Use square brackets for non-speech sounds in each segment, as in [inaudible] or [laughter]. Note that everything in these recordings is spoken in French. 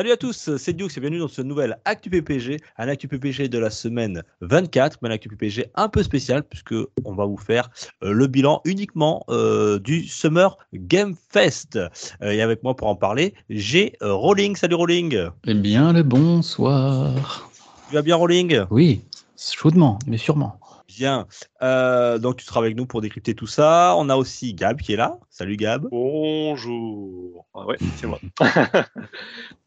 Salut à tous, c'est Dukes et bienvenue dans ce nouvel Actu PPG, un Actu PPG de la semaine 24, mais un Actu PPG un peu spécial puisque on va vous faire euh, le bilan uniquement euh, du Summer Game Fest. Euh, et avec moi pour en parler, j'ai euh, Rolling. Salut Rolling. Eh bien, le bonsoir. Tu vas bien Rolling? Oui, chaudement, mais sûrement. Bien. Euh, donc tu seras avec nous pour décrypter tout ça. On a aussi Gab qui est là. Salut Gab. Bonjour. Ah ouais, c'est moi. [laughs]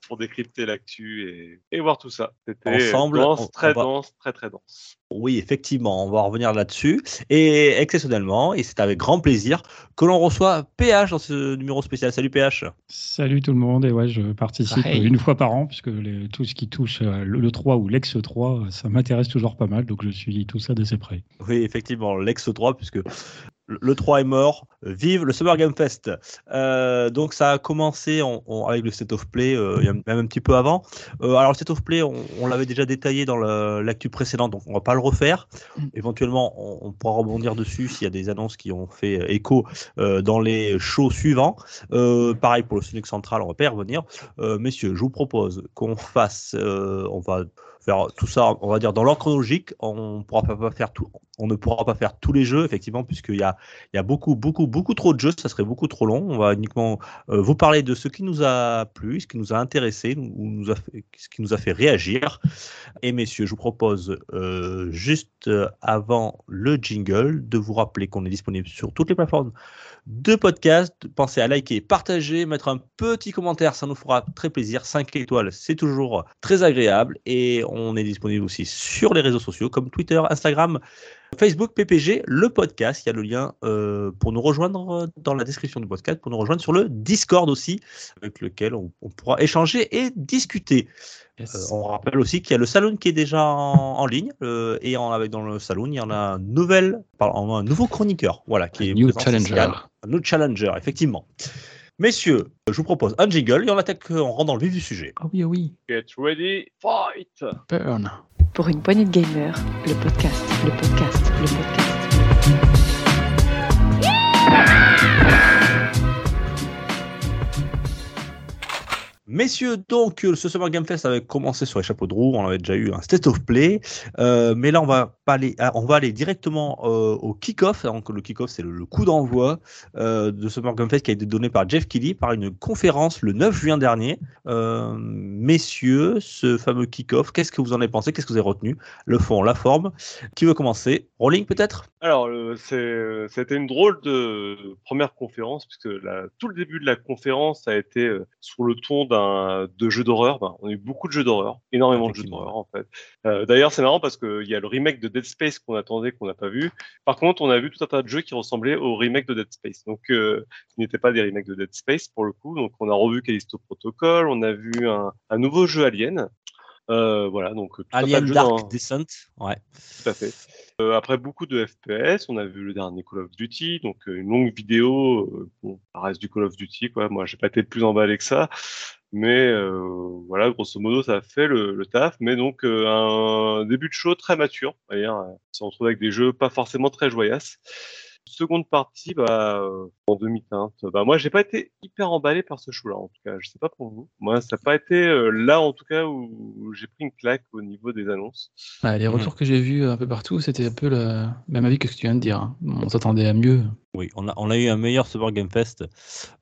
Pour décrypter l'actu et, et voir tout ça. C'était Ensemble, dense, on- très on va- dense, très très dense. Oui, effectivement, on va revenir là-dessus. Et exceptionnellement, et c'est avec grand plaisir que l'on reçoit PH dans ce numéro spécial. Salut PH. Salut tout le monde, et ouais, je participe Pareil. une fois par an, puisque les- tout ce qui touche euh, le, le 3 ou l'ex-3, ça m'intéresse toujours pas mal, donc je suis tout ça d'assez près. Oui, effectivement, l'ex 3, puisque le- le 3 est mort. Vive le Summer Game Fest. Euh, donc ça a commencé en- en- avec le State of Play, euh, il y a même un petit peu avant. Euh, alors le State of Play, on, on l'avait déjà détaillé dans l'actu précédente, donc on va pas le refaire. Éventuellement, on, pourra rebondir dessus s'il y a des annonces qui ont fait écho dans les shows suivants. Pareil pour le Sonic Central, on va pas y revenir. Messieurs, je vous propose qu'on fasse, on va faire tout ça, on va dire dans l'ordre chronologique. On ne pourra pas faire tous les jeux effectivement puisqu'il y a, beaucoup, beaucoup, beaucoup trop de jeux. Ça serait beaucoup trop long. On va uniquement euh, vous parler de ce qui nous a plu, ce qui nous a intéressé, ce qui nous a fait réagir. Et messieurs, je vous propose euh, juste euh, avant le jingle de vous rappeler qu'on est disponible sur toutes les plateformes de podcast. Pensez à liker, partager, mettre un petit commentaire, ça nous fera très plaisir. 5 étoiles, c'est toujours très agréable. Et est disponible aussi sur les réseaux sociaux comme Twitter, Instagram, Facebook, PPG, le podcast. Il y a le lien euh, pour nous rejoindre dans la description du podcast, pour nous rejoindre sur le Discord aussi, avec lequel on, on pourra échanger et discuter. Yes. Euh, on rappelle aussi qu'il y a le salon qui est déjà en, en ligne euh, et en, avec dans le salon il y en a un nouvel, pardon, un nouveau chroniqueur, voilà, qui est New présent, Challenger. Un autre challenger, effectivement. Messieurs, je vous propose un jingle et on attaque, on rentre dans le vif du sujet. Ah oui, ah oui. Get ready, fight Burn. Pour une poignée de gamer, le podcast, le podcast, le podcast. Messieurs, donc euh, ce Summer Game Fest avait commencé sur les chapeaux de roue, on avait déjà eu un State of Play, euh, mais là on va ah, aller directement euh, au kick-off. Donc le kick-off c'est le, coup d'envoi de Summer Game Fest qui a été donné par Jeff Kelly par une conférence le 9 juin dernier. Messieurs, ce fameux kick-off, qu'est-ce que vous en avez pensé? Qu'est-ce que vous avez retenu? Le fond, la forme. Qui veut commencer? Rolling peut-être? Alors, c'était une drôle de première conférence, puisque tout le début de la conférence a été sur le ton d'un de jeux d'horreur. Ben, on a eu beaucoup de jeux d'horreur, énormément de jeux d'horreur en fait. Euh, D'ailleurs, c'est marrant parce qu'il y a le remake de Dead Space qu'on attendait, qu'on n'a pas vu. Par contre, on a vu tout un tas de jeux qui ressemblaient au remake de Dead Space. Donc, euh, qui n'étaient pas des remakes de Dead Space pour le coup. Donc, on a revu Callisto Protocol, on a vu un, un nouveau jeu Alien. Euh, voilà, donc tout un tas Alien de jeux Dark dans- Descent. Ouais. tout à fait. Euh, après beaucoup de FPS, on a vu le dernier Call of Duty, donc euh, une longue vidéo. euh, bon, ça reste du Call of Duty, quoi. Moi, j'ai pas été plus emballé que ça, mais euh, voilà, grosso modo, ça a fait le, le taf. Mais donc euh, un début de show très mature. D'ailleurs, euh, on se retrouve avec des jeux pas forcément très joyasses. Seconde partie, bah, en demi-teinte. Bah, moi, j'ai pas été hyper emballé par ce show-là, en tout cas. Je sais pas pour vous. Moi, ça n'a pas été euh, là, en tout cas, où j'ai pris une claque au niveau des annonces. Bah, les retours que j'ai vus un peu partout, c'était un peu le même avis que ce que tu viens de dire. hein. On s'attendait à mieux. Oui, on a, on a eu un meilleur Summer Game Fest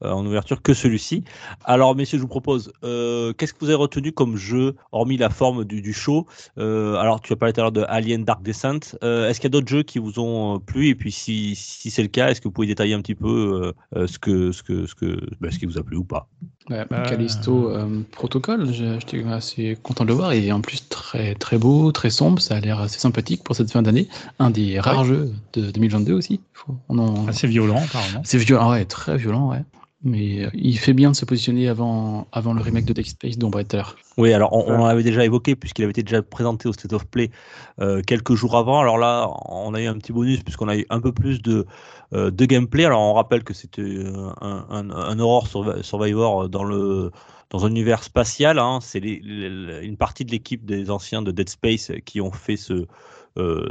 euh, en ouverture que celui-ci. Alors, messieurs, je vous propose, euh, qu'est-ce que vous avez retenu comme jeu, hormis la forme du, du show? Euh, Alors, tu as parlé tout à l'heure de Alien Dark Descent. Euh, est-ce qu'il y a d'autres jeux qui vous ont plu? Et puis, si, si c'est le cas, est-ce que vous pouvez détailler un petit peu euh, euh, ce, que, ce, que, ce, que, bah, ce qui vous a plu ou pas Ouais, Euh, Callisto euh, Protocol, j'étais assez content de le voir. Il est en plus très, très beau, très sombre. Ça a l'air assez sympathique pour cette fin d'année. Un des rares jeux de 2022 aussi. Faut- on en- Assez violent, apparemment. C'est violent, ouais, très violent, ouais. Mais euh, il fait bien de se positionner avant, avant le remake de Dead Space dont on parlait tout à l'heure. Oui, alors on, on l'avait déjà évoqué puisqu'il avait été déjà présenté au State of Play euh, quelques jours avant. Alors là, on a eu un petit bonus puisqu'on a eu un peu plus de, euh, de gameplay. Alors on rappelle que c'était un, un, un Horror Survi- Survivor dans le dans un univers spatial. Hein. C'est une partie de l'équipe des anciens de Dead Space qui ont fait ce euh,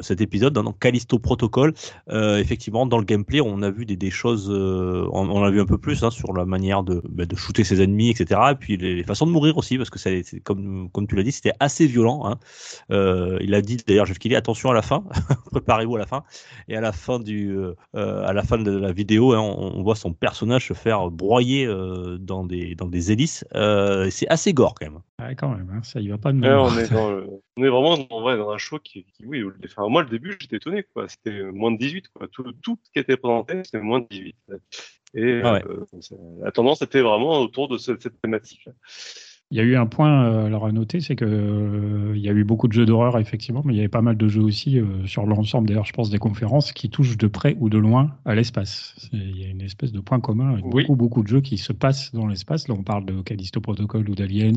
cet épisode, donc Callisto Protocol. Euh, effectivement, dans le gameplay, on a vu des, choses, euh, on, on a vu un peu plus hein, sur la manière de, bah, shooter ses ennemis, etc. Et puis les, façons de mourir aussi, parce que comme, comme tu l'as dit, c'était assez violent. Hein. Euh, il a dit d'ailleurs, Jeff Kelly, attention à la fin, [laughs] préparez-vous à la fin. Et à la fin du, euh, à la fin de la vidéo, hein, on, voit son personnage se faire broyer euh, dans des dans des hélices. Euh, c'est assez gore quand même. Ouais, quand même, hein, ça y va pas de Ouais, on, est dans le- [laughs] on est vraiment dans, ouais, dans un show qui, qui oui, au- enfin, moi, le début, j'étais étonné, quoi. C'était moins de 18, quoi. Tout, tout ce qui était présenté, c'était moins de 18. Et Ah euh, la tendance était vraiment autour de ce- cette thématique. Il y a eu un point euh, alors à noter, c'est que euh, il y a eu beaucoup de jeux d'horreur effectivement, mais il y avait pas mal de jeux aussi euh, sur l'ensemble d'ailleurs, je pense, des conférences qui touchent de près ou de loin à l'espace. Il y a une espèce de point commun avec Oui. beaucoup beaucoup de jeux qui se passent dans l'espace. Là, on parle de Callisto Protocol ou d'Aliens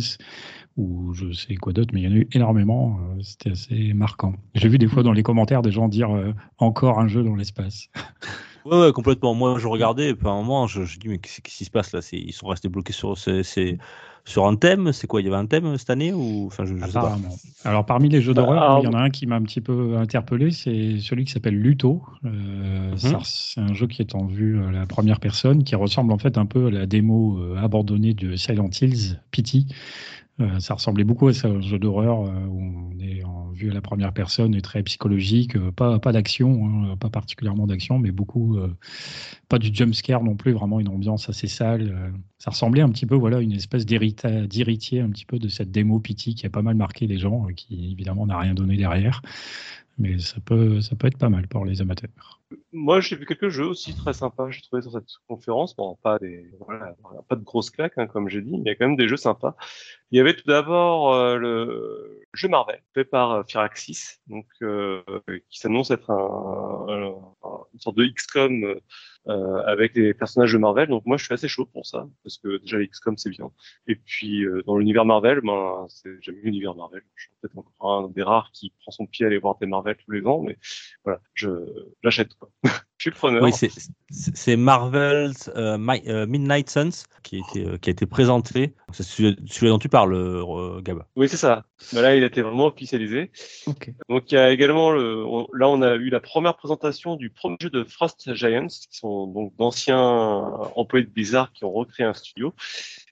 ou je sais quoi d'autre, mais il y en a eu énormément. euh, C'était assez marquant. J'ai vu des fois dans les commentaires des gens dire encore un jeu dans l'espace. [laughs] Ouais, ouais, complètement. Moi, je regardais, et puis à un moment, je, je dis, mais qu'est-ce qui se passe là? Ils sont restés bloqués sur, c'est- sur un thème C'est quoi Il y avait un thème cette année ou enfin, je, je sais pas. Apparemment. Alors parmi les jeux d'horreur, alors- il y en a un qui m'a un petit peu interpellé, c'est celui qui s'appelle Luto. Euh, Mhm. C'est un jeu qui est en vue à la première personne, qui ressemble en fait un peu à la démo euh, abandonnée de Silent Hills, Pity. Euh, ça ressemblait beaucoup à ce jeu d'horreur euh, où on est en vue à la première personne et très psychologique, euh, pas, pas d'action, hein, pas particulièrement d'action, mais beaucoup, pas du jump scare non plus, vraiment une ambiance assez sale. ça ressemblait un petit peu, voilà, une espèce d'héritier un petit peu de cette démo Pity qui a pas mal marqué les gens, euh, qui évidemment n'a rien donné derrière. Mais ça peut, ça peut être pas mal pour les amateurs. Moi, j'ai vu quelques jeux aussi très sympas, j'ai trouvé sur cette conférence. Bon, pas des, voilà, pas de grosses claques, hein, comme j'ai dit, mais il y a quand même des jeux sympas. Il y avait tout d'abord euh, le jeu Marvel, fait par euh, Firaxis, donc, euh, qui s'annonce être un, un- un- une sorte de XCOM euh, avec les personnages de Marvel. Donc moi, je suis assez chaud pour ça, parce que déjà les XCOM, c'est bien. Et puis, euh, dans l'univers Marvel, ben, j'aime l'univers Marvel. Je suis peut-être encore un des rares qui prend son pied à aller voir des Marvel tous les ans, mais voilà, je j'achète quoi. [laughs] je suis preneur. Oui, c'est, Marvel's euh, My- euh, Midnight Suns qui a été, euh, qui a été présenté. C'est celui, celui dont tu parles, euh, Gaba. Oui, c'est ça. Mais là, il a été vraiment officialisé. Donc, il y a également le, on- là, on a eu la première présentation du premier jeu de Frost Giants, qui sont donc d'anciens employés de Blizzard qui ont recréé un studio.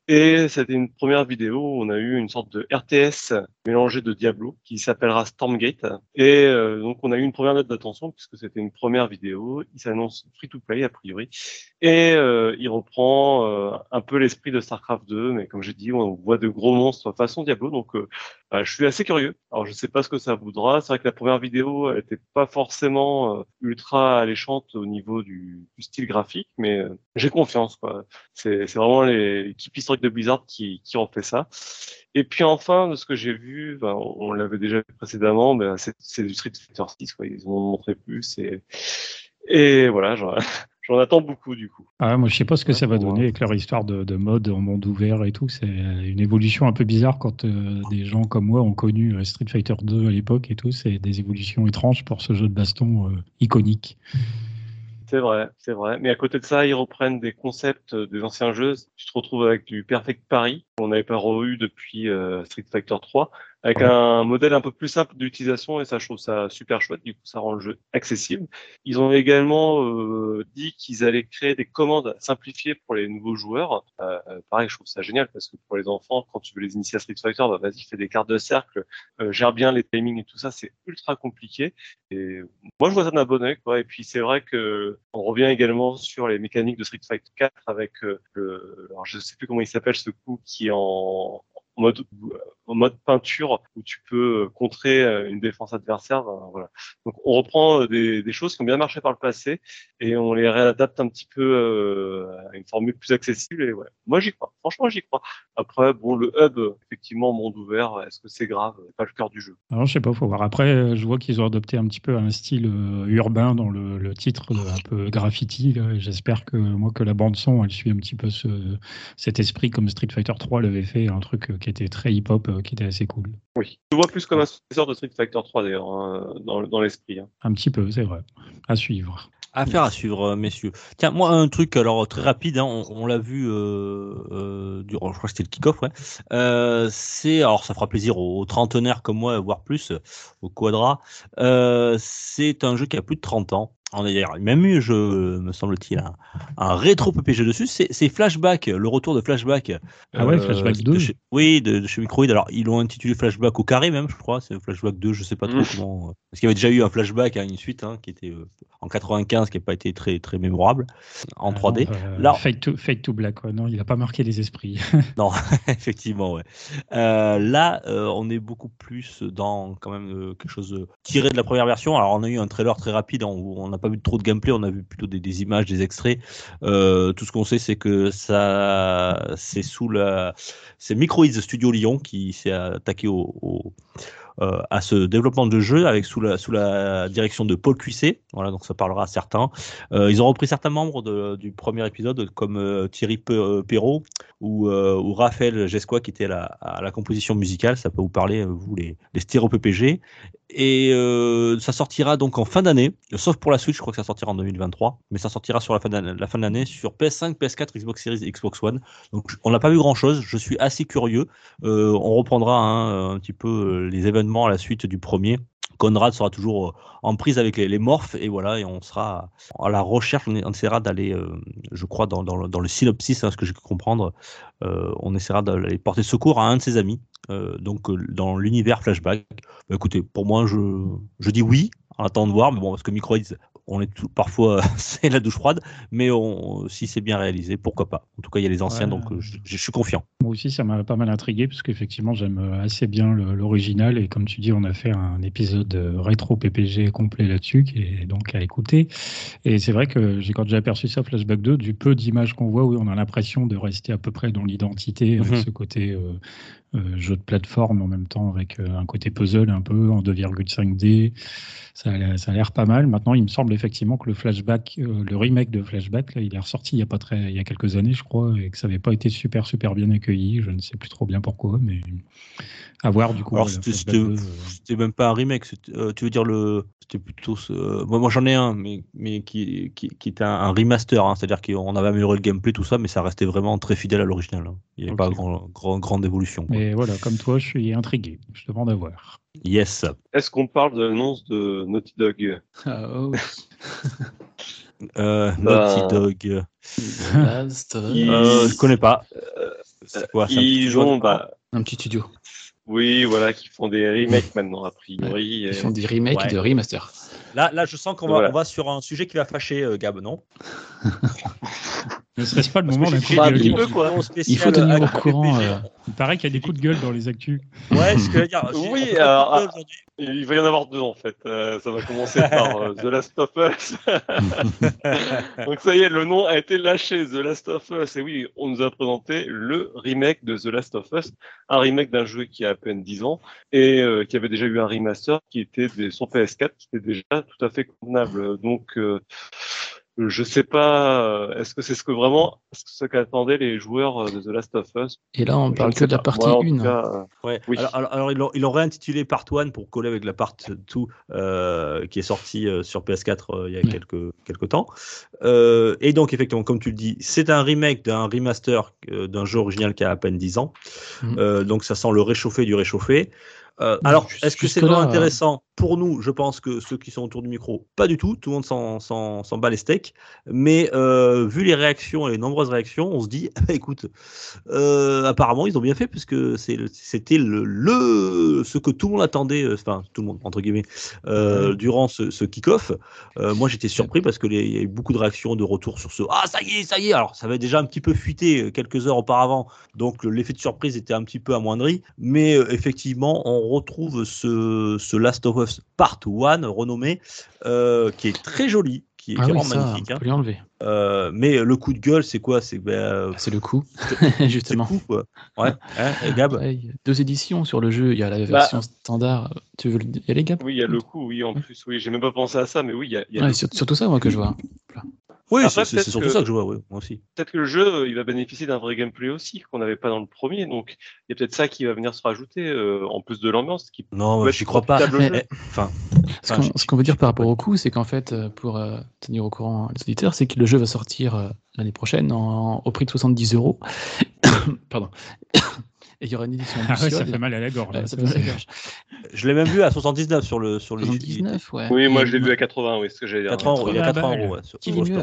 Et c'était une première vidéo où on a eu une sorte de RTS mélangé de Diablo qui s'appellera Stormgate. Et euh, donc, on a eu une première note d'attention puisque c'était une première vidéo. Il s'annonce free to play a priori. Et euh, il reprend euh, un peu l'esprit de StarCraft 2, mais comme j'ai dit, on voit de gros monstres façon Diablo. Donc, euh, je suis assez curieux. Alors, je sais pas ce que ça voudra. C'est vrai que la première vidéo, elle était pas forcément ultra alléchante au niveau du, style graphique, mais j'ai confiance. C'est vraiment les- l'équipe historique de Blizzard qui, qui ont fait ça. Et puis enfin, de ce que j'ai vu, ben, on, l'avait déjà vu précédemment, ben, c'est du Street Fighter 6. Quoi. Ils en ont montré plus. Et, et voilà, j'en [laughs] j'en attends beaucoup du coup. Ah, moi, je sais pas ce que ça va donner avec leur histoire de, de mode en monde ouvert et tout. C'est une évolution un peu bizarre quand euh, des gens comme moi ont connu euh, Street Fighter 2 à l'époque et tout. C'est des évolutions étranges pour ce jeu de baston euh, iconique. C'est vrai, c'est vrai. Mais à côté de ça, ils reprennent des concepts euh, des anciens jeux. Tu te retrouves avec du Perfect Paris, qu'on n'avait pas revu depuis euh, Street Fighter 3, avec un modèle un peu plus simple d'utilisation, et ça, je trouve ça super chouette. Du coup, ça rend le jeu accessible. Ils ont également euh, dit qu'ils allaient créer des commandes simplifiées pour les nouveaux joueurs. Euh, euh, pareil, je trouve ça génial, parce que pour les enfants, quand tu veux les initier à Street Fighter, bah, vas-y, fais des cartes de cercle, euh, gère bien les timings et tout ça, c'est ultra compliqué. Et moi, je vois ça d'un bon oeil, quoi. Et puis, c'est vrai que on revient également sur les mécaniques de Street Fighter 4 avec euh, le, alors je sais plus comment il s'appelle ce coup qui est en mode, en mode peinture où tu peux contrer une défense adversaire. voilà. Donc on reprend des, choses qui ont bien marché par le passé et on les réadapte un petit peu à une formule plus accessible. Et ouais, moi j'y crois. Franchement j'y crois. Après bon le hub effectivement monde ouvert, est-ce que c'est grave? Pas le cœur du jeu. Alors je sais pas, faut voir. Après je vois qu'ils ont adopté un petit peu un style urbain dans le, titre un peu graffiti. J'espère que moi que la bande son elle suit un petit peu ce, cet esprit comme Street Fighter 3 l'avait fait, un truc qui était très hip-hop, qui était assez cool. Oui, je vois plus comme un successeur de Street Fighter 3 d'ailleurs, hein, dans, dans l'esprit. Hein. Un petit peu, c'est vrai. À suivre. Affaire à suivre, euh, messieurs. Tiens, moi, un truc, alors très rapide, hein, on, on l'a vu euh, euh, durant, je crois que c'était le kick-off, ouais. Euh, c'est, alors ça fera plaisir aux, aux, trentenaires comme moi, voire plus, au Quadra. Euh, c'est un jeu qui a plus de 30 ans. On a d'ailleurs même eu, je, me semble-t-il, un, un, rétro PPG dessus. C'est Flashback, le retour de Flashback. Ah ouais, Flashback 2 de chez, Oui, de, de, chez Microïd. Alors, ils l'ont intitulé Flashback au carré même, je crois. C'est Flashback 2, je sais pas trop mmh. comment. Parce qu'il y avait déjà eu un Flashback à hein, une suite hein, qui était euh, en 95, qui n'a pas été très, très mémorable en 3D. Ah euh, Là, Fade to, Fade to Black, quoi. non, il n'a pas marqué les esprits. [laughs] non, [laughs] effectivement, ouais. Euh, là, euh, on est beaucoup plus dans quand même quelque chose tiré de la première version. Alors, on a eu un trailer très rapide hein, où on n'a pas vu trop de gameplay, on a vu plutôt des, images, des extraits. Euh, tout ce qu'on sait, c'est que ça, c'est sous la, c'est Microids Studio Lyon qui s'est attaqué au, à ce développement de jeu avec sous la, sous la direction de Paul Cuissé. Voilà, donc ça parlera à certains. Euh, ils ont repris certains membres du premier épisode, comme euh, Thierry Perrault ou, euh, Raphaël Gescois, qui était à la, composition musicale. Ça peut vous parler, vous, les, les stéréo PPG. Et euh, ça sortira donc en fin d'année, sauf pour la Switch, je crois que ça sortira en 2023, mais ça sortira sur la fin de l'année sur PS5, PS4, Xbox Series Xbox One. Donc on n'a pas vu grand chose, je suis assez curieux. Euh, on reprendra hein, un petit peu les événements à la suite du premier. Conrad sera toujours en prise avec les, les, morphes et voilà et on sera à la recherche. On, essaiera d'aller euh, je crois dans, dans, le synopsis hein, ce que j'ai pu comprendre. Euh, on essaiera d'aller porter secours à un de ses amis euh, donc dans l'univers flashback. Bah, écoutez pour moi je, je dis oui en attendant de voir mais bon parce que Microids on est tout, parfois [laughs] c'est la douche froide, mais on, si c'est bien réalisé, pourquoi pas. En tout cas, il y a les anciens, ouais. donc je, je, suis confiant. Moi aussi, ça m'a pas mal intrigué parce qu'effectivement, j'aime assez bien l'original et comme tu dis, on a fait un épisode rétro PPG complet là-dessus qui est donc à écouter. Et c'est vrai que j'ai quand j'ai aperçu ça Flashback 2, du peu d'images qu'on voit, oui, on a l'impression de rester à peu près dans l'identité avec mm -hmm. ce côté euh, euh, jeu de plateforme en même temps avec euh, un côté puzzle un peu en 2,5D. Ça a l'air pas mal. Maintenant, il me semble effectivement que le flashback, euh, le remake de Flashback, là, il est ressorti il y a pas très, il y a quelques années, je crois, et que ça n'avait pas été super super bien accueilli. Je ne sais plus trop bien pourquoi, mais à voir du coup. Alors c'était euh... même pas un remake. Euh, tu veux dire le, c'était plutôt ce... moi, moi j'en ai un, mais mais qui qui, qui était un, un remaster, hein, c'est-à-dire qu'on avait amélioré le gameplay tout ça, mais ça restait vraiment très fidèle à l'original. Hein. Il n'y avait okay. pas grand, grand, grande évolution. Quoi. Et voilà, comme toi, je suis intrigué. Je demande à voir. Yes. Est-ce qu'on parle de l'annonce de Naughty Dog ah, oh. euh, Naughty Dog. Last, euh, je connais pas. Quoi, ils ont bah, un petit studio. Oui, voilà, qui font des remakes maintenant, a priori. Ils font des remakes ouais. et des remasters. Là, là, je sens qu'on va, voilà. on va sur un sujet qui va fâcher euh, Gab, non? [laughs] Ne serait-ce pas le moment d'un coup de gueule quoi. Il faut tenir au courant. Euh... Il paraît qu'il y a des coups de gueule dans les actus. Ouais, ce que je veux dire. Oui, alors, ah, il va y en avoir deux en fait. Euh, ça va commencer par euh, The Last of Us. [laughs] Donc ça y est, le nom a été lâché, The Last of Us. Et oui, on nous a présenté le remake de The Last of Us, un remake d'un jeu qui a à peine 10 ans et euh, qui avait déjà eu un remaster qui était des, sur PS4, qui était déjà tout à fait convenable. Donc je sais pas, est-ce que c'est ce que vraiment, ce qu'attendaient les joueurs de The Last of Us? Et là, on parle que de la partie 1. Cas, ouais. oui. Alors, alors, alors, ils, l'ont, ils l'ont réintitulé Part 1 pour coller avec la Part 2 euh, qui est sortie euh, sur PS4 euh, il y a ouais. quelques, quelques temps. Euh, et donc, effectivement, comme tu le dis, c'est un remake d'un remaster euh, d'un jeu original qui a à peine 10 ans. Mmh. donc, ça sent le réchauffé du réchauffé. Euh, alors, est-ce que c'est vraiment intéressant? Pour nous, je pense que ceux qui sont autour du micro, pas du tout. Tout le monde s'en, bat les steaks. Mais euh, vu les réactions et les nombreuses réactions, on se dit, [laughs] bah, écoute, euh, apparemment, ils ont bien fait puisque c'était le, le- ce que tout le monde attendait, euh, enfin, tout le monde, entre guillemets, euh, durant ce, ce kick-off. Moi, j'étais surpris parce qu'il y a eu beaucoup de réactions, de retours sur ce Ah, ça y est, ça y est. Alors, ça avait déjà un petit peu fuité quelques heures auparavant. Donc, le- l'effet de surprise était un petit peu amoindri. Mais effectivement, on retrouve ce, ce Last of Us Part 1 renommé, euh, qui est très joli, qui est, Ah oui, vraiment ça, magnifique. on hein. peut lui enlever. Euh, mais le coup de gueule, c'est quoi? C'est ben, euh, Ah, le coup, c'est justement. [laughs] le coup, quoi. Ouais, hein, et Gab? Ouais, il y a deux éditions sur le jeu. Il y a la version standard. Tu veux y a les gaps Oui, il y a le coup, oui, en plus, oui, j'ai même pas pensé à ça, mais oui, il y a, il y a Ouais, le- sur- surtout ça, moi, que je vois. Oui, c'est- surtout que- ça que je vois, ouais, moi aussi. peut-être que le jeu, euh, il va bénéficier d'un vrai gameplay aussi, qu'on n'avait pas dans le premier, donc il y a peut-être ça qui va venir se rajouter, euh, en plus de l'ambiance, qui Non, peut être j'y crois pas. Eh, Enfin, Ce qu'on je- qu'on veut dire je- par rapport au coût, c'est qu'en fait, euh, pour euh, tenir au courant les auditeurs, c'est que le jeu va sortir euh, l'année prochaine en- au prix de 70 euros. [coughs] Pardon. Et il y aura une édition [laughs] Ah ouais, ça Luciole. fait mal à la gorge. Ouais, hein, ça fait mal à la gorge. [laughs] je l'ai même vu à 79 sur le sur les 79, ouais. Oui, moi Et je l'ai vu à 80, oui, ce que j'allais dire. 80 euros, il y a 80 balles. euros. ouais, sur- Qui dit le mieux.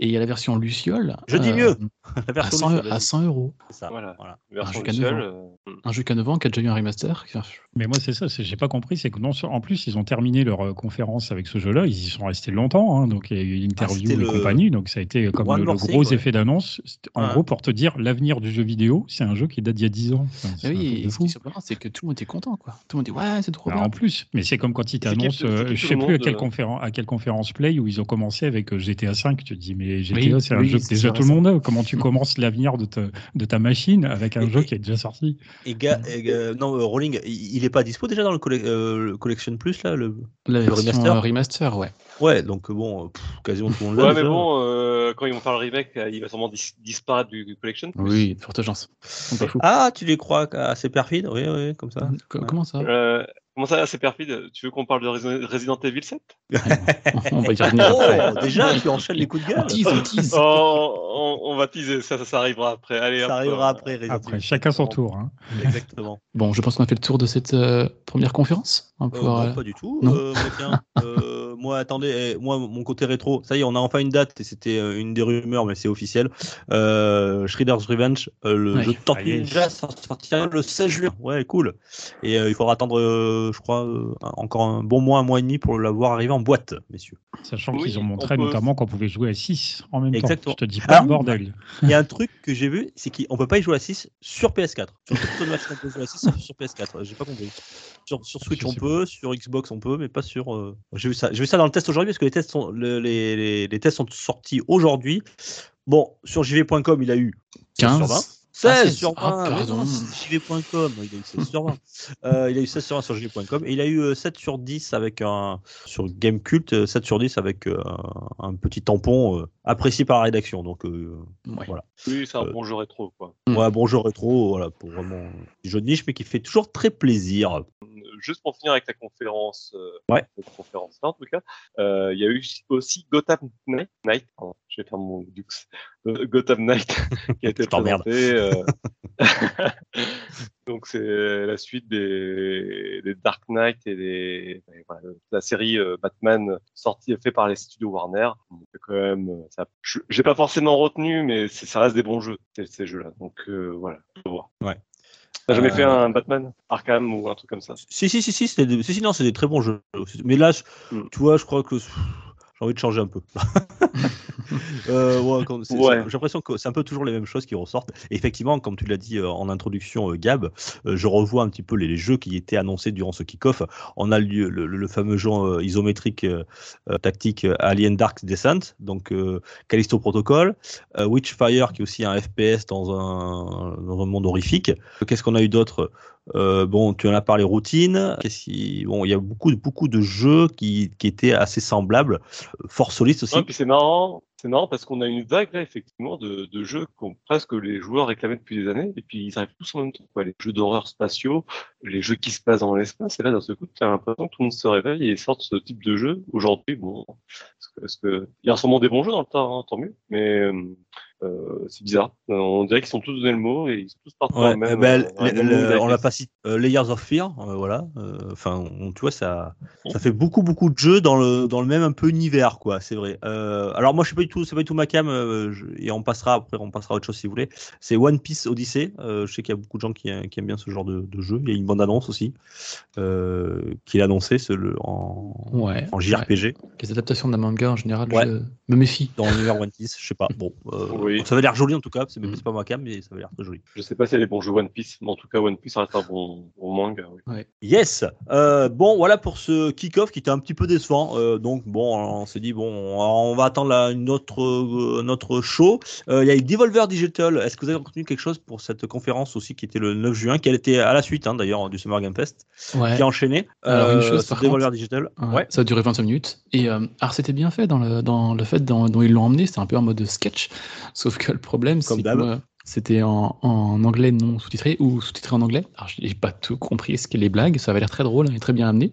Et il y a la version Luciole. Je dis euh, mieux. [laughs] La À version 100, Luciole, à 100 euros. Voilà. Voilà. Version jusqu'à Luciole, 9 euh, Un jeu qu'à 9 ans qui a déjà eu un remaster. Mais moi, c'est ça, j'ai pas compris, c'est que non, en plus, ils ont terminé leur euh, conférence avec ce jeu-là, ils y sont restés longtemps, hein, donc il y a eu une Ah, interview c'était et le- compagnie, donc ça a été comme le, le gros Thing, ouais. effet d'annonce. En Ouais. gros, pour te dire, l'avenir du jeu vidéo, c'est un jeu qui date d'il y a 10 ans. Enfin, oui, ce qui est surprenant, c'est que tout le monde était content. Quoi. Tout le monde dit Ouais, c'est trop Bah, bien. en plus, mais c'est comme quand ils t'annoncent, euh, je le sais plus à quelle, euh, conférence, à quelle conférence Play où ils ont commencé avec euh, GTA 5. Tu te dis, mais GTA, Oui, c'est un oui, jeu que déjà tout le monde a. Comment tu [laughs] commences l'avenir de, ta- de ta machine avec un Et- jeu qui est déjà sorti Et, ga- et, euh, non, euh, Rolling, il, est pas dispo déjà dans le, colle- euh, le Collection Plus là le... Le remaster? euh, remaster, ouais. Ouais, donc bon, pff, quasiment tout le monde l'a. Ouais, mais bon, euh, quand ils vont faire le remake, euh, il va sûrement dis- disparaître du, du collection. Oui, forte chance. Ah, tu les crois assez perfides Oui, oui, comme ça. Co- Comment ça? Euh, comment ça, c'est perfide? Tu veux qu'on parle de Resi- Resident Evil 7 On va y revenir [laughs] après. Oh, déjà, tu enchaînes les coups de On gueule. tease, on tease. oh, on, on va teaser, ça, ça, ça arrivera après. Allez, hop, Ça arrivera après. Resident Après, Evil. chacun son tour. hein. Exactement. Bon, je pense qu'on a fait le tour de cette euh, première conférence. On va Euh, pouvoir, non, pas du tout. non. Euh, euh, moi, attendez, eh, moi, mon côté rétro, ça y est, on a enfin une date et c'était euh, une des rumeurs, mais c'est officiel. Euh, Shredder's Revenge, euh, le Ouais. jeu de Ah. Ninja sortira le 16 juin. Ouais, cool. Et euh, il faudra attendre, euh, je crois, euh, encore un bon mois, un mois et demi pour l'avoir arrivé en boîte, messieurs. Sachant Oui, qu'ils ont on montré peut- notamment qu'on pouvait jouer à 6 en même Exactement. temps. Je te dis pas Alors- le bordel. Il y a un truc que j'ai vu, c'est qu'on peut pas y jouer à 6 sur PS4. Sur les machines, on peut jouer à 6 sur, sur PS4. J'ai pas compris. Sur, sur Switch, Je on peut, sur Xbox, on peut, mais pas sur. euh, J'ai vu ça. J'ai vu ça dans le test aujourd'hui parce que les tests sont, le- les, les- les tests sont sortis aujourd'hui. Bon, sur jv.com, il a eu 16 sur 20. 15. 16 Ah, 16. sur 20. Ah, mais pardon. non, c'est jv.com, il a eu 16 sur 20. Euh, il a eu 16 sur 20 sur jv.com et il a eu euh, 7 sur 10 avec un sur Gamecult, euh, 7 sur 10 avec euh, un petit tampon euh, apprécié par la rédaction. Donc euh, Ouais. voilà. Oui, c'est un Euh, bon jeu rétro, quoi. Ouais, bon jeu rétro, voilà, pour vraiment un petit jeu de niche, mais qui fait toujours très plaisir. Euh, Juste pour finir avec la conférence, euh, Ouais. cette conférence-là, en tout cas, euh, il y a eu aussi Gotham Knight, je vais faire mon Dux, Euh, Gotham Knight, [laughs] qui a été présenté. euh, [laughs] Donc c'est la suite des, des Dark Knight et des et voilà, la série euh, Batman sortie fait par les studios Warner. Donc, quand même, euh, ça, j'ai pas forcément retenu, mais ça reste des bons jeux ces, ces jeux-là. Donc euh, voilà, faut voir. Ouais. T'as jamais Euh, fait un Batman Arkham ou un truc comme ça? Si, si, si, si, c'était des- si, si, non, c'est des très bons jeux. Mais là, je- Mm. tu vois, je crois que j'ai envie de changer un peu. [laughs] [laughs] Euh, ouais, Ouais. J'ai l'impression que c'est un peu toujours les mêmes choses qui ressortent. Et effectivement, comme tu l'as dit euh, en introduction, euh, Gab, je revois un petit peu les, les jeux qui étaient annoncés durant ce kick-off. On a le, le- le fameux jeu isométrique euh, tactique Alien Dark Descent, donc euh, Callisto Protocol, Witchfire qui est aussi un FPS dans un, dans un monde horrifique. Qu'est-ce qu'on a eu d'autre? Euh, bon, tu en as parlé routine. Qui... Bon, il y a beaucoup, beaucoup de jeux qui, qui étaient assez semblables. Force Solis aussi. Ouais, puis c'est marrant, c'est marrant parce qu'on a une vague là effectivement de, de jeux qu'on presque les joueurs réclamaient depuis des années et puis ils arrivent tous en même temps. Quoi. Les jeux d'horreur spatiaux, les jeux qui se passent dans l'espace et là d'un seul coup tu as l'impression que tout le monde se réveille et sort ce type de jeu. Aujourd'hui, bon, est-ce que, est-ce que- il y a sûrement des bons jeux dans le temps, hein, tant mieux, mais euh, Euh, c'est bizarre. On dirait qu'ils sont tous donné le mot et ils sont tous partis Ouais, même. eh ben, euh, le- le le- on l'a pas cité. euh, Layers of Fear, euh, voilà. Enfin, tu vois, ça, ça fait beaucoup, beaucoup de jeux dans le, dans le même un peu univers, quoi. C'est vrai. Euh, alors moi, je sais pas du tout, c'est pas du tout ma cam, euh, je- et on passera après, on passera à autre chose si vous voulez. C'est One Piece Odyssey. Euh, je sais qu'il y a beaucoup de gens qui, qui aiment bien ce genre de, de jeu. Il y a une bande annonce aussi euh, qui est annoncée ce- le- en, Ouais. en JRPG Les adaptations d'un manga en général, Ouais. je me méfie. dans l'univers One Piece. Je sais pas. Bon, euh, Oui. ça va l'air joli en tout cas. C'est Mm. c'est pas ma cam, mais ça va l'air très joli. Je sais pas si elle est bon jeu One Piece, mais en tout cas One Piece reste un bon, bon manga. Oui. Yes. Euh, bon, voilà pour ce kick-off qui était un petit peu décevant. Euh, donc bon, on s'est dit bon, on va attendre la, une autre, euh, notre show. Euh, Il y a eu Devolver Digital. Est-ce que vous avez retenu quelque chose pour cette conférence aussi qui était le 9 juin, qui était à la suite hein, d'ailleurs du Summer Game Fest, Ouais. qui a enchaîné. Alors, une chose, sur par Devolver contre- Digital. Ouais, Ouais. Ça a duré 25 minutes. Et euh, alors c'était bien fait dans le, dans le fait dont, dont ils l'ont emmené, c'était un peu en mode sketch. Sauf que le problème, c'est que c'était en, en anglais non sous-titré ou sous-titré en anglais. Alors j'ai pas tout compris ce qu'est les blagues, ça avait l'air très drôle hein, et très bien amené.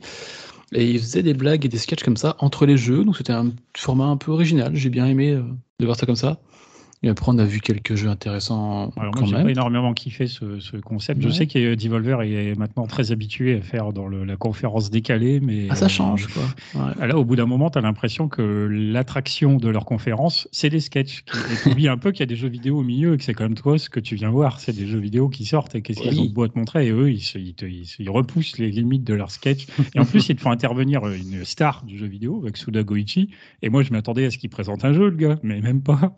Et ils faisaient des blagues et des sketchs comme ça entre les jeux, donc c'était un format un peu original. J'ai bien aimé euh, de voir ça comme ça. Et après, on a vu quelques jeux intéressants Alors quand moi, j'ai même. pas énormément kiffé ce, ce concept. Je sais que Devolver est maintenant très habitué à faire dans le- la conférence décalée, mais Ah, ça euh, change, quoi. Ouais. Là, au bout d'un moment, tu as l'impression que l'attraction de leur conférence, c'est des sketchs. Et tu oublies un peu qu'il y a des jeux vidéo au milieu et que c'est quand même toi ce que tu viens voir. C'est des jeux vidéo qui sortent et qu'est-ce qu'ils ont beau à te montrer. Et eux, ils, se- ils te- ils se- ils repoussent les limites de leur sketch. Et en plus, ils te font intervenir une star du jeu vidéo avec Suda Goichi. Et moi, je m'attendais à ce qu'il présente un jeu, le gars, mais même pas.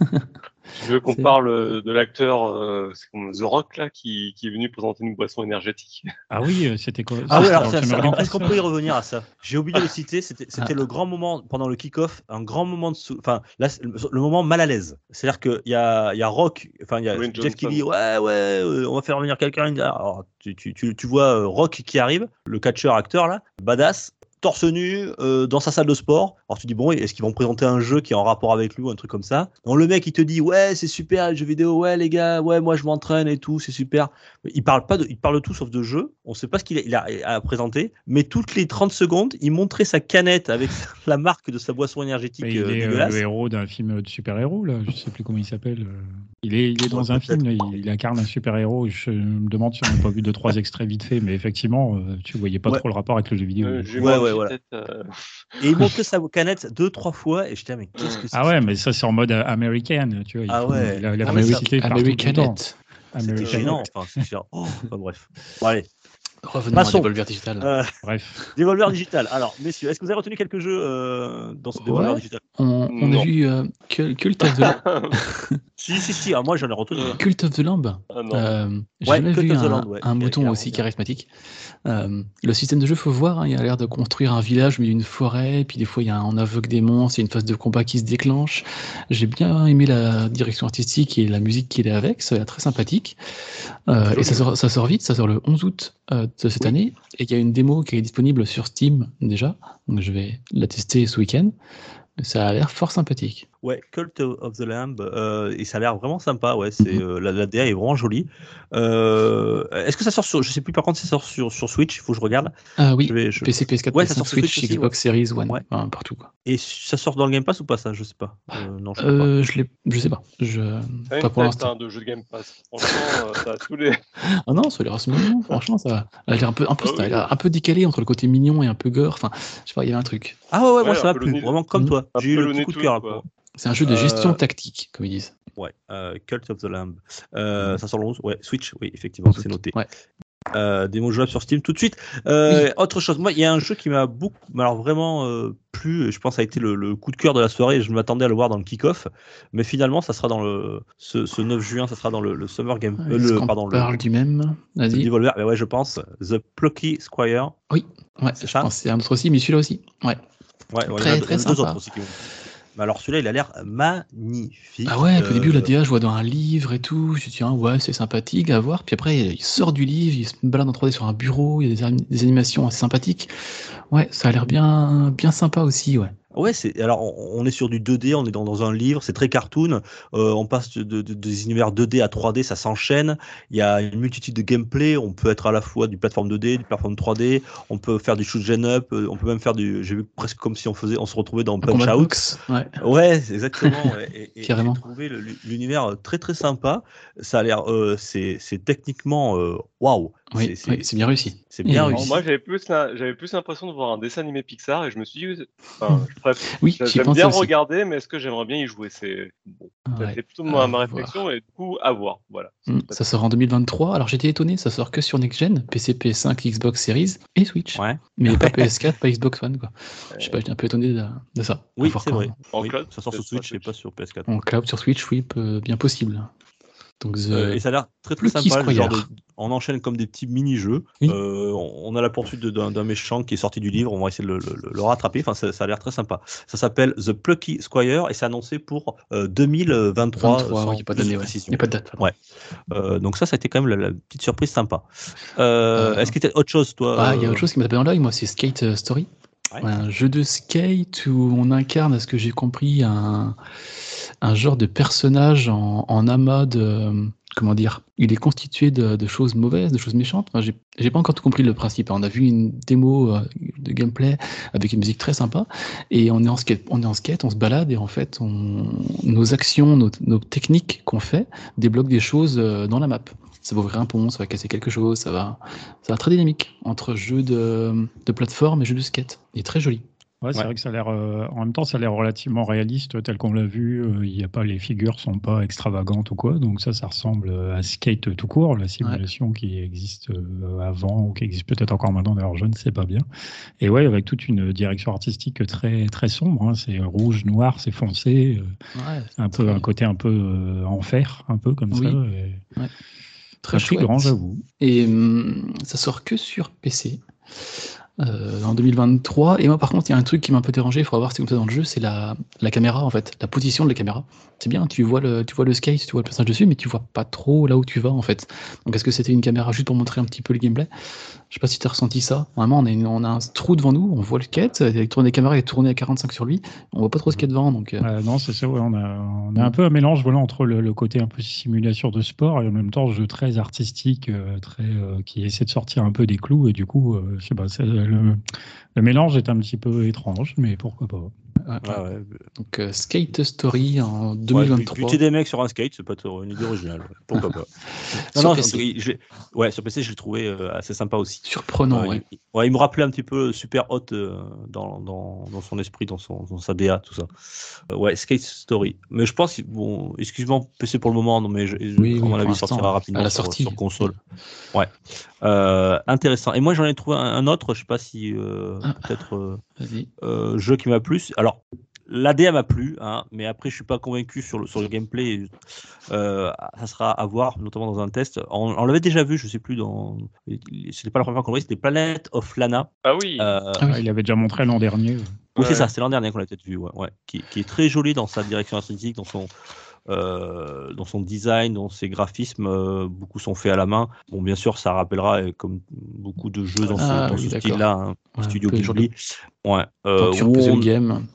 [laughs] Je veux qu'on parle euh, de l'acteur euh, The Rock là, qui, qui est venu présenter une boisson énergétique. [laughs] Ah oui, euh, c'était quoi Ah oui, alors est-ce qu'on peut y revenir à ça? J'ai oublié de le citer, c'était Ah. le grand moment pendant le kick-off, un grand moment de... Enfin, là, le, moment mal à l'aise. C'est-à-dire qu'il y a, il y a Rock, enfin, il y a Jeff qui dit « Ouais, ouais, euh, on va faire venir quelqu'un. » Alors, tu, tu, tu, tu vois euh, Rock qui arrive, le catcheur-acteur, là, badass, torse nu, euh, dans sa salle de sport. Alors tu dis, bon, est-ce qu'ils vont présenter un jeu qui est en rapport avec lui ou un truc comme ça? Donc le mec, il te dit, ouais, c'est super les jeux vidéo, ouais, les gars, ouais, moi je m'entraîne et tout, c'est super. Il parle pas de, il parle de tout sauf de jeu. On sait pas ce qu'il a, a à présenter, mais toutes les 30 secondes, il montrait sa canette avec [laughs] la marque de sa boisson énergétique Mais il euh, est euh, dégueulasse. le héros d'un film de super-héros, là. Je sais plus comment il s'appelle. Il est, il est dans un film, il, il incarne un super-héros. Je me demande si on n'a pas vu deux, trois [laughs] extraits vite fait, mais effectivement, euh, tu voyais pas Ouais. trop le rapport avec le jeu vidéo. Euh, Ouais, ouais, voilà. euh, [laughs] Et il montrait sa canette deux, trois fois, et j'étais, mais qu'est-ce que c'est Ah ouais, mais ça, c'est en mode euh, américain, tu vois. il Ah ouais. Il a, il a Ah, mais ça- publicité partout tout le temps. Americanette. Gênant. Enfin, c'est chiant. Oh, enfin, bref. Bon, allez. Revenons Passons. à Devolver Digital. Euh, Bref. Devolver Digital. Alors, messieurs, est-ce que vous avez retenu quelques jeux euh, dans ce Devolver Ouais. Digital? On, on a vu euh, Cul- Cult, of the, [laughs] Si, si, si. ah, moi, j'en ai retenu. Cult of the Lamb. ah. Euh, Ouais, jamais vu of the un, Land, ouais. un mouton aussi charismatique. Euh, le système de jeu, faut voir, hein, il a l'air de construire un village au milieu d'une forêt, puis des fois il y a un, on invoque des monstres, il y a une phase de combat qui se déclenche. J'ai bien aimé la direction artistique et la musique qu'il est avec, ça a l'air très sympathique. Euh, et ça sort, ça sort vite, ça sort le 11 août euh, de cette Oui. année, et il y a une démo qui est disponible sur Steam déjà, donc je vais la tester ce week-end. Ça a l'air fort sympathique. Ouais, Cult of the Lamb, euh, et ça a l'air vraiment sympa. Ouais, c'est Mhm. euh, la, la DA est vraiment jolie. Euh, Est-ce que ça sort sur, je sais plus par contre, si ça sort sur, sur Switch. Il faut que je regarde. Ah oui, Je vais- je- PC, PS4, Ouais, ça PS5, sort sur Switch, Switch aussi, Xbox Series One, Ouais. enfin, partout quoi. Et ça sort dans le Game Pass ou pas ça Je sais pas. Euh, non, je Euh, je sais pas. Je, pas une pour l'instant. de jeu de Game Pass. Franchement, euh, t'as tous les. Ah non, ça a l'air mignon. Franchement, ça va. Elle a l'air un peu, un peu, Ah ça a oui. un peu décalé entre le côté mignon et un peu gore. Enfin, je sais pas, il y avait un truc. pas. Ah ouais, ouais, moi ça un m'a peu plu. le nez- Vraiment comme Mhm. toi. J'ai eu le coup de cœur C'est un jeu de Euh, gestion tactique, comme ils disent. Ouais, euh, Cult of the Lamb. Euh, Ça sort le 11. Ouais, Switch. Oui, effectivement, c'est noté. Ouais. Euh, démo jouable sur Steam tout de suite. Euh, Autre chose, moi, il y a un jeu qui m'a beaucoup, alors vraiment euh, plu. Je pense que ça a été le, le coup de cœur de la soirée. Je m'attendais à le voir dans le kick-off, mais finalement, ça sera dans le ce, ce 9 juin, ça sera dans le, le Summer Game, Est-ce le qu'on pardon, le, parle du même? Le Vas-y. Devolver. Mais ouais, je pense The Plucky Squire. Ouais, c'est ça c'est un autre aussi, mais celui-là aussi. Ouais. Ouais, ouais, Très, il y a, très deux sympa. autres aussi qui vont. Alors celui-là, il a l'air magnifique. Ah ouais, au début, la Euh, DA, je vois dans un livre et tout. Je tiens, ouais, c'est sympathique à voir. Puis après, il sort du livre, il se balade en 3D sur un bureau, il y a des animations assez sympathiques. Ouais, ça a l'air bien, bien sympa aussi, ouais. Ouais, c'est alors on, est sur du 2D, on est dans, dans un livre, c'est très cartoon. euh, on passe de, de- de- des univers 2D à 3D, ça s'enchaîne. Il y a une multitude de gameplay. On peut être à la fois du plateforme 2D, du plateforme 3D. On peut faire du shoot gen up. euh, On peut même faire du. J'ai vu presque comme si on faisait, on se retrouvait dans Un Punch Out. ouais. Exactement. Et, et- Carrément. J'ai trouvé l'univers très très sympa. Ça a l'air, euh, c'est c'est techniquement euh, waouh. Oui, C'est- oui, bien réussi. c'est bien réussi. Alors, moi, j'avais plus, j'avais plus l'impression de voir un dessin animé Pixar et je me suis dit, enfin, je préfère- Oui, j'y j'aime bien aussi. regarder, mais est-ce que j'aimerais bien y jouer? C'est bon, Ouais. c'est plutôt ma, à ma voir. réflexion et du coup, à voir. Voilà. Mm, Ça sort en 2023. Alors j'étais étonné, ça sort que sur Next Gen, PC, PS5, Xbox Series et Switch. Ouais. Mais pas [laughs] PS4, pas Xbox One. Quoi. Je sais pas, j'étais un peu étonné de, de ça. Oui, c'est vrai. En Oui, cloud, ça sort sur Switch et pas sur PS4. En cloud sur Switch, oui, peu- bien possible. Donc, Euh, et ça a l'air très très sympa. le genre de- on enchaîne comme des petits mini-jeux. Oui. Euh, on a la poursuite d'un méchant qui est sorti du livre. On va essayer de le, le- le rattraper. Enfin, ça, ça a l'air très sympa. Ça s'appelle The Plucky Squire et c'est annoncé pour euh, 2023. 23, sans il n'y a pas de ouais. Il a pas date. Ouais. Euh, donc ça, ça a été quand même la, la petite surprise sympa. Euh, Euh, Est-ce qu'il y a autre chose, toi Ah, il y a euh, autre chose qui m'a tapé dans l'œil, moi, c'est Skate euh, Story. Un jeu de skate où on incarne, à ce que j'ai compris, un, un genre de personnage en, en amas de. Comment dire Il est constitué de, de choses mauvaises, de choses méchantes. J'ai pas encore tout compris le principe. On a vu une démo euh, de gameplay avec une musique très sympa et on est en skate, on est en skate, on se balade et en fait, on, nos actions, nos, nos techniques qu'on fait débloquent des choses euh, dans la map. Ça va ouvrir un pont, ça va casser quelque chose, ça va, ça va très dynamique entre jeu de, de plateforme et jeu de skate. Il est très joli. Ouais, c'est Ouais. vrai que ça a l'air. euh, en même temps, ça a l'air relativement réaliste tel qu'on l'a vu. euh, Il y a pas les figures sont pas extravagantes ou quoi, donc ça, ça ressemble à Skate tout court, la simulation qui existe euh, avant ou qui existe peut-être encore maintenant. D'ailleurs, je ne sais pas bien. Et ouais, avec toute une direction artistique très très sombre. hein, c'est rouge, noir, c'est foncé, euh, un peu un côté un peu euh, enfer, un peu comme Oui. ça. et Très intriguant, j'avoue. Et hum, ça sort que sur PC. Euh, en 2023. Et moi, par contre, il y a un truc qui m'a un peu dérangé, il faudra voir si c'est comme dans le jeu, c'est la, la caméra, en fait, la position de la caméra. C'est bien, tu vois, le, tu vois le skate, tu vois le personnage dessus, mais tu vois pas trop là où tu vas, en fait. Donc, est-ce que c'était une caméra juste pour montrer un petit peu le gameplay? Je sais pas si tu as ressenti ça. Vraiment, on une- on a un trou devant nous, on voit le skate, il tourne des caméras, est tourné à 45 sur lui, on voit pas trop ce qu'il y a devant. Donc, euh, Euh, non, c'est ça. on, a, un peu un mélange voilà, entre le, côté un peu simulation de sport et en même temps jeu très artistique, euh, très qui essaie de sortir un peu des clous. Et du coup, le mélange est un petit peu étrange, mais pourquoi pas. Ouais, Ouais, ouais. donc euh, Skate Story en Ouais, 2023. buter des mecs sur un skate, c'est pas une idée originale. ouais. Pourquoi pas [laughs] Non, Sur non, PC. je l'ai- ouais, sur PC, je l'ai trouvé euh, assez sympa aussi. Surprenant, Ouais, ouais. il, ouais, il me rappelait un petit peu Super Hot euh, dans, dans, dans son esprit, dans, son, dans sa DA, tout ça. Euh, ouais, Skate Story. Mais je pense, bon, excuse-moi, PC pour le moment, non, mais je, je- Oui, mon avis, sortira rapidement à la sur, sortie. sur console. Ouais. Euh, intéressant. Et moi, j'en ai trouvé un, un autre, je sais pas si euh, Ah. peut-être euh, euh, jeu qui m'a plu. Alors, l'ADA m'a plu, hein, mais après, je suis pas convaincu sur le, sur le gameplay. Euh, ça sera à voir, notamment dans un test. On, on l'avait déjà vu, je sais plus, dans. C'était pas la première fois qu'on le voyait, c'était Planet of Lana. Ah oui. Euh, Ah oui. Il avait déjà montré l'an dernier. oui, c'est ça, c'est l'an dernier qu'on l'a peut-être vu, ouais, ouais. Qui, qui est très joli dans sa direction artistique, dans son, euh, dans son design, dans ses graphismes. euh, beaucoup sont faits à la main. Bon, bien sûr, ça rappellera, euh, comme beaucoup de jeux dans ce, Ah oui, ce style-là, hein, Ouais, Studio Ghibli. Ouais, Aventure où puzzle on- game.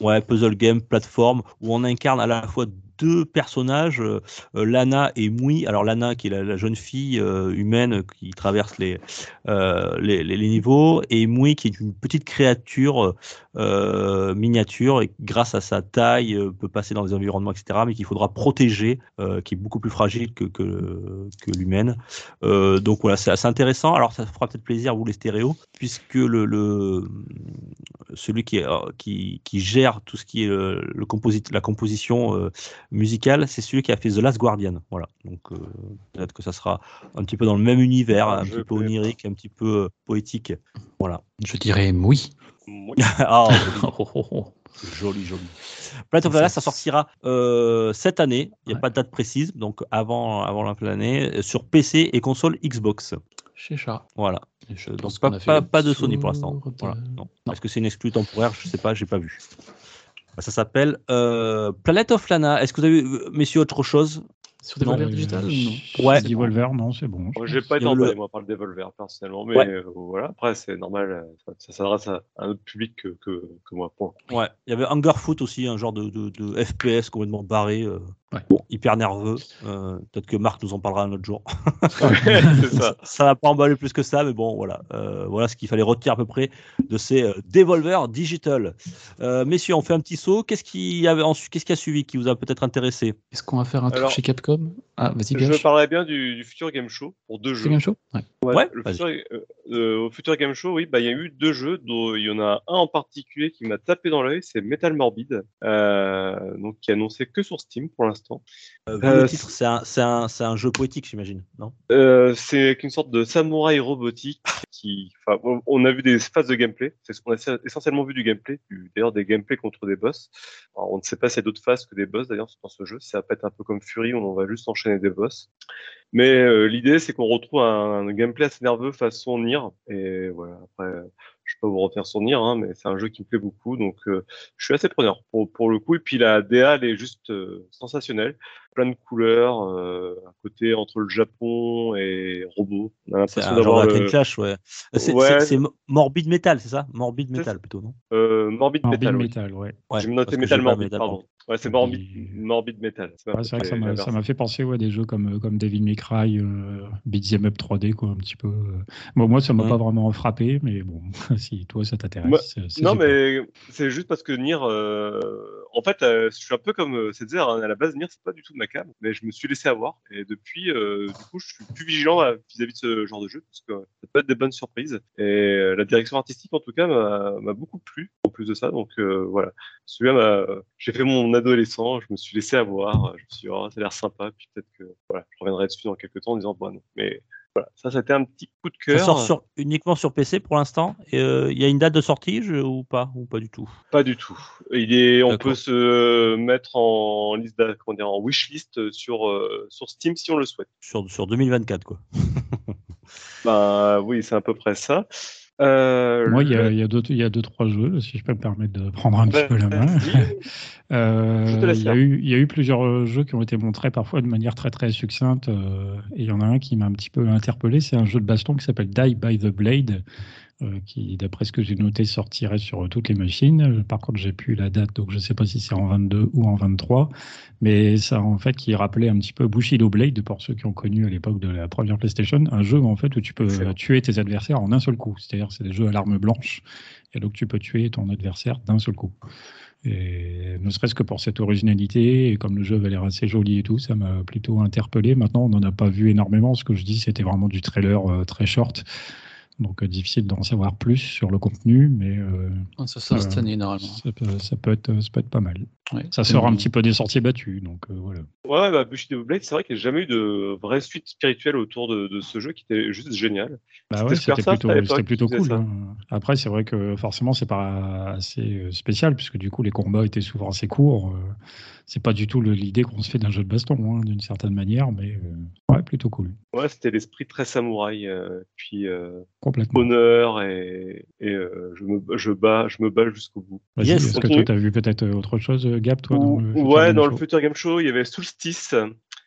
Ouais, puzzle game, plateforme, où on incarne à la fois deux personnages, euh, euh, Lana et Mui. Alors Lana, qui est la, jeune fille euh, humaine qui traverse les, les, les- niveaux, et Mui, qui est une petite créature miniature, et grâce à sa taille, peut passer dans des environnements, etc., mais qu'il faudra protéger, qui est beaucoup plus fragile que, que, l'humaine. Donc voilà, c'est assez intéressant. Alors ça fera peut-être plaisir à vous les stéréos, puisque le, le celui qui, qui, qui gère tout ce qui est le, le la composition musicale, c'est celui qui a fait The Last Guardian. Voilà. Donc euh, peut-être que ça sera un petit peu dans le même univers, Ah, un je petit peu pas. onirique, un petit peu euh, poétique. Voilà. Je dirais oui. Oui. [laughs] ah, [laughs] Oh, oh, oh, joli, joli. Planet of Lana, ça sortira euh, cette année. Il n'y a Ouais. pas de date précise, donc avant, avant la fin de l'année, sur PC et console Xbox. Chez Chat. Voilà. Je donc pas, de Sony pour l'instant. de- Voilà, non. Non. Est-ce que c'est une exclue temporaire? Je sais pas, j'ai pas vu. Ça s'appelle euh, Planet of Lana. Est-ce que vous avez messieurs, autre chose? Sur Devolver Non, Digital? Euh, non Ouais. Devolver, non, c'est bon. je j'ai pas été emballé moi par le Devolver personnellement, mais Ouais. euh, voilà. Après, c'est normal, ça, ça s'adresse à un autre public que, que, que moi. Ouais, il y avait Hungerfoot aussi, un genre de, de, de FPS complètement barré, euh, Ouais. bon, hyper nerveux. Euh, Peut-être que Marc nous en parlera un autre jour. [laughs] [laughs] ça. va pas emballer plus que ça, mais bon, voilà. Euh, voilà ce qu'il fallait retenir à peu près de ces euh, Devolver Digital. Euh, messieurs, on fait un petit saut. Qu'est-ce qui, avait qu'est-ce qui a suivi qui vous a peut-être intéressé? Est-ce qu'on va faire un tour Alors, chez Capcom? Ah, vas-y, Je Gage. parlerais bien du, du futur Game Show pour deux jeux. Game Show? Ouais. Ouais, le futur, au Futur Game Show, oui, bah, il y a eu deux jeux, dont il y en a un en particulier qui m'a tapé dans l'œil, c'est Metal Morbid, euh, donc qui est annoncé que sur Steam pour l'instant. Euh, vu Euh, le titre, c'est un, jeu poétique, j'imagine, non? Euh, c'est une sorte de samouraï robotique qui, on- a vu des phases de gameplay. C'est ce qu'on a essentiellement vu du gameplay, d'ailleurs des gameplays contre des boss. Alors, on ne sait pas s'il y a d'autres phases que des boss d'ailleurs dans ce jeu. Ça va être un peu comme Fury où on va juste enchaîner des boss. Mais l'idée c'est qu'on retrouve un, un gameplay assez nerveux façon Nier. Et voilà. Après, je pas vous sur Nier, hein, mais c'est un jeu qui me plaît beaucoup, donc euh, je suis assez preneur pour, pour le coup. Et puis la DA, elle est juste euh, sensationnelle, plein de couleurs, euh, un côté entre le Japon et robot. On a C'est l'impression d'avoir le Clash, ouais. Euh, C'est Ouais. Morbid Metal, c'est ça? Morbid C'est Metal plutôt, non? Euh, Morbid Morbid Metal. oui. Metal, ouais. Ouais, J'ai noté Metal Morbid, Metal pardon. Ouais, c'est Et Morbid, puis- Morbid Metal. Ça m'a Ouais, c'est vrai que ça fait m'a, m'a penser ouais, à des jeux comme, comme Devil May Cry, euh, Beat'em Up 3D, quoi, un petit peu. euh. Bon, moi, ça m'a Ouais. pas vraiment frappé, mais bon, [laughs] si toi, ça t'intéresse. Non, super. mais c'est juste parce que Nier, euh, en fait, euh, je suis un peu comme euh, Cedzer, hein, à la base, Nier, c'est pas du tout de mais je me suis laissé avoir. Et depuis, euh, du coup, je suis plus vigilant à- vis-à-vis de ce genre de jeu, parce que ça peut être des bonnes surprises. Et euh, la direction artistique, en tout cas, m'a beaucoup plu, en plus de ça. Donc euh, voilà, celui-là, j'ai fait mon adolescent, je me suis laissé avoir, je me suis dit, oh, ça a l'air sympa, puis peut-être que voilà, je reviendrai dessus dans quelques temps en disant, bon, non. Mais voilà, ça, ça été un petit coup de Ça cœur. sort sur, uniquement sur PC pour l'instant. Euh, Il y a une date de sortie je- ou pas Ou pas du tout? Pas du tout. Il est, on peut se mettre en liste, dire, en wishlist sur euh, sur Steam si on le souhaite. sur, sur 2024, quoi. Ben oui, c'est à peu près ça. Euh, Moi, il y, a, le- y, deux, il y a deux, trois jeux, si je peux me permettre de prendre un petit Ouais, peu la main. [laughs] Euh, il, y a eu, il y a eu plusieurs euh, jeux qui ont été montrés parfois de manière très très succincte. euh, et il y en a un qui m'a un petit peu interpellé. C'est un jeu de baston qui s'appelle Die by the Blade, qui, d'après ce que j'ai noté, sortirait sur toutes les machines. Euh, Par contre, j'ai plus la date, donc je ne sais pas si c'est en 22 ou en 23. Mais ça, en fait, qui rappelait un petit peu Bushido Blade, pour ceux qui ont connu à l'époque de la première PlayStation, un jeu en fait où tu peux Excellent. tuer tes adversaires en un seul coup. C'est-à-dire, c'est des jeux à l'arme blanche, et donc tu peux tuer ton adversaire d'un seul coup. Et ne serait-ce que pour cette originalité, et comme le jeu avait l'air assez joli et tout, ça m'a plutôt interpellé. Maintenant, on n'en a pas vu énormément. Ce que je dis, c'était vraiment du trailer euh, très short. Donc, euh, difficile d'en savoir plus sur le contenu, mais euh, Ça sort cette Euh, année, normalement. ça, peut, ça, peut être, ça peut être pas mal. Ouais. Ça sort un petit peu des sorties battues, donc euh, voilà. Ouais, bah, Bushido Blade, c'est vrai qu'il n'y a jamais eu de vraie suite spirituelle autour de, de ce jeu qui était juste génial. Bah C'était ouais, c'était plutôt, cool. hein. Après, c'est vrai que forcément, c'est pas assez euh, spécial, puisque du coup, les combats étaient souvent assez courts. euh, C'est pas du tout l'idée qu'on se fait d'un jeu de baston, hein, d'une certaine manière, mais euh, ouais, plutôt cool. Ouais, c'était l'esprit très samouraï, euh, puis euh, Complètement. honneur et, et euh, je me je bats je me bats jusqu'au bout. Vas-y, Yes. est-ce que toi, tu as vu peut-être autre chose, Gab, toi dans le Ouais, Game dans Show le Future Game Show, il y avait Solstice.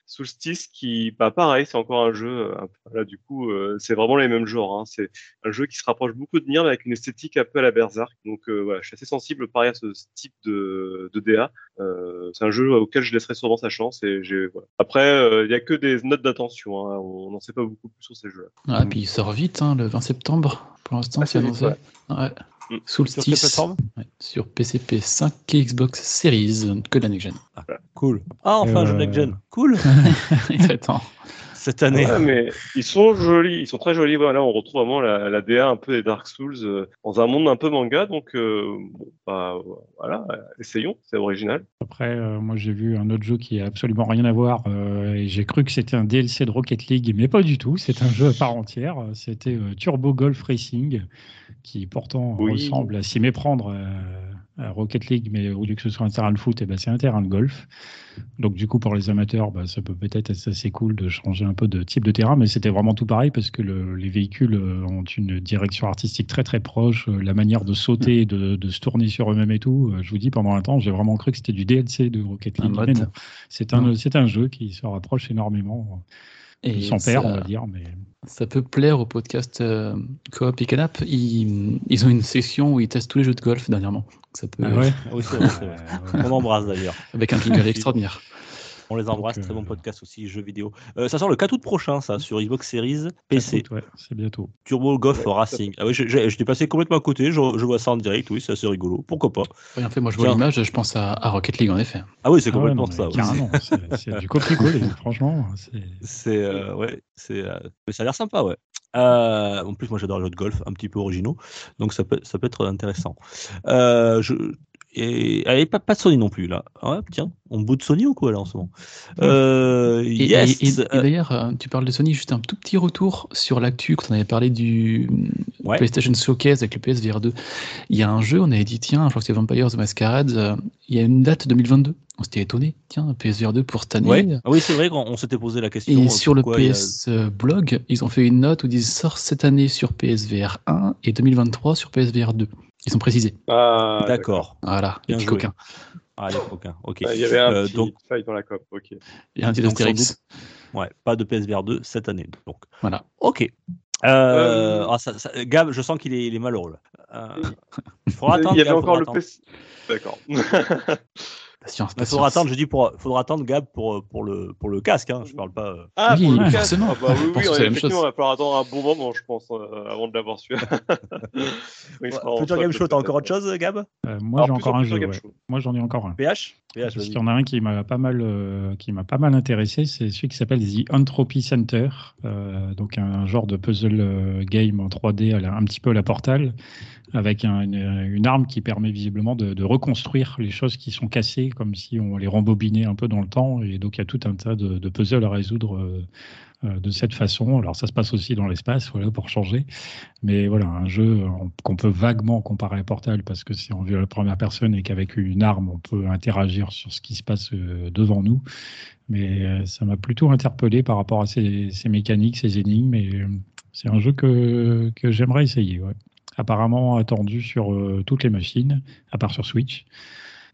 Solstice qui, bah pareil, c'est encore un jeu. euh, Là, du coup, euh, c'est vraiment les mêmes genres. Hein. C'est un jeu qui se rapproche beaucoup de Nier, mais avec une esthétique un peu à la Berserk. Donc, euh, voilà, je suis assez sensible, pareil, à ce type de, de DA. Euh, c'est un jeu auquel je laisserai sûrement sa chance. Et j'ai, voilà. Après, euh, il y a que des notes d'attention. Hein. On n'en sait pas beaucoup plus sur ces jeux-là. Ah, puis il sort vite, hein, le 20 septembre. Pour l'instant, Ah, c'est c'est vite, annoncé. Ouais. Mm. Sur quelle plateforme Ouais, Sur PC, PS5 et Xbox Series, que de la next gen. Cool. Ah, enfin, Euh, next gen. Cool. [laughs] Il temps. Cette année. Ouais, mais ils sont jolis, ils sont très jolis. Voilà, on retrouve vraiment la, la DA un peu des Dark Souls euh, dans un monde un peu manga. Donc, euh, bon, bah, voilà, essayons, c'est original. Après, euh, moi, j'ai vu un autre jeu qui a absolument rien à voir, euh, et j'ai cru que c'était un DLC de Rocket League, mais pas du tout. C'est un jeu à part entière. C'était euh, Turbo Golf Racing, qui pourtant Oui. ressemble à s'y méprendre Rocket League, mais au lieu que ce soit un terrain de foot, eh ben, c'est un terrain de golf. Donc du coup, pour les amateurs, bah, ça peut peut-être être assez cool de changer un peu de type de terrain, mais c'était vraiment tout pareil parce que le- les véhicules euh, ont une direction artistique très très proche, euh, la manière de sauter, de, de se tourner sur eux-mêmes et tout. euh, Je vous dis, pendant un temps, j'ai vraiment cru que c'était du DLC de Rocket League. C'est un, Non. c'est un jeu qui se rapproche énormément Et son père, on va dire. Mais Ça peut plaire au podcast euh, Coop et Canap. Ils, ils ont une section où ils testent tous les jeux de golf dernièrement. Ça peut, Ah ouais. Ah oui, c'est vrai, [laughs] On embrasse d'ailleurs. Avec un jingle extraordinaire. On les embrasse, Donc, très bon euh, podcast aussi, jeux vidéo. Euh, ça sort le 4 août prochain, ça, sur Xbox Series, PC, ouais, c'est bientôt. Turbo Golf Ouais, Racing. Ah j'ai- j'étais passé complètement à côté, je, je vois ça en direct, oui, c'est assez rigolo, pourquoi pas. Rien fait, moi je vois l'image, je pense à, à Rocket League en effet. Ah oui, c'est Ah ouais, complètement non, ça. [laughs] c'est- du copier-coller, franchement. c'est- C'est euh, ouais, c'est euh, mais ça a l'air sympa, ouais. Euh, en plus, moi, j'adore les jeux de golf, un petit peu originaux, donc ça peut, ça peut être intéressant. Euh, je et allez, pas, pas de Sony non plus là. Ah Ouais, tiens, on bout de Sony ou quoi là en ce moment? Euh, Et, Yes. et- et- et d'ailleurs, euh, tu parles de Sony, juste un tout petit retour sur l'actu quand on avait parlé du Ouais. PlayStation Showcase avec le PSVR 2. Il y a un jeu, on avait dit, tiens, je crois que c'est Vampires the Masquerade, euh, il y a une date 2022. On s'était étonné, tiens, PSVR 2 pour cette année. ouais. Ah oui, c'est vrai qu'on on s'était posé la question. Et sur le a- PS Blog, ils ont fait une note où ils disent sort cette année sur PSVR 1 et 2023 sur PSVR 2. Ils ont précisé. Ah, D'accord. Voilà, les Bien petits joué. coquins. Ah, les coquins. Ok. Il y avait un Euh, petit donc- faille dans la COP, ok. Et un petit Donc, sans Astérix. Ouais, pas de PSVR 2 cette année. Donc, Voilà. ok. Euh, Euh, ah, ça- ça- Gab, je sens qu'il est, il est malheureux. Là. Euh, il [laughs] faudra attendre. Il y avait Gab, encore le. PC. D'accord. [laughs] Patience, Il faudra attendre, je dis, pour, faudra attendre Gab pour, pour, le, pour le casque. Hein. Je parle pas. euh, Ah, Oui, pour le oui, casque. forcément. Ah, bah oui, oui, effectivement, il va falloir attendre un bon moment, je pense, euh, avant de l'avoir su. [laughs] Oui, en Game Show, t'as encore autre chose, Gab? Euh, moi, j'ai encore en un jeu. Ouais. Moi, j'en ai encore un. PH PH, Parce qu'il y en a un qui m'a pas mal, euh, qui m'a pas mal intéressé, c'est celui qui s'appelle The Entropy Center, euh, donc un genre de puzzle game en 3D, à la- un petit peu à la Portal, avec un- une, arme qui permet visiblement de, reconstruire les choses qui sont cassées, comme si on les rembobinait un peu dans le temps. Et donc il y a tout un tas de, puzzles à résoudre. euh, euh, de cette façon. Alors ça se passe aussi dans l'espace, voilà, pour changer. Mais voilà, un jeu qu'on peut vaguement comparer à Portal parce que c'est en vue à la première personne et qu'avec une arme, on peut interagir sur ce qui se passe euh, devant nous. Mais ça m'a plutôt interpellé par rapport à ces, mécaniques, ces énigmes. Et c'est un jeu que, j'aimerais essayer. Apparemment attendu sur euh, toutes les machines, à part sur Switch.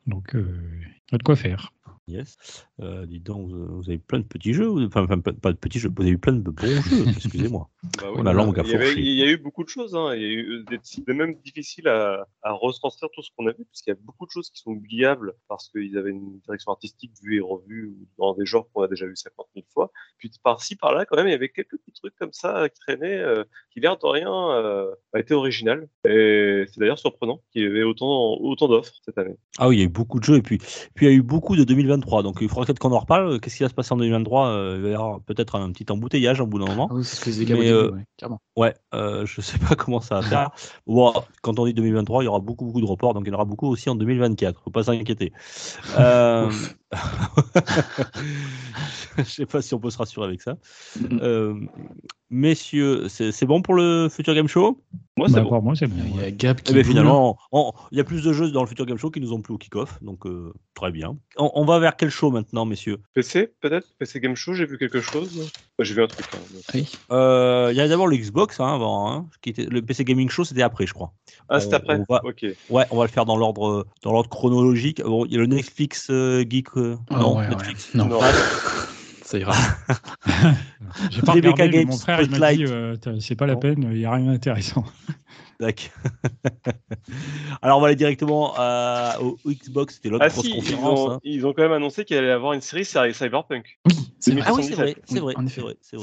Donc, il a de quoi faire. Yes. Euh, dis donc, vous, vous avez plein de petits jeux, ou- enfin, enfin, pas pas de petits jeux, vous avez eu plein de bons jeux, [laughs] excusez-moi. Bah la langue a il, y avait- fourché. il y a eu beaucoup de choses. Hein. Il y a eu des, des même difficiles à, à retranscrire tout ce qu'on a vu, puisqu'il y a beaucoup de choses qui sont oubliables parce qu'ils avaient une direction artistique vue et revue dans des genres qu'on a déjà vu 50 000 fois. Puis par-ci, par-là, quand même, il y avait quelques petits trucs comme ça qui traînaient, euh, qui, l'air de rien, euh, a été original. Et c'est d'ailleurs surprenant qu'il y avait autant, autant d'offres cette année. Ah oui, il y a eu beaucoup de jeux, et puis, puis il y a eu beaucoup de 2023, donc il faudra peut-être qu'on en reparle. Qu'est-ce qui va se passer en 2023 Euh, Il va y avoir peut-être un petit embouteillage au bout d'un moment. Ah oui, c'est ce que Mais, euh, ouais, euh, je sais pas [laughs] comment ça va faire. Bon, quand on dit 2023, il y aura beaucoup, beaucoup de reports, donc il y en aura beaucoup aussi en 2024. Faut pas s'inquiéter. Euh... [laughs] je sais pas si on peut se rassurer avec ça. Euh, Messieurs, c'est bon pour le Future Game Show? Moi, c'est Bah, bon. moi, c'est bon. Il y a Eh qui ben, boule. finalement, on- il y a plus de jeux dans le Future Game Show qui nous ont plu au kick-off, donc euh, très bien. On, on va vers quel show maintenant, messieurs? PC, peut-être? PC Game Show, j'ai vu quelque chose. Ouais, j'ai vu un truc. hein, mais- Oui. Euh, Il y a d'abord le Xbox hein, avant, hein, qui était, le PC Gaming Show, c'était après, je crois. Ah, c'est après on va- Ok. Ouais, on va le faire dans l'ordre dans l'ordre chronologique. Bon, il y a le Netflix euh, Geek. Ah, non, ouais, ouais. Netflix. Non. Non. [laughs] Ça ira. [laughs] J'ai pas DBK regardé, mon frère il m'a dit euh, c'est pas la peine, il n'y a rien d'intéressant. Alors on va aller directement à- au Xbox. C'était l'autre Ah grosse si, ils conférence. ont, hein. ils ont quand même annoncé qu'il allait y avoir une série Cyberpunk. Oui, c'est vrai. Ah oui, c'est 2077. vrai, c'est vrai, en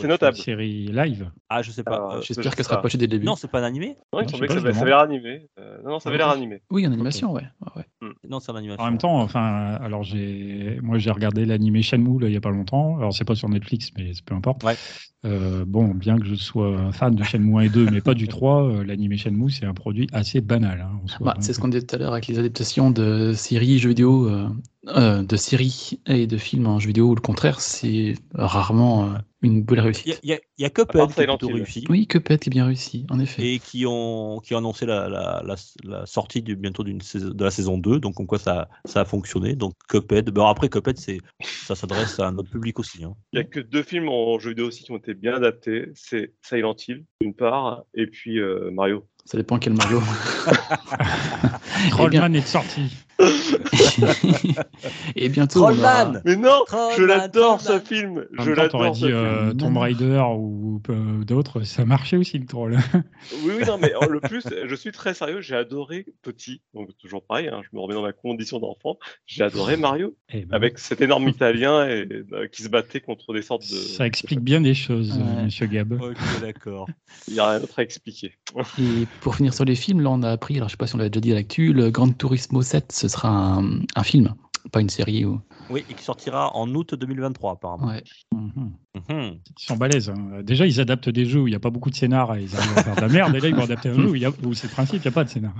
c'est notable. Série live. Ah, je sais pas. Ah, euh, je- J'espère je qu'elle sera pas. patchée dès le début. non, c'est pas un animé. Non, il Non, je que ça, avait- l'air animé. Euh, non, non, ça avait l'air animé. Oui, en animation, ouais. ouais, ouais. Non, c'est un animation. En même temps, enfin, alors j'ai, moi j'ai regardé l'animé Shenmue là, il y a pas longtemps. Alors c'est pas sur Netflix, mais c'est peu importe. Ouais. Euh, bon, bien que je sois fan de Shenmue 1 et 2, mais pas du 3, euh, l'animé Shenmue c'est un produit assez banal. hein, Bah, hein. c'est ce qu'on disait tout à l'heure avec les adaptations de séries, jeux vidéo. euh, euh, de séries et de films en jeu vidéo ou le contraire, c'est rarement euh, une bonne réussite. il y a- y Cuphead qui est plutôt réussi. Oui, Cuphead est bien réussi, en effet. Et qui ont, qui ont annoncé la, la, la, la sortie du, bientôt d'une saison, de la saison 2, donc comme quoi ça, ça a fonctionné. Donc Cuphead, bon, après Cuphead, c'est, ça s'adresse à un autre public aussi. hein. Il y a que deux films en jeu vidéo aussi qui ont été bien adaptés. C'est Silent Hill, d'une part, et puis euh, Mario. Ça dépend quel Mario. [laughs] [laughs] Eh bien- Trollman est sorti. [laughs] et bientôt. on aura- Trollman Mais non, Trollman, je l'adore ce film. En Je l'adore dit euh, Tomb. Raider ou euh, d'autres, ça marchait aussi le troll. Oui, oui, non, mais le plus, je suis très sérieux. J'ai adoré petit, donc toujours pareil. hein, je me remets dans ma condition d'enfant. J'ai adoré Mario [laughs] Eh ben, avec cet énorme Italien et, euh, qui se battait contre des sortes de. Ça explique bien des choses, Ouais. Monsieur Gab. Ok, d'accord. Il n'y a rien d'autre à expliquer. Et pour finir sur les films, là on a appris, alors je sais pas si on l'a déjà dit à l'actu, le Gran Turismo 7, ce sera un, un film, pas une série. Ou... Oui, et qui sortira en août 2023, apparemment. Ouais. Mhm. Ils sont balèzes. hein. Déjà, ils adaptent des jeux où il n'y a pas beaucoup de scénar et ils arrivent à faire de la merde. Et là, ils vont adapter un jeu où, il y a- où c'est le principe, il n'y a pas de scénar.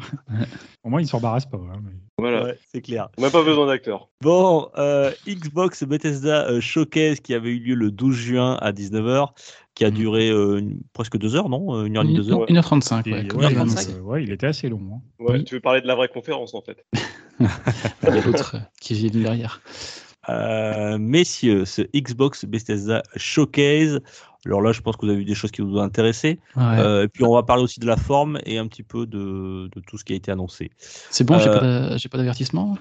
Au moins, ils ne s'embarrassent pas. hein, mais- Voilà. Ouais, c'est clair. On n'a pas besoin d'acteurs. Bon, euh, Xbox Bethesda euh, Showcase qui avait eu lieu le 12 juin à 19h, qui a Mhm. duré euh, une- presque deux heures, non Euh, Une heure et demie, deux heures Ouais. 1h35, Et, ouais, ouais, euh, ouais, il était assez long. hein. Ouais, Oui. Tu veux parler de la vraie conférence en fait. Il y a l'autre euh, qui vient derrière. Euh, messieurs, ce Xbox Bethesda Showcase. Alors là, je pense que vous avez vu des choses qui vous ont intéressé. Ouais. Euh, et puis, on va parler aussi de la forme et un petit peu de, de tout ce qui a été annoncé. C'est bon, euh, j'ai pas d'avertissement?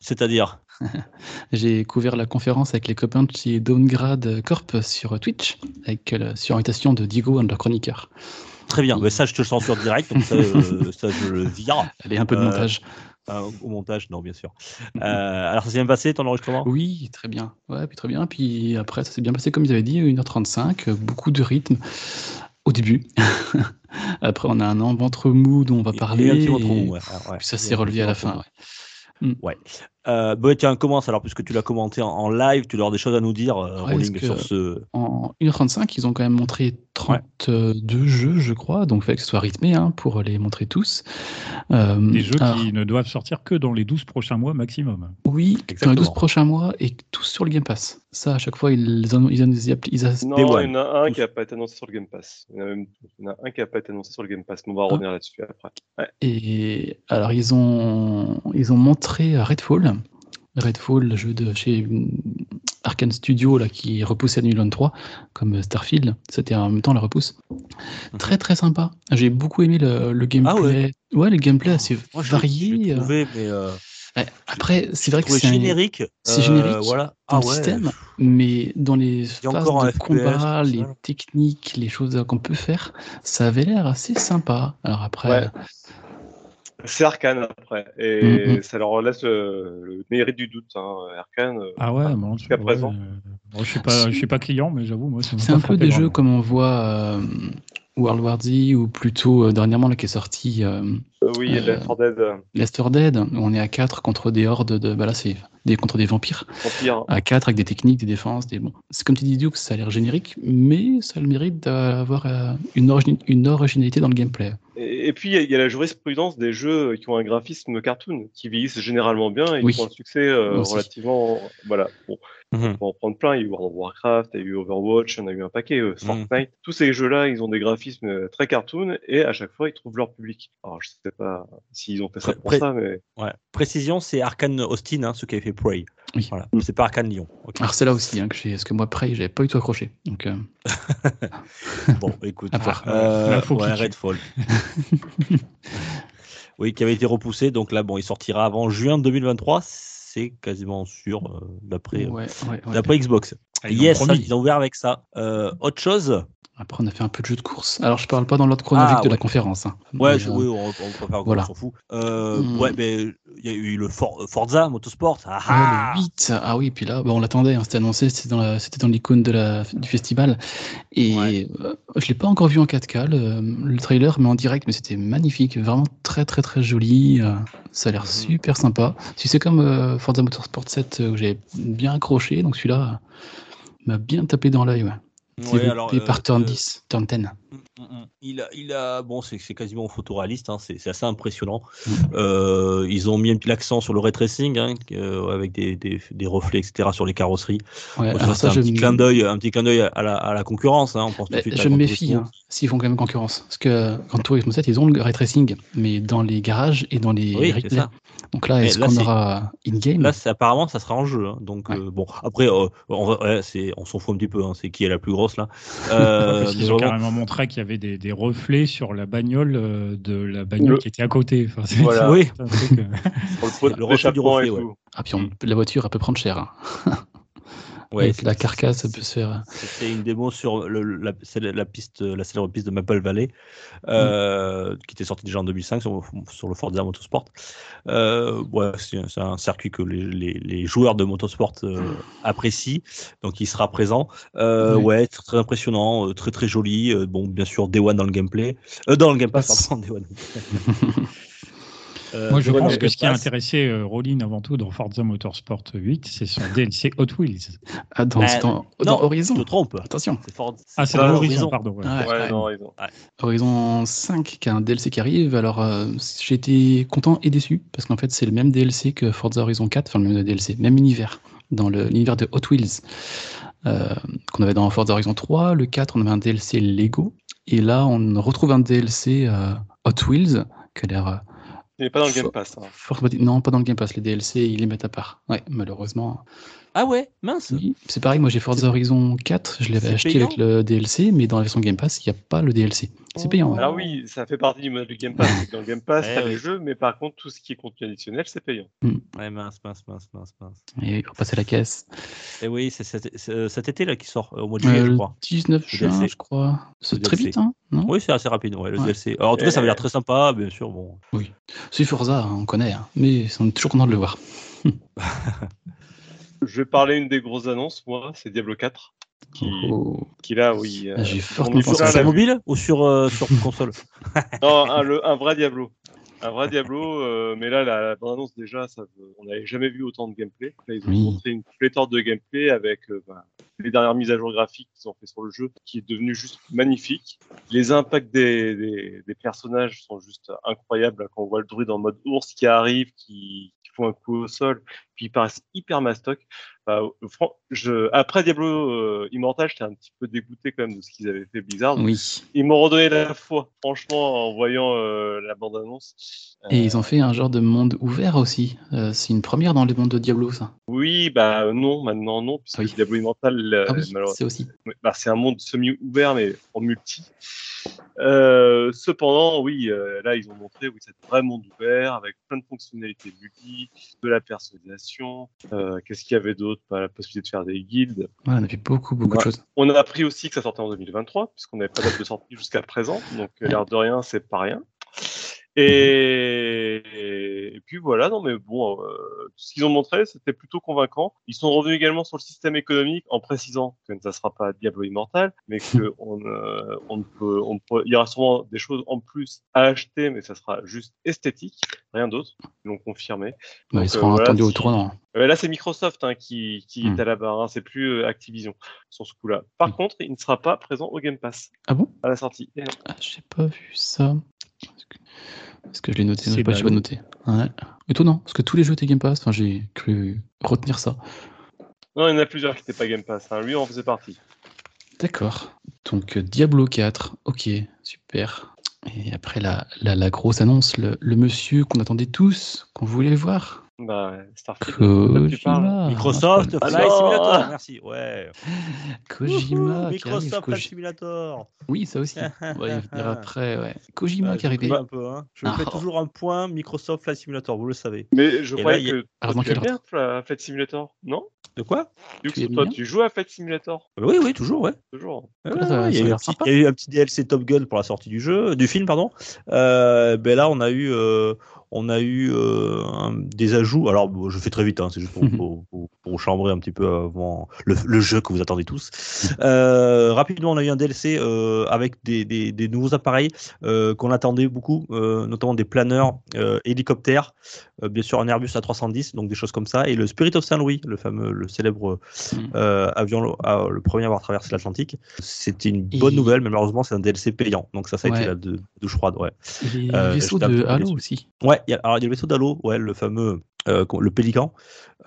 C'est-à-dire, [laughs] J'ai couvert la conférence avec les copains de chez Downgrade Corp sur Twitch, avec euh, la surinvitation de Diego, un de leurs chroniqueurs. très bien. Mais ça, je te le censure direct, donc ça, [laughs] euh, ça je le vire. Allez, un peu de Euh, montage. Euh, au montage, non, bien sûr. Euh, alors, ça s'est bien passé ton enregistrement? Oui, très bien. Ouais, puis très bien. Puis après, ça s'est bien passé comme ils avaient dit, 1h35, euh, beaucoup de rythme au début. [laughs] après, on a un an ventre mou dont on va parler. et ouais, ouais. puis ça s'est relevé à la fin. ouais. Euh, bah, tiens, commence alors, puisque tu l'as commenté en, en live, tu dois avoir des choses à nous dire, euh, Ouais, Rolling, sur ce. En 1h35, ils ont quand même montré 32 jeux, je crois, donc il fallait que ce soit rythmé hein, pour les montrer tous. Euh, Des jeux alors, qui ne doivent sortir que dans les 12 prochains mois maximum. Oui, dans les Exactement. 12 prochains mois et tous sur le Game Pass. Ça, à chaque fois, ils, en- ils, ils, ils a- Non, il y en a un Tous. qui n'a pas été annoncé sur le Game Pass. Il y en a, même... il y en a un qui n'a pas été annoncé sur le Game Pass, mais on va Ah. revenir là-dessus après. Ouais. Et alors, ils ont, ils ont montré Redfall. Redfall, le jeu de chez hum, Arkane Studio, là, qui est repoussé à 2023, comme Starfield. C'était en même temps la repousse. Très, très sympa. J'ai beaucoup aimé le, le gameplay. Ah ouais ouais. le gameplay assez Moi, varié. euh. trouvé, mais. euh, Après, c'est vrai que c'est générique. c'est euh, générique Voilà. dans Ah le ouais. système, mais dans les phases de FPS, combat, les techniques, les choses qu'on peut faire, ça avait l'air assez sympa. Alors après, Ouais. C'est Arkane après, et Mhm. ça leur laisse le, le mérite du doute. Hein. Arkane, euh, Ah ouais, bon, jusqu'à ouais, présent. euh, bon, je suis pas, je suis pas client, mais j'avoue, moi, c'est un peu des jeux comme on voit euh, World War Z ou plutôt euh, dernièrement là qui est sorti euh, euh, oui, Euh, Left 4 Dead, euh, Left 4 Dead, où on est à 4 contre des hordes de. Bah là, c'est des, contre des vampires. Vampire. À 4 avec des techniques, des défenses, des. Bon. C'est comme tu dis, Duke, ça a l'air générique, mais ça a le mérite d'avoir euh, une, origi- une originalité dans le gameplay. Et, et puis, il y a- il y, a la jurisprudence des jeux qui ont un graphisme cartoon, qui vieillissent généralement bien et Oui. qui ont un succès euh, relativement. Voilà. Bon, Mhm. on peut en prendre plein. Il y a eu World of Warcraft, il y a eu Overwatch, il y en a eu un paquet, euh, Fortnite. Tous ces jeux-là, ils ont des graphismes euh, très cartoon et à chaque fois, ils trouvent leur public. Alors, je sais pas s'ils ont fait ça pour pré- ça, mais. Ouais. Précision, c'est Arkane Austin, hein, ceux qui avaient fait Prey. Oui. Voilà. C'est pas Arkane Lyon. Ok. Alors c'est là aussi hein, que j'ai, parce que moi Prey, j'avais pas du tout accroché. Donc euh, [laughs] Bon, écoute. À. Euh, ouais. Redfall. [laughs] oui, qui avait été repoussé. Donc là, bon, il sortira avant juin 2023. C'est quasiment sûr, euh, d'après ouais, ouais, ouais. d'après Xbox. Ah, ils yes, ça, promis. ils ont ouvert avec ça. Euh, autre chose Après on a fait un peu de jeu de course. Alors je parle pas dans l'ordre chronologique Ah, de la conférence. hein. Ouais, je- euh, oui, on, on préfère, voilà. on s'en fout. Euh, Hmm. Ouais, mais il y a eu le For- Forza Motorsport. Ah, ah le 8, ah oui, puis là, bah, on l'attendait, hein, c'était annoncé, c'était dans l'icône de la, du festival. Et Ouais. euh, je l'ai pas encore vu en 4K, le, le trailer, mais en direct, mais c'était magnifique, vraiment très très très joli. ça a l'air Mhm. super sympa. Si c'est comme euh, Forza Motorsport 7, euh, où j'ai bien accroché, donc celui-là m'a bien tapé dans l'œil. Ouais. Ouais, alors, euh, par Turn euh, 10, Turn 10. Mm, mm, mm. il a, il a, bon, c'est quasiment photoréaliste, hein, c'est assez impressionnant. Mm. Euh, ils ont mis un petit accent sur le ray tracing, hein, euh, avec des, des, des reflets, etc., sur les carrosseries. Ouais, Bon, ça, alors c'est ça, un je petit me- clin d'œil, un petit clin d'œil à la, à la concurrence. Hein, on pense tout de Bah, suite je me méfie hein, s'ils font quand même concurrence. Parce que quand Tourisme 7, ils ont le ray tracing, mais dans les garages et dans les Oui. Donc là, est-ce qu'on aura in-game Là, c'est- apparemment, ça sera en jeu. hein, donc, Ouais. euh, bon, après, euh, on, ouais, s'en fout un petit peu. hein, c'est qui est la plus grosse là. [laughs] Euh, Parce qu'ils ont vraiment- carrément montré qu'il y avait des, des reflets sur la bagnole euh, de la bagnole Le- qui était à côté. Enfin, c'est- Voilà. [laughs] Oui. euh, [laughs] le reflet du reflet, tout. Ah, puis on- la voiture, elle peut prendre cher. hein. Ouais, la carcasse, ça peut se faire. C'était une démo sur le, la, piste, la célèbre piste de Maple Valley, euh, qui était sortie déjà en 2005 sur, sur le Forza Motorsport. Euh, ouais, c'est un circuit que les, les, les joueurs de motorsport euh, apprécient, donc il sera présent. Euh, Oui. Ouais, très, très impressionnant, euh, très très joli. euh, bon, bien sûr, Day One dans le gameplay, euh, dans le Game Pass, pardon, [laughs] Day One. [laughs] Euh, Moi, je pense que ce qui a intéressé euh, Rollin avant tout dans Forza Motorsport 8, c'est son DLC Hot Wheels. Ah, dans, Bah, dans, non, dans Horizon. Je te trompe. Attention. Ford- Ah, c'est dans Horizon. pardon. ouais. Ouais. Ouais, ouais. non, ils ont. Horizon 5 qui a un DLC qui arrive. Alors, euh, j'ai été content et déçu parce qu'en fait, c'est le même DLC que Forza Horizon 4, enfin le même DLC, même univers, dans l'univers de Hot Wheels euh, qu'on avait dans Forza Horizon 3. Le 4, on avait un DLC Lego. Et là, on retrouve un DLC euh, Hot Wheels qui a l'air. Il n'est pas dans le Game Pass. hein. fort. Non, pas dans le Game Pass. Les DLC, ils les mettent à part. Ouais, malheureusement. Ah ouais, mince. Oui, c'est pareil. Moi, j'ai Forza Horizon 4. Je l'avais acheté payant avec le DLC, mais dans la version Game Pass, il n'y a pas le DLC. C'est payant. ouais. Alors oui, ça fait partie du modèle du Game Pass. Dans le Game Pass, [laughs] Eh t'as oui. les jeux, mais par contre, tout ce qui est contenu additionnel, c'est payant. Ouais, mince, mince, mince, mince, mince. Et on repasse à la caisse. Et oui, c'est cet, cet été là qui sort, euh, au mois de juillet, Euh, je le crois. 19 Le juin, DLC. je crois. C'est très vite, hein Non? Oui, c'est assez rapide, ouais, le Ouais. DLC. Alors, en tout cas, ça avait l'air très sympa, bien sûr. Bon. C'est Forza, hein, on connaît. hein. Mais on est toujours content de le voir. [laughs] Je vais parler une des grosses annonces, moi, c'est Diablo 4. Qui, Oh. qui là, oui. Ah, j'ai on fortement est pensé Sur mobile ou sur, euh, sur [laughs] console Non, un, le- un vrai Diablo. Un vrai Diablo, euh, mais là, la, la bande-annonce, déjà, ça, veut- on n'avait jamais vu autant de gameplay. Là, ils ont Oui. montré une pléthore de gameplay avec euh, bah, les dernières mises à jour graphiques qu'ils ont fait sur le jeu, qui est devenu juste magnifique. Les impacts des, des, des personnages sont juste incroyables. là, Quand on voit le druide en mode ours qui arrive, qui, qui font un coup au sol, puis ils paraissent hyper mastoc. Bah, euh, je, après Diablo euh, Immortal, j'étais un petit peu dégoûté quand même de ce qu'ils avaient fait Blizzard. Oui. Ils m'ont redonné la foi, franchement, en voyant euh, la bande-annonce. Et Euh, ils ont fait un genre de monde ouvert aussi. Euh, c'est une première dans le monde de Diablo, ça. Oui, bah euh, non, maintenant non, puisque Oui. Diablo Immortal, euh, ah oui, c'est aussi. bah, c'est un monde semi-ouvert, mais en multi. Euh, cependant, oui, euh, là, ils ont montré oui, cet vrai monde ouvert avec plein de fonctionnalités multi, de la personnalisation. Euh, Qu'est-ce qu'il y avait d'autre Bah, La possibilité de faire des guildes. Ouais, on a beaucoup, beaucoup de choses. On a appris aussi que ça sortait en 2023, puisqu'on n'avait pas de date de sortie jusqu'à présent. Donc, euh, l'air de rien, c'est pas rien. Et... et puis voilà, non mais bon, euh, ce qu'ils ont montré, c'était plutôt convaincant. Ils sont revenus également sur le système économique en précisant que ça ne sera pas Diablo Immortal, mais que [laughs] on, euh, on peut, on peut, il y aura sûrement des choses en plus à acheter, mais ça sera juste esthétique, rien d'autre. Ils l'ont confirmé. Bah, Donc, ils seront euh, voilà, attendus au tournant. Euh, là, c'est Microsoft hein, qui, qui Hmm. est à la barre, hein, c'est plus euh, Activision sur ce coup-là. Par Hmm. contre, il ne sera pas présent au Game Pass Ah bon? à la sortie. Ah, J'ai pas vu ça. Est-ce que, je l'ai noté C'est Je sais pas, pas noté. Ouais. Étonnant, parce que tous les jeux étaient Game Pass. Enfin, j'ai cru retenir ça. Non, il y en a plusieurs qui n'étaient pas Game Pass. hein. Lui en faisait partie. D'accord. Donc euh, Diablo 4, ok, super. Et après la, la, la grosse annonce, le, le monsieur qu'on attendait tous, qu'on voulait voir. Bah, Starfield. quoi tu parles Kojima. Microsoft Flight Simulator, merci. Ouais. Kojima. Wouhou, arrive, Microsoft Flight Koji- Simulator. Oui, ça aussi. On va y venir [laughs] après, ouais. Kojima Ah, qui rigole un peu, hein. Je Ah. fais toujours un point Microsoft Flight Simulator, vous le savez. Mais je Et croyais a- que Heureusement tu aimes bien Flight Simulator, non? De quoi? Tu aimes toi, tu joues à Flight Simulator? Oui, oui, toujours, ouais. Toujours. Ouais, Ah, ouais, y a a il y a eu un petit DLC Top Gun pour la sortie du jeu, du film, pardon. Euh, ben là, on a eu, euh, on a eu euh, un- des ajouts. Alors, bon, je fais très vite, hein, c'est juste pour, pour, pour- pour chambrer un petit peu avant le, le jeu que vous attendez tous. Euh, rapidement, on a eu un DLC euh, avec des, des- des nouveaux appareils euh, qu'on attendait beaucoup, euh, notamment des planeurs, euh, hélicoptères, euh, bien sûr un Airbus A310, donc des choses comme ça, et le Spirit of Saint-Louis, le fameux, le célèbre euh, avion, le premier à avoir traversé l'Atlantique. C'était une bonne Et- nouvelle, mais malheureusement, c'est un DLC payant, donc ça, ça a Ouais. été la dou- douche froide, ouais. Et les Euh, vaisseaux de Halo aussi. Ouais, alors il y a le vaisseau d'Halo, ouais, le fameux, euh, le Pélican,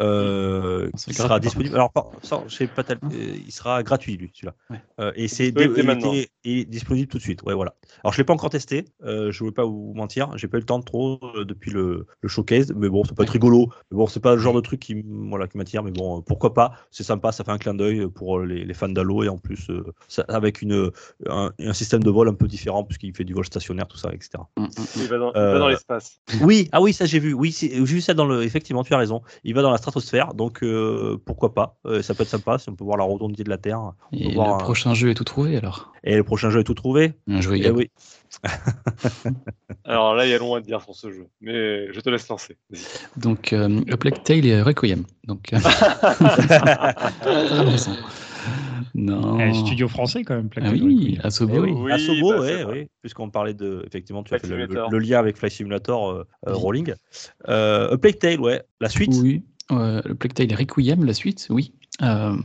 euh, qui sera disponible. Alors, ça, je sais pas, tel- euh, il sera gratuit, lui, celui-là. Ouais. Euh, et c'est est disponible tout de suite. Ouais, voilà. Alors, je l'ai pas encore testé. Euh, je ne vais pas vous mentir. J'ai pas eu le temps de trop euh, depuis le, le showcase. Mais bon, ça peut être rigolo. Mais bon, c'est pas le genre de truc qui, voilà, qui m'attire. Mais bon, pourquoi pas C'est sympa. Ça fait un clin d'œil pour les, les fans d'Halo. Et en plus, euh, ça- avec une, un, un système de vol un peu différent, puisqu'il fait du vol stationnaire, tout ça, etc. Mm, mm, Il va dans, Euh, l'espace. Oui, ah oui, ça j'ai vu. Oui, c'est- j'ai vu ça dans le. Effectivement, tu as raison. Il va dans la stratosphère, donc euh, pourquoi pas Euh, Ça peut être sympa si on peut voir la rotondité de la Terre. On Et peut voir le un- prochain jeu est tout trouvé alors. Et le prochain jeu est tout trouvé. Un jeu Eh oui. [laughs] [laughs] Alors là, il y a long à dire sur ce jeu, mais je te laisse lancer. Donc, euh, A Plague Tale et Requiem. Donc, euh. [laughs] Non. Eh, studio français quand même. Ah oui, Asobo. Eh oui. Oui, Asobo, bah, ouais, oui, puisqu'on parlait de. Effectivement, tu as fait le, lien avec Flight Simulator euh, Oui. Rolling. Euh, A Plague Tale, ouais. La suite Oui. Euh, le Plague Tale Requiem, la suite, oui. Euh,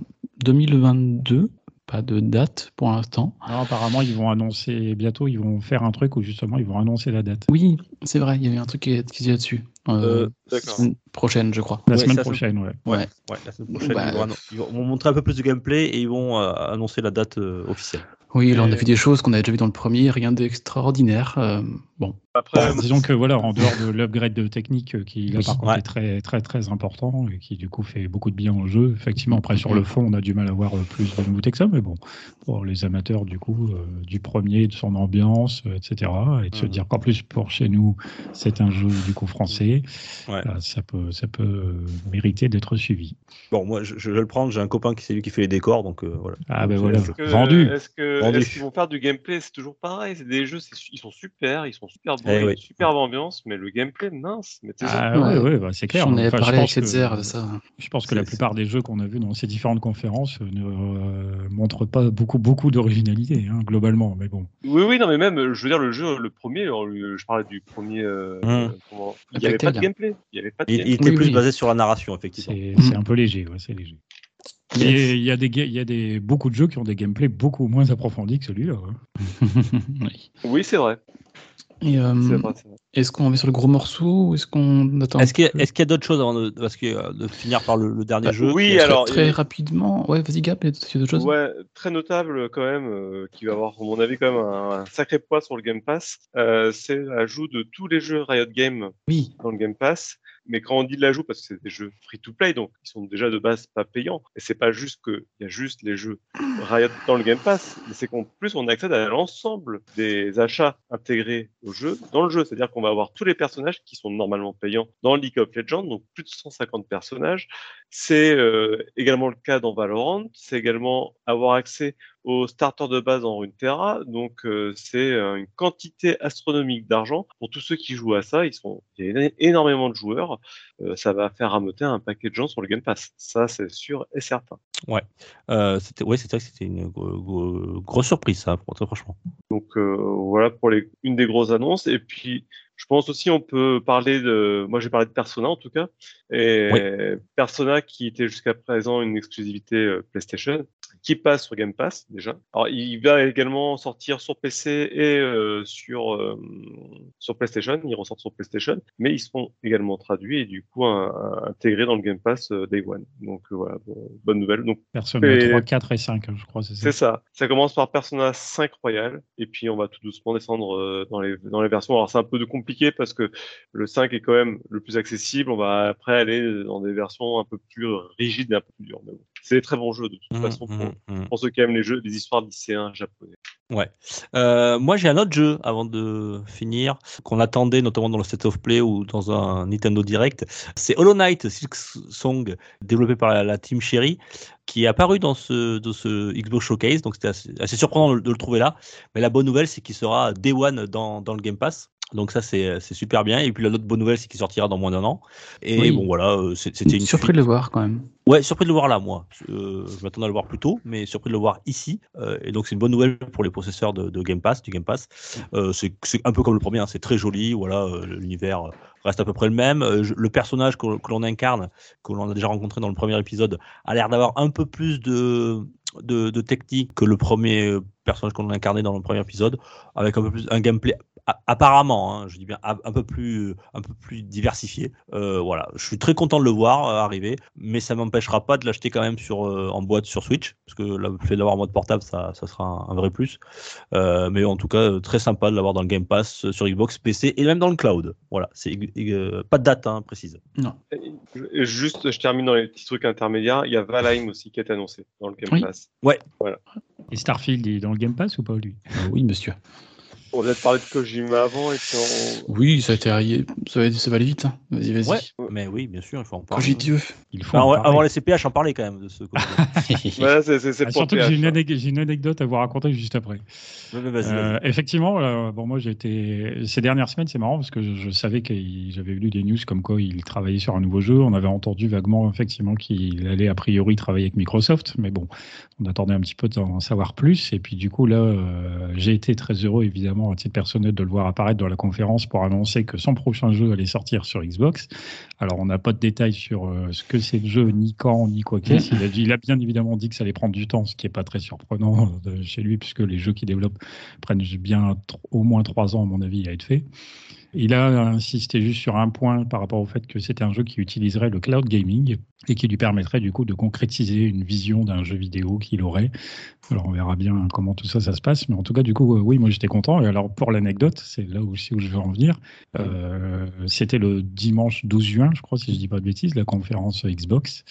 2022, pas de date pour l'instant. Apparemment, ils vont annoncer bientôt, ils vont faire un truc où justement ils vont annoncer la date. Oui, c'est vrai, il y avait un truc qui, qui disait là-dessus. Euh, Euh, prochaine, je crois. La Ouais, semaine prochaine, ouais. Ouais, Ouais. ouais, la semaine prochaine, Bah, ils, vont, annon- ils vont montrer un peu plus de gameplay et ils vont euh, annoncer la date euh, officielle. Oui, là on a vu des choses qu'on avait déjà vu dans le premier, rien d'extraordinaire. Bon, Après, Bon, disons que voilà, en dehors de l'upgrade de technique euh, qui là Oui. par contre Ouais. est très très très important et qui du coup fait beaucoup de bien au jeu. Effectivement, après sur le fond, on a du mal à voir euh, plus de nouveautés que ça, mais bon, pour les amateurs du coup euh, du premier, de son ambiance, euh, etc. Et de se Mhm. dire qu'en plus pour chez nous, c'est un jeu du coup français, Ouais. ça peut ça peut mériter d'être suivi. Bon, moi, je, je vais le prendre. J'ai un copain qui c'est lui qui fait les décors, donc euh, voilà. Ah ben voilà, est-ce que- vendu. Est-ce que Vendu. est-ce qu'ils vont faire du gameplay? C'est toujours pareil. C'est des jeux, ils sont super, ils sont super beaux, Eh oui. superbe ambiance, mais le gameplay, mince. Mais Ah ouais, bah, c'est clair. on avait Enfin, je parlé avec pense que- de ça. Je pense que la plupart des jeux qu'on a vus dans ces différentes conférences euh, ne euh, montrent pas beaucoup, beaucoup d'originalité, hein, globalement. Mais bon. Oui, oui, non, mais même, je veux dire, le jeu, le premier, le- je parlais du premier, euh, Mm. euh, comment- il n'y avait pas de gameplay. Il y avait pas de il, il gameplay. était Oui, plus oui. basé sur la narration, effectivement. C'est c'est un peu léger, ouais, c'est léger. Yes. Il y a, des, il y a des, beaucoup de jeux qui ont des gameplays beaucoup moins approfondis que celui-là. hein. [laughs] Oui. Oui, c'est vrai. Et, euh, est-ce qu'on va sur le gros morceau ou est-ce qu'on attend Est-ce qu'il y a, peu est-ce qu'il y a d'autres choses avant de, parce que, euh, de finir par le, le dernier Bah, jeu oui, alors, Très rapidement. Ouais, vas-y, Gap, il y a d'autres choses Ouais, très notable quand même, euh, qui va avoir, à mon avis, quand même un, un sacré poids sur le Game Pass. Euh, c'est l'ajout de tous les jeux Riot Games Oui. dans le Game Pass. Mais quand on dit de l'ajout, parce que c'est des jeux free-to-play, donc ils sont déjà de base pas payants. Et c'est pas juste qu'il y a juste les jeux Riot dans le Game Pass, mais c'est qu'en plus on accède à l'ensemble des achats intégrés au jeu dans le jeu. C'est-à-dire qu'on va avoir tous les personnages qui sont normalement payants dans League of Legends, donc plus de 150 personnages. C'est euh, également le cas dans Valorant. C'est également avoir accès au starter de base en Runeterra. Donc, euh, c'est euh, une quantité astronomique d'argent. Pour tous ceux qui jouent à ça, ils sont, il y a éno- énormément de joueurs. Euh, ça va faire rameuter un paquet de gens sur le Game Pass. Ça, c'est sûr et certain. Euh, c'était, ouais, vrai que c'était une gro- gro- grosse surprise, ça, très franchement. Donc, voilà pour les, une des grosses annonces. Et puis, je pense aussi, on peut parler de, moi, j'ai parlé de Persona, en tout cas. Et Persona, qui était jusqu'à présent une exclusivité euh, PlayStation, qui passe sur Game Pass, déjà. Alors, il va également sortir sur PC et euh, sur, euh, sur PlayStation. Ils ressortent sur PlayStation, mais ils seront également traduits et du coup un- un- intégrés dans le Game Pass euh, Day One. Donc, voilà, bon, bonne nouvelle. Donc, Personne Et- 3, 4 et 5, hein, je crois. C'est ça. c'est ça. Ça commence par Persona 5 Royal, et puis on va tout doucement descendre euh, dans les, dans les versions. Alors c'est un peu de compliqué parce que le 5 est quand même le plus accessible. On va après aller dans des versions un peu plus rigides et un peu plus dures. Bon, c'est des très bons jeux de toute Mhm, façon pour, mhm, mhm. pour ceux qui aiment les jeux, les histoires lycéens japonais. Euh, moi, j'ai un autre jeu avant de finir qu'on attendait notamment dans le State of Play ou dans un Nintendo Direct. C'est Hollow Knight Silk Song, développé par la, la team Cherry, qui est apparu dans ce, dans ce Xbox Showcase. Donc, c'était assez, assez surprenant de, de le trouver là. Mais la bonne nouvelle, c'est qu'il sera Day One dans, dans le Game Pass. Donc ça c'est c'est super bien et puis l'autre bonne nouvelle c'est qu'il sortira dans moins d'un an et Oui. bon voilà euh, c'était une Surpris de le voir quand même. Ouais, surpris de le voir là, moi. Euh, je m'attendais à le voir plus tôt, mais surpris de le voir ici. Euh, et donc, c'est une bonne nouvelle pour les possesseurs de, de Game Pass, du Game Pass. Euh, c'est un peu comme le premier, hein, c'est très joli. Voilà, euh, l'univers reste à peu près le même. Euh, le personnage que, que l'on incarne, que l'on a déjà rencontré dans le premier épisode, a l'air d'avoir un peu plus de, de, de technique que le premier euh, personnage qu'on a incarné dans le premier épisode, avec un peu plus un gameplay apparemment, hein, je dis bien un un peu plus, un peu plus diversifié. Euh, voilà, je suis très content de le voir euh, arriver, mais ça m'empêchera pas de l'acheter quand même sur euh, en boîte sur Switch, parce que là, le fait d'avoir en mode portable, ça, ça sera un, un vrai plus. Euh, mais en tout cas, très sympa de l'avoir dans le Game Pass sur Xbox, PC et même dans le cloud. Voilà, c'est euh, pas de date hein, précise. Non. Et Juste, je termine dans les petits trucs intermédiaires. Il y a Valheim aussi qui est annoncé dans le Game Oui. Pass. Et Starfield il est dans le Game Pass ou pas lui? Oui, monsieur. On vient de parler de Kojima avant et puis on... Oui, ça a été arrivé. Ça va, ça va aller vite. hein. Vas-y, vas-y. Ouais, mais oui, bien sûr, il faut en parler. Koji Dieu. Il faut Enfin, en ouais, parler. avant les CPH, en parler quand même de ce. [laughs] Ouais, c'est c'est- c'est Ah, surtout que j'ai une, j'ai anecdote à vous raconter juste après. Mais- mais vas-y, Euh, vas-y. effectivement, euh, bon, moi j'ai été ces dernières semaines, c'est marrant parce que je, je savais que j'avais lu des news comme quoi il travaillait sur un nouveau jeu. On avait entendu vaguement effectivement qu'il allait a priori travailler avec Microsoft, mais bon, on attendait un petit peu d'en savoir plus. Et puis du coup là, euh, j'ai été très heureux évidemment à titre personnel de le voir apparaître dans la conférence pour annoncer que son prochain jeu allait sortir sur Xbox. Alors on n'a pas de détails sur euh, ce que c'est le jeu, ni quand, ni quoi qu'est-ce. Il a, dit- il a bien évidemment dit que ça allait prendre du temps, ce qui est pas très surprenant euh, chez lui puisque les jeux qu'il développe prennent bien au moins trois ans, à mon avis, à être fait. Il a insisté juste sur un point par rapport au fait que c'était un jeu qui utiliserait le cloud gaming et qui lui permettrait du coup de concrétiser une vision d'un jeu vidéo qu'il aurait. Alors on verra bien comment tout ça ça se passe, mais en tout cas du coup oui moi j'étais content. Et alors pour l'anecdote, c'est là aussi où je veux en venir. Euh, c'était le dimanche 12 juin, je crois si je dis pas de bêtises, la conférence Xbox.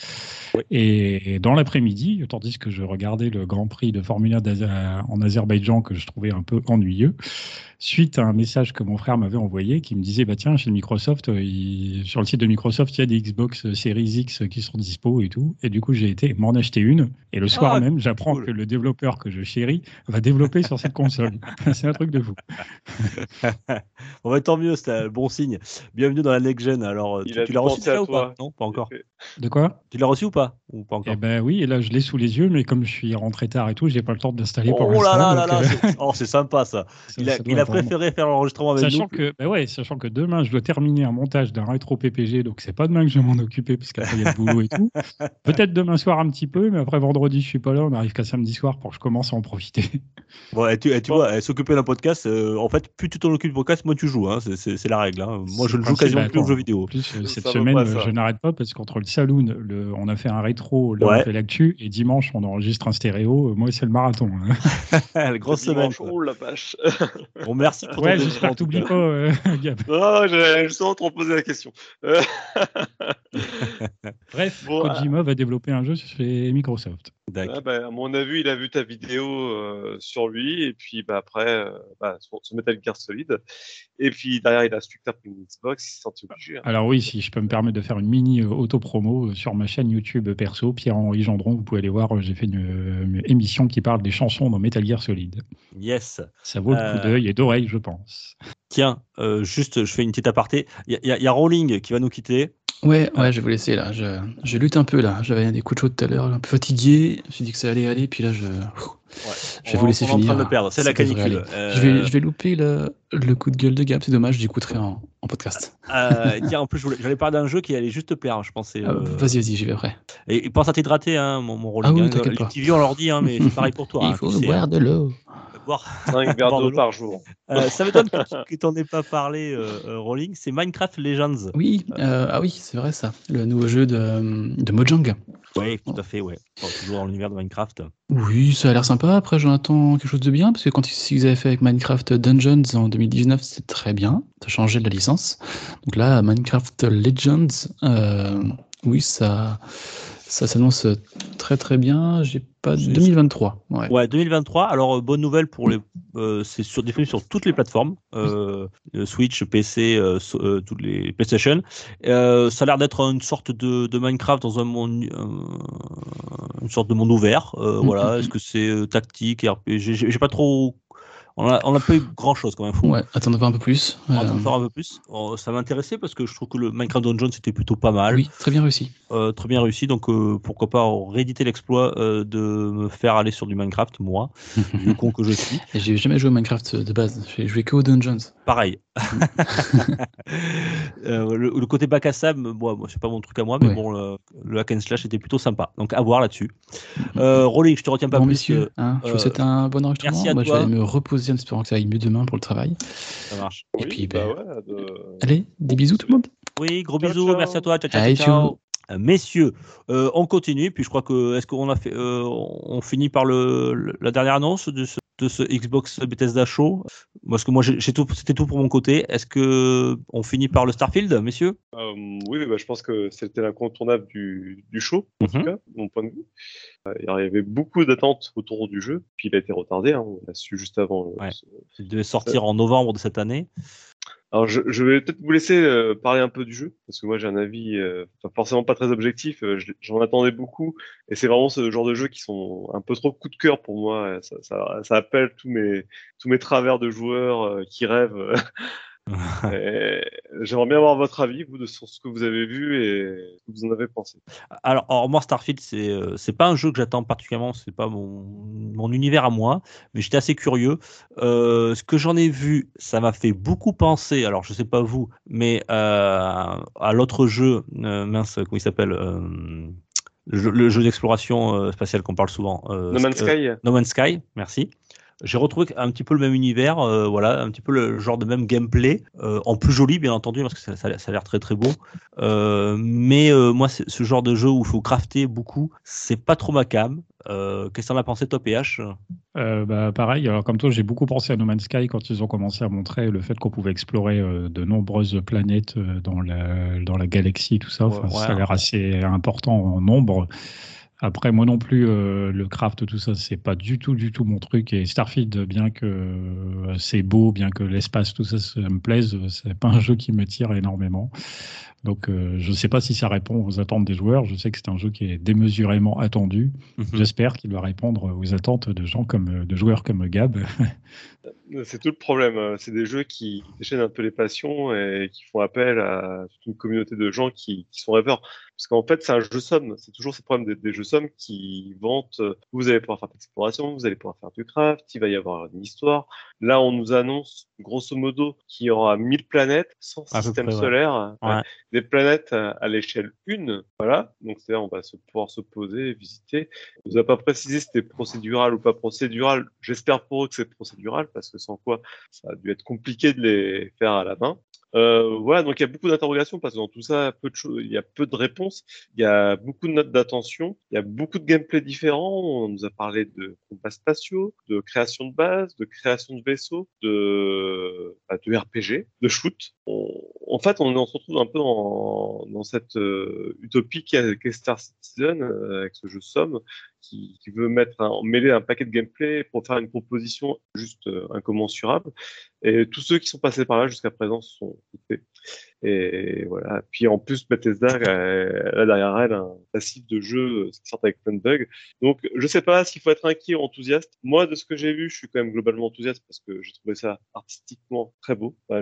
Et dans l'après-midi, tandis que je regardais le Grand Prix de Formule 1 d'Azer- en Azerbaïdjan que je trouvais un peu ennuyeux, suite à un message que mon frère m'avait envoyé qui me disait bah tiens chez Microsoft euh, il- sur le site de Microsoft il y a des Xbox euh, Series X qui sont dispo et tout et du coup j'ai été m'en acheter une et le soir Ah, même j'apprends cool. que le développeur que je chéris va développer sur cette console [laughs] [laughs] c'est un truc de fou [laughs] Bon, bah, tant mieux, c'est un bon signe. Bienvenue dans la Next Gen. Alors, euh, Il tu, l'as reçu déjà ou pas? Non, pas encore. de quoi? Tu l'as reçu ou pas? Ou pas encore? eh ben oui et là je l'ai sous les yeux mais comme je suis rentré tard et tout j'ai pas le temps de l'installer pour Oh là l'instant, là là là, euh, c'est- oh, c'est sympa ça. ça- Il a, ça il a vraiment- préféré faire l'enregistrement avec Sachant nous. que, bah ouais, sachant que demain, je dois terminer un montage d'un rétro PPG, donc c'est pas demain que je vais m'en occuper, parce qu'après, il y a le boulot et tout. [laughs] Peut-être demain soir un petit peu, mais après vendredi, je suis pas là, on arrive qu'à samedi soir pour que je commence à en profiter. Bon, et tu, et tu vois, s'occuper d'un podcast, euh, en fait, plus tu t'en occupes du podcast, moins tu joues. Hein, c'est- la règle. hein. Moi, je ne le joue quasiment plus aux jeux vidéo. En plus, euh, cette semaine, je n'arrête pas, parce qu'entre le saloon, le, on a fait un rétro, là, Ouais. on fait l'actu, et dimanche, on enregistre un stéréo. Euh, Moi, c'est le marathon. hein. [laughs] La grosse semaine. Dimanche. Oh la vache. [laughs] Bon, merci pour Ouais, j'espère que pas, euh, [laughs] Gab. Ah, j'ai justement trop posé la question. Euh, [laughs] Bref, Bon, Kojima va développer un jeu chez Microsoft. D'accord. ah, bah, à mon avis, il a vu ta vidéo euh, sur lui, et puis bah, après, euh, bah, sur, sur Metal Gear Solid. Et puis derrière, il a Spectre pour une Xbox, il s'est senti obligé. hein. Alors oui, si je peux me permettre de faire une mini euh, auto-promo euh, sur ma chaîne YouTube perso, Pierre-Henri Gendron, vous pouvez aller voir, j'ai fait une, une émission qui parle des chansons dans Metal Gear Solid. Yes. Ça vaut le coup d'œil et d'oreille, je pense. Tiens, euh, juste, je fais une petite aparté. Il y, y a Rowling qui va nous quitter. Ouais, ouais, je vais vous laisser là. Je, je lutte un peu là. J'avais des coups de chaud tout à l'heure, un peu fatigué. Je me suis dit que ça allait aller, puis là, je, je vais On- vous laisser on est en finir. train de perdre. C'est la canicule. Euh, Je, vais, je vais louper le, le coup de gueule de Gab, c'est dommage, j'écouterai en, en podcast. euh, tiens, en plus, je voulais- j'allais parler d'un jeu qui allait juste te plaire, je pensais. Ah, euh, Vas-y, vas-y, j'y vais après. Et, et pense à t'hydrater, hein, mon, mon Rowling. Ah oui, hein. t'inquiète Les pas. petits vieux, on leur dit, hein, mais c'est pareil pour toi. [laughs] Il hein, faut boire hein. de l'eau. Boire. [laughs] 5 verres Boire de d'eau l'eau. par jour. Euh, ça m'étonne que, que t'en aies pas parlé, euh, euh, Rowling. C'est Minecraft Legends. Oui, euh, ah oui, c'est vrai ça. Le nouveau jeu de, de Mojang. Oui, tout à fait, ouais. Toujours dans l'univers de Minecraft. Oui, ça a l'air sympa. Après, j'en attends quelque chose de bien, parce que quand ils avaient fait avec Minecraft Dungeons en 2019, c'était très bien. Ça changé de la licence. Donc là, Minecraft Legends, euh, oui, ça, ça s'annonce très très bien. J'ai pas C'est- 2023. Ouais. Ouais, 2023. Alors, euh, bonne nouvelle pour les. euh, c'est sur, disponible sur toutes les plateformes euh, euh, Switch, PC, euh, euh, toutes les PlayStation. Euh, ça a l'air d'être une sorte de, de Minecraft dans un monde, euh, une sorte de monde ouvert. Euh, Mhm. Voilà. Est-ce que c'est euh, tactique, RPG j'ai pas trop On a, on a pas eu grand chose comme info. Ouais, attendons un peu plus. Euh, un peu plus. Oh, ça m'intéressait parce que je trouve que le Minecraft Dungeon c'était plutôt pas mal, oui, très bien réussi. Euh, très bien réussi. Donc euh, pourquoi pas rééditer l'exploit euh, de me faire aller sur du Minecraft, moi, [laughs] le con que je suis. J'ai jamais joué à Minecraft de base. J'ai joué que aux Dungeons. Pareil. [laughs] Le, le côté bac à sable, moi, moi c'est pas mon truc à moi, mais Ouais. bon, le, le hack and slash était plutôt sympa. Donc à voir là-dessus. Euh, je te retiens pas bon, plus. messieurs, hein, je vous souhaite un bon enregistrement. merci à Moi, toi. je vais me reposer en espérant que ça aille mieux demain pour le travail. Ça marche. Et Oui, puis, bah ben, ouais, de- Allez, des bisous tout le monde. Oui, gros Ciao, bisous, ciao. merci à toi. Ciao, ciao, Allez, ciao. Euh, Messieurs, euh, on continue. Puis je crois que est-ce qu'on a fait, euh, on finit par le, le- la dernière annonce de ce, de ce Xbox Bethesda Show? Parce que moi, j'ai j'ai tout, c'était tout pour mon côté. Est-ce que on finit par le Starfield, messieurs? Euh, oui, mais bah, je pense que c'était l'incontournable du, du show, en tout Mhm. cas, de mon point de vue. Il y avait beaucoup d'attentes autour du jeu, puis il a été retardé, hein, on l'a su juste avant. Il devait sortir en novembre de cette année. Alors, je, je vais peut-être vous laisser euh, parler un peu du jeu, parce que moi j'ai un avis euh, forcément pas très objectif, euh, je- j'en attendais beaucoup, et c'est vraiment ce genre de jeux qui sont un peu trop coup de cœur pour moi, ça, ça, ça appelle tous mes, tous mes travers de joueurs euh, qui rêvent. [laughs] J'aimerais bien avoir votre avis, vous, sur ce que vous avez vu et ce que vous en avez pensé. Alors, alors, moi, Starfield, c'est euh, c'est pas un jeu que j'attends particulièrement, c'est pas mon, mon univers à moi, mais j'étais assez curieux. Euh, ce que j'en ai vu, ça m'a fait beaucoup penser, alors je sais pas vous, mais euh, à l'autre jeu, euh, mince, comment il s'appelle le jeu, le jeu d'exploration spatiale qu'on parle souvent. No Man's Sky No Man's Sky, merci. J'ai retrouvé un petit peu le même univers, euh, voilà, un petit peu le genre de même gameplay, euh, en plus joli bien entendu parce que ça, ça a l'air- ça a l'air très très beau. Euh, mais moi, ce genre de jeu où il faut crafter beaucoup, c'est pas trop ma cam. Qu'est-ce que t'en as pensé, Top et H? Euh, bah, pareil, alors comme toi, j'ai beaucoup pensé à No Man's Sky quand ils ont commencé à montrer le fait qu'on pouvait explorer euh, de nombreuses planètes euh, dans, la, dans la galaxie, tout ça. Enfin, Ouais, Ça a l'air assez important en nombre. Après, moi non plus, euh, le craft, tout ça, c'est pas du tout, du tout mon truc. Et Starfield, bien que euh, c'est beau, bien que l'espace, tout ça, ça me plaise, euh, c'est pas un jeu qui me tire énormément. Donc, euh, je sais pas si ça répond aux attentes des joueurs. Je sais que c'est un jeu qui est démesurément attendu. Mhm. J'espère qu'il va répondre aux attentes de gens comme de joueurs comme Gab. [laughs] C'est tout le problème. euh, C'est des jeux qui déchaînent un peu les passions et qui font appel à toute une communauté de gens qui, qui sont rêveurs. Parce qu'en fait, c'est un jeu somme. C'est toujours ce problème des, des jeux sommes qui vantent. euh, Vous allez pouvoir faire de l'exploration, vous allez pouvoir faire du craft, il va y avoir une histoire. Là, on nous annonce, grosso modo, qu'il y aura 1000 planètes sans À peu système près, ouais. solaire. Ouais. Des planètes à, l'échelle 1. Voilà. Donc, c'est-à-dire, on va se, pouvoir se poser visiter. On nous a pas précisé si c'était procédural ou pas procédural. J'espère pour eux que c'est procédural parce que sans quoi ça a dû être compliqué de les faire à la main. Euh, voilà, donc il y a beaucoup d'interrogations parce que dans tout ça, peu de il y a peu de réponses, il y a beaucoup de notes d'attention, il y a beaucoup de gameplay différents. On nous a parlé de combats spatiaux, de création de base, de création de vaisseaux, de, bah, de RPG, de shoot. On- en fait, on, se retrouve un peu dans, cette euh, utopie qu'est Star Citizen euh, avec ce jeu Somme qui, veut mettre un, mêler un paquet de gameplay pour faire une proposition juste euh, incommensurable. Et tous ceux qui sont passés par là jusqu'à présent se sont quittés. Et voilà. Puis en plus, Bethesda, euh, elle a derrière elle un passif de jeu qui sort avec plein de bugs. Donc, je sais pas s'il faut être inquiet ou enthousiaste. Moi, de ce que j'ai vu, je suis quand même globalement enthousiaste parce que j'ai trouvé ça artistiquement très beau. Ça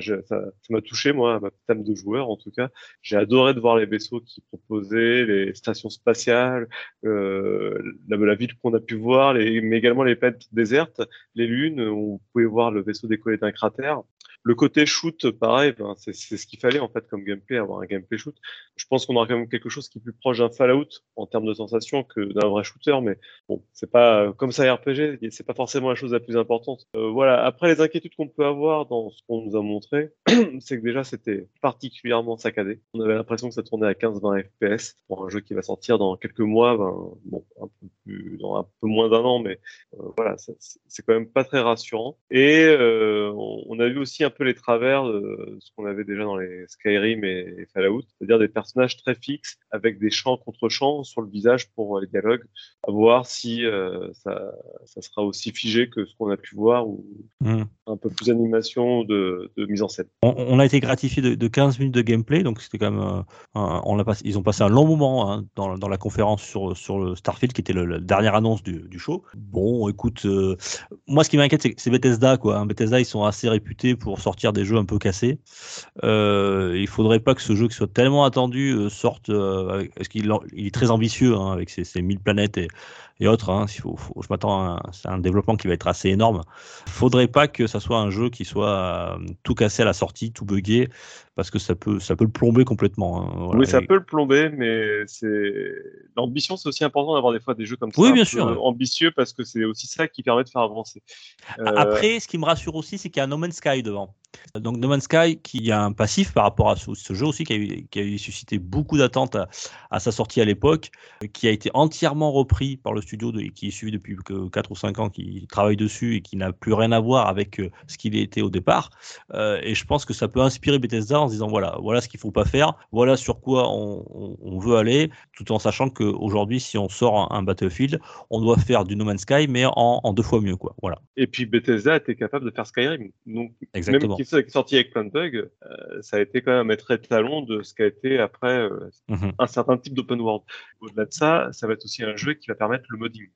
m'a touché, moi, ma petite de joueur, en tout cas. J'ai adoré de voir les vaisseaux qui proposaient, les stations spatiales, euh, la, ville qu'on a pu voir, mais également les planètes désertes, les lunes, où vous pouvez voir le vaisseau décoller d'un cratère. Le côté shoot, pareil, ben, c'est ce qu'il fallait en fait comme gameplay, avoir un gameplay shoot. Je pense qu'on aura quand même quelque chose qui est plus proche d'un Fallout en termes de sensation que d'un vrai shooter, mais bon, c'est pas comme ça RPG, c'est pas forcément la chose la plus importante. Euh, voilà. Après, les inquiétudes qu'on peut avoir dans ce qu'on nous a montré, [clears throat] c'est que déjà c'était particulièrement saccadé. On avait l'impression que ça tournait à 15-20 FPS pour un jeu qui va sortir dans quelques mois, ben, bon, plus, dans un peu moins d'un an, mais euh, voilà, c'est quand même pas très rassurant. Et euh, on, a vu aussi un peu les travers de ce qu'on avait déjà dans les Skyrim et, Fallout, c'est-à-dire des personnages très fixes avec des champs contre champs sur le visage pour les dialogues, à voir si euh, ça, ça sera aussi figé que ce qu'on a pu voir ou, Hmm. un peu plus d'animation, de, de mise en scène. On, on a été gratifié de, de 15 minutes de gameplay, donc c'était quand même, euh, un- on l'a passé, ils ont passé un long moment hein, dans, dans la conférence sur, sur le Starfield, qui était le- dernière annonce du, show. Bon, écoute, euh, moi ce qui m'inquiète, c'est Bethesda, quoi. hein. Bethesda, ils sont assez réputés pour sortir des jeux un peu cassés. Euh, il faudrait pas que ce jeu qui soit tellement attendu euh, sorte, euh, parce qu'il il est très ambitieux hein, avec ses, ses 1000 planètes et, autres. Hein, je m'attends, à un- développement qui va être assez énorme. Faudrait pas que ça soit un jeu qui soit tout cassé à la sortie, tout buggé, parce que ça peut, ça peut le plomber complètement. hein, voilà. Oui, ça Et- peut le plomber, mais c'est l'ambition, c'est aussi important d'avoir des fois des jeux comme ça. Oui, un bien sûr. Ambitieux parce que c'est aussi ça qui permet de faire avancer. Euh, Après, ce qui me rassure aussi, c'est qu'il y a No Man's Sky devant. Donc No Man's Sky, qui a un passif par rapport à ce, ce jeu aussi, qui a, eu, qui a eu suscité beaucoup d'attentes à, à sa sortie à l'époque, qui a été entièrement repris par le studio de, qui est suivi depuis que 4 ou 5 ans, qui travaille dessus et qui n'a plus rien à voir avec euh, ce qu'il était au départ. Euh, et je pense que ça peut inspirer Bethesda en se disant voilà, voilà ce qu'il faut pas faire, voilà sur quoi on, on- on veut aller, tout en sachant qu'aujourd'hui, si on sort un, un Battlefield, on doit faire du No Man's Sky, mais en, en deux fois mieux. Quoi. Voilà, Et puis Bethesda était capable de faire Skyrim. Donc, exactement. même qui est sorti avec plein de bugs, euh, ça a été quand même un maître étalon de ce qu'a été après euh, Mhm. un certain type d'open world. Au-delà de ça, ça va être aussi un jeu qui va permettre le modding.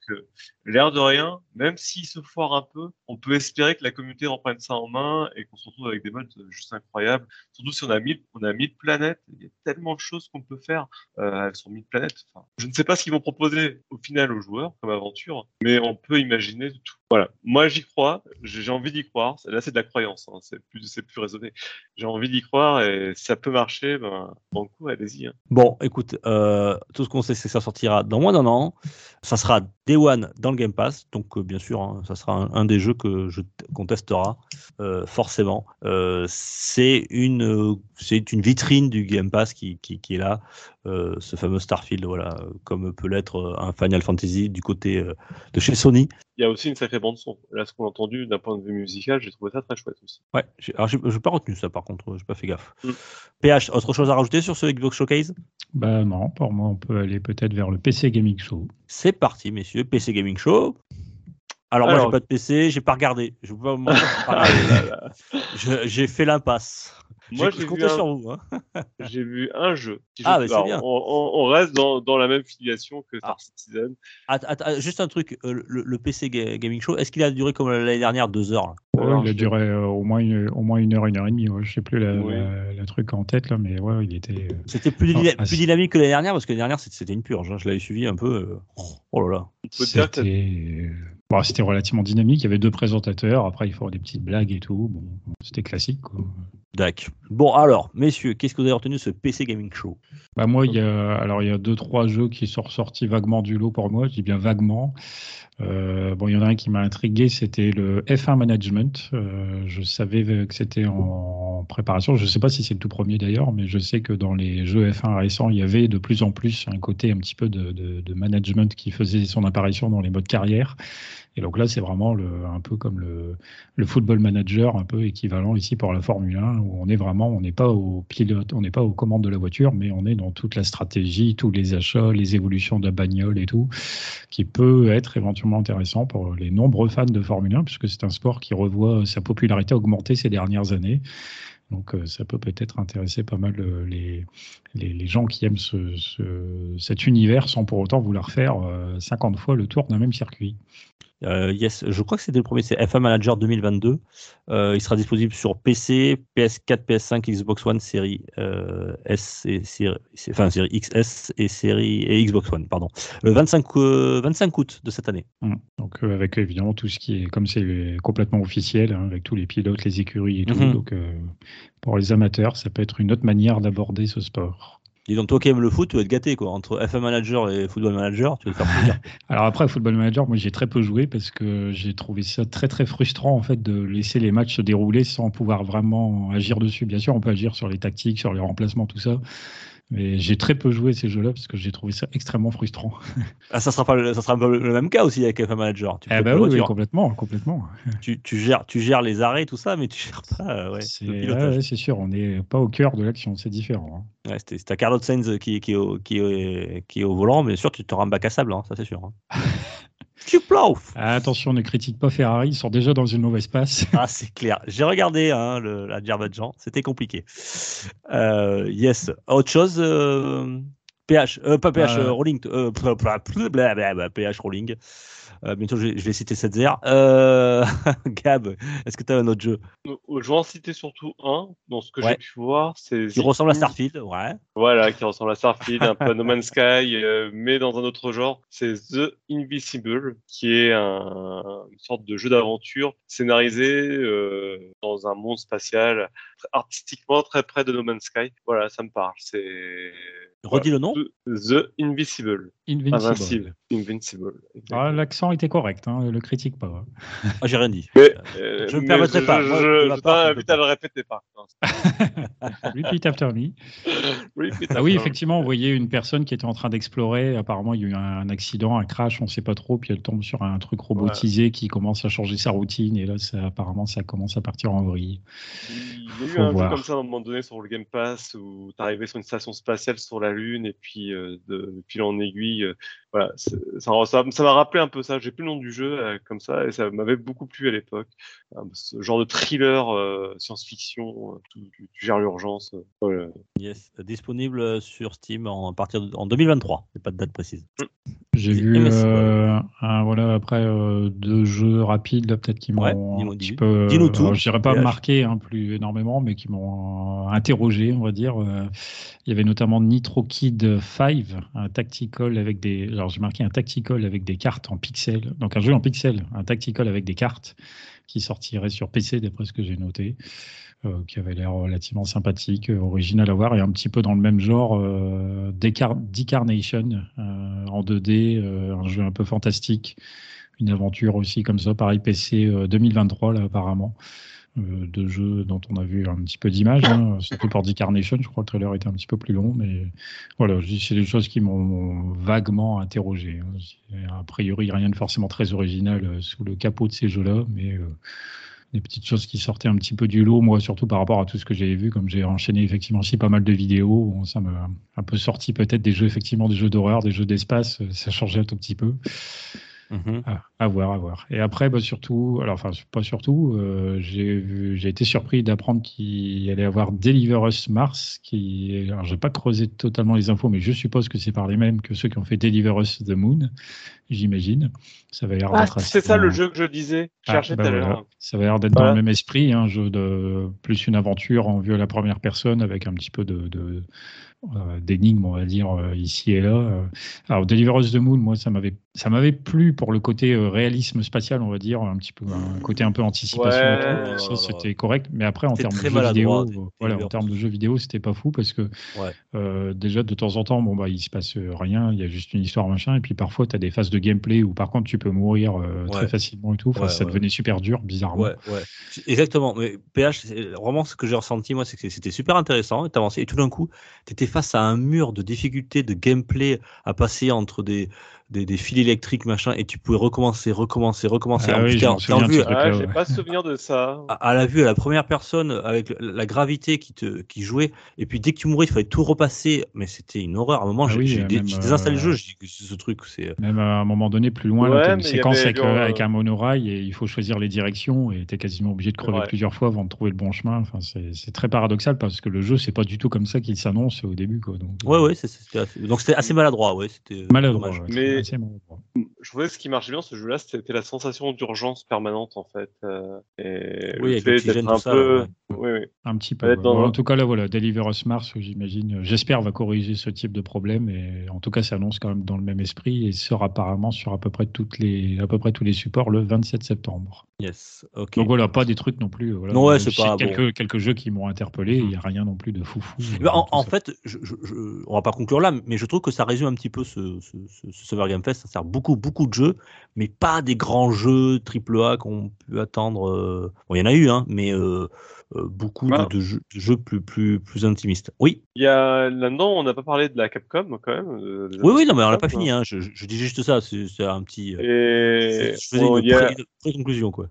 L'air de rien, même s'il se foire un peu, on peut espérer que la communauté reprenne ça en main et qu'on se retrouve avec des mods juste incroyables. Surtout si on a 1000, on a 1000 planètes, il y a tellement de choses qu'on peut faire euh, son 1000 planètes. Je ne sais pas ce qu'ils vont proposer au final aux joueurs comme aventure, mais on peut imaginer tout. Voilà. Moi, j'y crois. J'ai envie d'y croire. Là, c'est de la croyance. Hein. C'est plus, plus raisonné. J'ai envie d'y croire et si ça peut marcher, ben, bon coup, allez-y. hein. Bon, écoute, euh, tout ce qu'on sait, c'est que ça sortira dans moins d'un an. Ça sera Day One dans le Game Pass. Donc, euh, bien sûr, hein, ça sera un, un des jeux que je qu'on testera euh, forcément. Euh, c'est une, c'est une vitrine du Game Pass qui, qui, qui est là. Ce fameux Starfield, voilà, comme peut l'être un Final Fantasy du côté de chez Sony. Il y a aussi une sacrée bande son. Là, ce qu'on a entendu d'un point de vue musical, j'ai trouvé ça très chouette aussi. Ouais, alors j'ai pas retenu ça par contre, j'ai pas fait gaffe. Mm. PH, autre chose à rajouter sur ce Xbox Showcase? Bah non, pour moi, on peut aller peut-être vers le PC Gaming Show. C'est parti, messieurs, PC Gaming Show. Alors, moi, Alors- j'ai pas de PC, j'ai pas regardé. Je peux pas vous mentir, j'ai pas [laughs] regardé. Je- J'ai fait l'impasse. Moi, J'ai- j'ai je vu, comptais un, sur vous. hein. [laughs] j'ai vu un jeu. Si Ah, je- bah, alors, bien. On, on- on reste dans, dans la même filiation que Star Ah. Citizen. Juste un truc, euh, le, le PC Ga- Gaming Show, est-ce qu'il a duré comme l'année dernière, deux heures là? Ouais, Alors, il a duré euh, au, moins une, au moins une heure, une heure et demie. Ouais. Je sais plus la, Oui. la- la truc en tête, là, mais ouais, il était. euh, C'était plus, Ah, ah, plus dynamique que l'année dernière, parce que l'année dernière, c'était une purge. hein. Je l'avais suivi un peu. euh, Oh là là. C'était bon, c'était relativement dynamique. Il y avait deux présentateurs. Après, il faut des petites blagues et tout. Bon, c'était classique. Quoi. Dac. Bon, alors, messieurs, qu'est-ce que vous avez retenu de ce PC Gaming Show? Bah moi, il y a alors il y a deux trois jeux qui sont ressortis vaguement du lot pour moi. Je dis bien vaguement. Euh, bon, il y en a un qui m'a intrigué, c'était le F1 Management. Euh, je savais que c'était en préparation. Je ne sais pas si c'est le tout premier d'ailleurs, mais je sais que dans les jeux F1 récents, il y avait de plus en plus un côté un petit peu de, de- de management qui faisait son apparition dans les modes carrière. Et donc là, c'est vraiment un peu comme le, football manager, un peu équivalent ici pour la Formule 1, où on est vraiment, on n'est pas au pilote, on n'est pas aux commandes de la voiture, mais on est dans toute la stratégie, tous les achats, les évolutions de la bagnole et tout, qui peut être éventuellement intéressant pour les nombreux fans de Formule 1, puisque c'est un sport qui revoit sa popularité augmenter ces dernières années. Donc euh, ça peut peut-être intéresser pas mal euh, les, gens qui aiment ce, ce- cet univers sans pour autant vouloir faire euh, 50 fois le tour d'un même circuit. Euh, yes, je crois que c'était le premier, c'est F1 Manager 2022. Euh, il sera disponible sur PC, PS4, PS5, Xbox One, série euh, S et série, c'est- enfin série XS et série et Xbox One, pardon. Le 25, euh, 25 août de cette année. Mm. Donc avec évidemment tout ce qui est comme c'est complètement officiel, hein, avec tous les pilotes, les écuries et tout. Mhm. Donc pour les amateurs, ça peut être une autre manière d'aborder ce sport. Dis donc, toi qui aimes le foot, tu vas être gâté quoi. Entre F1 Manager et Football Manager, tu vas faire plaisir. [laughs] Alors après, Football Manager, moi j'ai très peu joué parce que j'ai trouvé ça très très frustrant en fait de laisser les matchs se dérouler sans pouvoir vraiment agir dessus. Bien sûr, on peut agir sur les tactiques, sur les remplacements, tout ça. Mais j'ai très peu joué ces jeux-là parce que j'ai trouvé ça extrêmement frustrant. [laughs] ah, ça sera pas, le- ça sera le même cas aussi avec F1 Manager. Tu, Eh ben oui, complètement, complètement. tu, tu gères, tu gères les arrêts, tout ça, mais tu gères pas euh, ouais, C'est ouais, sûr, on n'est pas au cœur de l'action, c'est différent. hein. Ouais, c'est ta Carlos Sainz qui, qui, est au, qui, est, qui est au volant, mais sûr, tu te rends bac à sable, hein, ça c'est sûr. hein. [laughs] Tu Ah, attention, ne critique pas Ferrari, ils sont déjà dans une mauvaise passe. [laughs] Ah, c'est clair. J'ai regardé hein, le, l'Azerbaïdjan, c'était compliqué. Euh, yes. Autre chose euh, PH, euh, pas PH, Euh. euh, Rolling. Euh, [laughs] PH Rolling. Euh, bientôt, je vais, je vais citer. Euh, [laughs] Gab, est-ce que tu as un autre jeu? Euh, Je vais en citer surtout un, dans ce que Ouais. j'ai pu voir. C'est qui ressemble à Starfield Ouais. Voilà, qui ressemble à Starfield, un peu [laughs] No Man's Sky, mais dans un autre genre. C'est The Invisible, qui est un, une sorte de jeu d'aventure scénarisé euh, dans un monde spatial, artistiquement très près de No Man's Sky. Voilà, ça me parle. C'est Redis le nom The Invisible, Invincible. invincible, Invincible. Ah, L'accent était correct, hein, le critique pas. [laughs] Ah, J'ai rien dit. Mais, euh, Je me mais permettrai je- pas. Je, Moi, je, je t'invite à le répéter contre. [laughs] Repeat after me. [laughs] Repeat Ah oui, effectivement, on voyait une personne qui était en train d'explorer. Apparemment, il y a eu un accident, un crash, on ne sait pas trop. Puis elle tombe sur un truc robotisé qui commence à changer sa routine. Et là, ça, apparemment, ça commence à partir en vrille. Il y a eu un voir. jeu comme ça à un moment donné sur le Game Pass où tu arrivais sur une station spatiale sur la Lune et puis euh, de, de fil en aiguille, euh, voilà, ça ça ça m'a rappelé un peu ça. J'ai plus le nom du jeu euh, comme ça et ça m'avait beaucoup plu à l'époque. Euh, Ce genre de thriller euh, science-fiction, euh, tu, gères l'urgence. euh, voilà. Yes. Disponible sur Steam en, à partir de, en 2023. C'est pas de date précise. J'ai Et vu, euh, un- voilà, après euh, deux jeux rapides, là, peut-être qui m'ont Ouais, un dis-nous, petit dis- peu, dis-nous tout, alors, je dirais pas marqué hein, plus énormément, mais qui m'ont euh, interrogé, on va dire. Euh, il y avait notamment Nitro Kid 5, un tactical avec des, alors j'ai marqué un tactical avec des cartes en pixels, donc un jeu en pixels, un tactical avec des cartes qui sortirait sur PC d'après ce que j'ai noté. euh, qui avait l'air relativement sympathique, euh, original à voir et un petit peu dans le même genre euh, Decar- Decarnation euh, en 2D, euh, un jeu un peu fantastique, une aventure aussi comme ça, pareil PC euh, 2023 là apparemment, de jeux dont on a vu un petit peu d'images, hein, [laughs] surtout pour Decarnation, je crois que le trailer était un petit peu plus long, mais voilà, c'est des choses qui m'ont vaguement interrogé. hein. A priori, rien de forcément très original euh, sous le capot de ces jeux-là, mais euh, des petites choses qui sortaient un petit peu du lot, moi, surtout par rapport à tout ce que j'avais vu, comme j'ai enchaîné effectivement aussi pas mal de vidéos, bon, ça m'a un peu sorti peut-être des jeux, effectivement, des jeux d'horreur, des jeux d'espace, euh, ça changeait un tout petit peu. Mhm. Ah, à voir, à voir. Et après, bah, surtout, alors enfin pas surtout, euh, j'ai été surpris d'apprendre qu'il allait avoir Deliver Us Mars, qui, alors j'ai pas creusé totalement les infos, mais je suppose que c'est par les mêmes que ceux qui ont fait Deliver Us the Moon, j'imagine. Ça va l'air Ah, d'être c'est assez- ça le jeu que je disais. Je Ah, cherchais bah tout à voilà. l'heure. Ça va l'air d'être Voilà. dans le même esprit, un jeu de plus une aventure en vue à la première personne avec un petit peu de, de d'énigmes, on va dire euh, ici et là. Euh, Alors Deliver Us the Moon, moi ça m'avait ça m'avait plu pour le côté euh, réalisme spatial, on va dire, un petit peu un côté un peu anticipation. Ouais. Ça c'était correct, mais après en termes de jeux vidéo, euh, voilà, en termes de jeux vidéo, c'était pas fou parce que Ouais. euh, déjà de temps en temps, bon bah il se passe euh, rien, il y a juste une histoire machin, et puis parfois tu as des phases de gameplay où par contre tu peux mourir euh, très Ouais. facilement et tout. Enfin, ça devenait super dur, bizarrement. Exactement. Mais PH, vraiment, ce que j'ai ressenti, moi, c'est que c'était super intéressant. Tu avançais et tout d'un coup, tu étais face à un mur de difficulté, de gameplay à passer entre des, des, des fils électriques, machin, et tu pouvais recommencer, recommencer, recommencer. Ah En oui, plus, je t'es- m'en t'es souviens en de vue, ce truc. Ah, là, j'ai ouais. pas souvenir de ça. [laughs] à, à la vue, à la première personne, avec la gravité qui, te, qui jouait. Et puis, dès que tu mourais, il fallait tout repasser. Mais c'était une horreur. À un moment, Ah j'ai oui, euh, dé- désinstallé le euh, jeu. J'ai dit que ce truc, c'est. Même à un moment donné, plus loin, là, Ouais, t'as une séquence avait avec, genre, euh, euh, avec un monorail et il faut choisir les directions et t'es quasiment obligé de crever Ouais. plusieurs fois avant de trouver le bon chemin. Enfin, c'est c'est très paradoxal parce que le jeu, c'est pas du tout comme ça qu'il s'annonce au début. Quoi. Donc, Ouais, euh, ouais, c'est- c'était assez- donc c'était assez maladroit. Ouais, c'était Maladroit. dommage. ouais, Mais- assez maladroit. Je trouvais que ce qui marchait bien ce jeu-là, c'était la sensation d'urgence permanente en fait. euh, et Oui, le avec fait l'oxygène, d'être tout un ça, peu. là, Oui, oui. Un petit peu. Ouais, ouais. dans- Bon, en tout cas, là, voilà, Deliver Us Mars, j'imagine, j'espère, va corriger ce type de problème. Et en tout cas, ça annonce quand même dans le même esprit et sort apparemment sur à peu près, toutes les, à peu près tous les supports le 27 septembre. Yes. Ok. Donc voilà, pas des trucs non plus. euh, Voilà. Non, ouais, c'est pas quelques, quelques jeux qui m'ont interpellé. Mhm. Il n'y a rien non plus de foufou. Euh, ben, en, fait, je, je, je- on va pas conclure là, mais je trouve que ça résume un petit peu ce, ce, ce, ce Summer Game Fest. Ça sert beaucoup, beaucoup de jeux, mais pas des grands jeux AAA qu'on peut attendre. euh, Bon, il y en a eu, hein, mais euh, euh, beaucoup de, de jeux, de jeux plus, plus, plus intimistes. Oui, Il y a là-dedans, on n'a pas parlé de la Capcom quand même. euh, oui, oui, non, mais on n'a pas fini. Hein. Je, je, dis juste ça. C'est un petit. Et je faisais bon, une a- pré- pré-conclusion, quoi.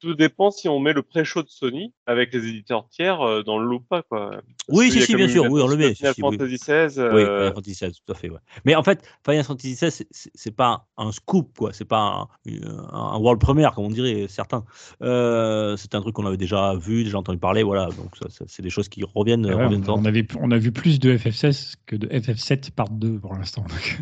Tout dépend si on met le pré-show de Sony avec les éditeurs tiers euh, dans le lot ou pas, quoi. Parce Oui, si, si, bien sûr, oui, on le met. Final si. Fantasy XVI. Oui, euh, Final Fantasy XVI, tout à fait. Ouais. Mais en fait, Final Fantasy XVI, c'est- pas un scoop, quoi. C'est pas un, world premiere, comme on dirait certains. Euh, c'est un truc qu'on avait déjà vu, déjà entendu parler, voilà. Donc, ça, ça, c'est des choses qui reviennent. Ouais, reviennent on, on avait, on a vu plus de FF16 que de FF7 part 2 pour l'instant. donc.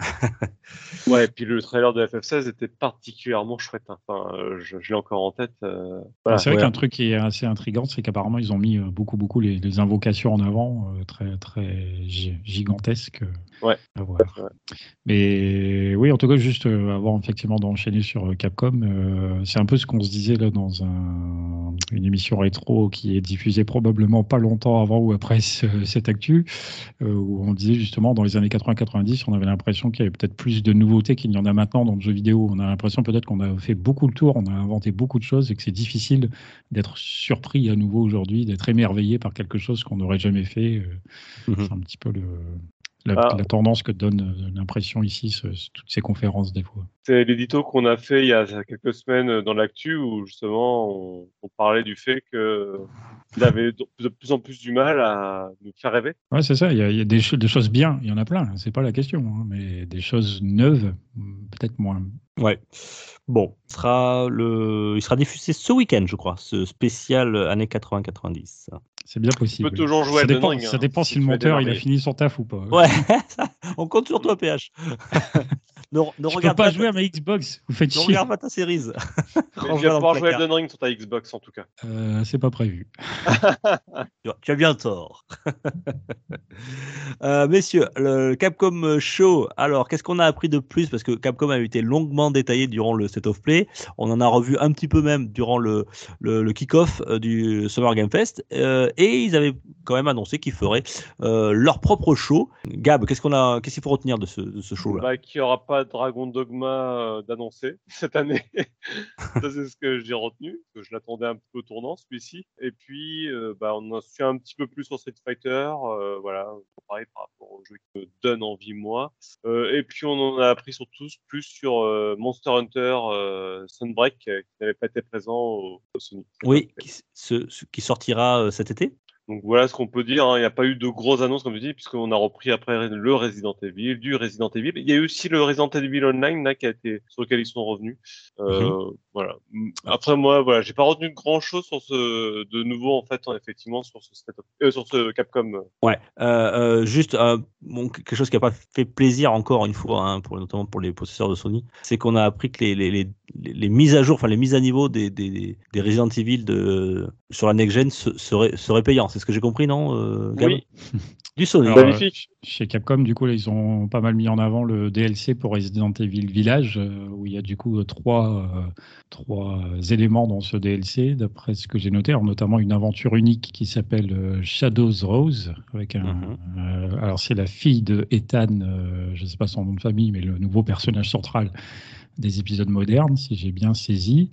[laughs] Ouais, et puis le trailer de FF16 était particulièrement chouette. hein. Enfin, euh, je, je l'ai encore en tête. euh, voilà. c'est vrai ouais. qu'un truc qui est assez intriguant, c'est qu'apparemment ils ont mis euh, beaucoup, beaucoup les, les invocations en avant, euh, très, très gi- gigantesques. Ouais. à voir. Ouais. Mais oui, en tout cas, juste avant effectivement d'enchaîner sur Capcom, euh, c'est un peu ce qu'on se disait là dans un- une émission rétro qui est diffusée probablement pas longtemps avant ou après ce- cette actu, euh, où on disait justement dans les années 80-90, on avait l'impression qu'il y avait peut-être plus de nouveautés qu'il n'y en a maintenant dans le jeu vidéo. On a l'impression peut-être qu'on a fait beaucoup le tour, on a inventé beaucoup de choses et que c'est difficile d'être surpris à nouveau aujourd'hui, d'être émerveillé par quelque chose qu'on n'aurait jamais fait. euh, Mhm. C'est un petit peu le, la, Ah. la tendance que donne euh, l'impression ici, ce- ce- toutes ces conférences des fois. C'est l'édito qu'on a fait il y a quelques semaines euh, dans l'actu où justement on, on parlait du fait que il avait de de plus en plus du mal à nous faire rêver. Ouais, c'est ça, il y a, il y a des, cho- des choses bien, il y en a plein, c'est pas la question, hein, mais des choses neuves, peut-être moins. Ouais. Bon, sera le... il sera diffusé ce week-end, je crois, ce spécial euh, années 80-90. C'est bien Tu possible. peux toujours jouer à ça Elden dépend, ça hein, dépend si si le tu monteur il a fini son taf ou pas. Ouais, [laughs] on compte sur toi, PH. [laughs] ne, ne Je peux regarde pas pas, jouer ta- à ma Xbox, vous faites ne chier. regarde pas ta série. Vas [laughs] dans pouvoir le jouer à. Elden Ring sur ta Xbox en tout cas. Euh, c'est pas prévu. [laughs] Tu as- bien tort. [laughs] Euh, messieurs, le Capcom Show, alors qu'est-ce qu'on a appris de plus? Parce que Capcom a été longuement détaillé durant le State of Play. On en a revu un petit peu même durant le, le, le kick-off euh, du Summer Game Fest. Euh, et ils avaient quand même annoncé qu'ils feraient euh, leur propre show. Gab, qu'est-ce qu'on a, qu'est-ce qu'il faut retenir de ce, de ce show-là? Bah, qu'il n'y aura pas Dragon Dogma euh, d'annoncer [laughs] cette année. [laughs] ça, c'est ce que j'ai retenu. que Je l'attendais un peu au tournant, celui-ci. Et puis, euh, bah, on en a su un petit peu plus sur Street Fighter. euh, voilà, pareil par rapport au jeu qui me donne envie, moi. Et puis, on en a appris surtout plus sur Monster Hunter Sunbreak, qui n'avait pas été présent au, au Sony. Oui, qui, ce- qui sortira cet été Donc voilà ce qu'on peut dire. hein. Il n'y a pas eu de grosses annonces, comme tu dis, puisqu'on a repris après le Resident Evil, du Resident Evil. Il y a eu aussi le Resident Evil Online là, qui a été, sur lequel ils sont revenus. Euh, Voilà. Après moi, voilà, j'ai pas retenu grand chose sur ce de nouveau en fait, hein, effectivement, sur ce, euh, sur ce Capcom. Ouais, euh, juste euh, bon, quelque chose qui n'a pas fait plaisir encore une fois, hein, pour, notamment pour les possesseurs de Sony, c'est qu'on a appris que les, les, les, les- les mises à jour, enfin les mises à niveau des, des, des Resident Evil de, sur la next gen se- seraient, seraient payantes. C'est ce que j'ai compris, non euh, Oui. [laughs] Du Sony. Alors, Magnifique. Chez Capcom, du coup, là, ils ont pas mal mis en avant le DLC pour Resident Evil Village, euh, où il y a du coup euh, trois, euh, trois euh, éléments dans ce DLC, d'après ce que j'ai noté, alors, notamment une aventure unique qui s'appelle euh, Shadows Rose, avec un. Mhm. euh, alors, c'est la fille de Ethan, euh, je ne sais pas son nom de famille, mais le nouveau personnage central des épisodes modernes, si j'ai bien saisi,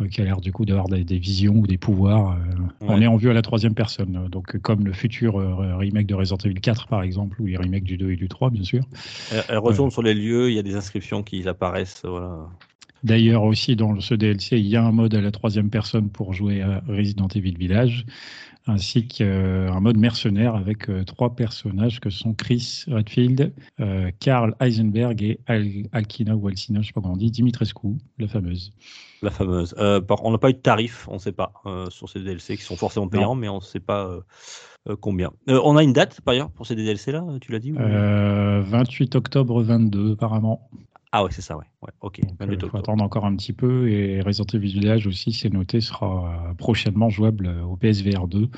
euh, qui a l'air du coup d'avoir des, des visions ou des pouvoirs. euh, On est en vue à la troisième personne, euh, donc comme le futur remake de Resident Evil 4 par exemple, ou les remakes du 2 et du 3 bien sûr. Elle, elle retourne sur les lieux, il y a des inscriptions qui apparaissent. Voilà. D'ailleurs aussi dans ce DLC, il y a un mode à la troisième personne pour jouer à Resident Evil Village, ainsi qu'un mode mercenaire avec euh, trois personnages que sont Chris Redfield, euh, Karl Heisenberg et Al- Alkina ou Alcina, je ne sais pas comment on dit, Dimitrescu, la fameuse. La fameuse. Euh, on n'a pas eu de tarif, on ne sait pas, euh, sur ces DLC qui sont forcément payants, mais on ne sait pas euh, euh, combien. Euh, on a une date, par ailleurs, pour ces DLC-là, tu l'as dit ou- Euh, 28 octobre 22 apparemment. Ah ouais, c'est ça, ouais. ouais ok. Donc, 28 euh, faut attendre encore un petit peu et Resident Evil Village aussi, c'est noté, sera euh, prochainement jouable euh, au PSVR 2,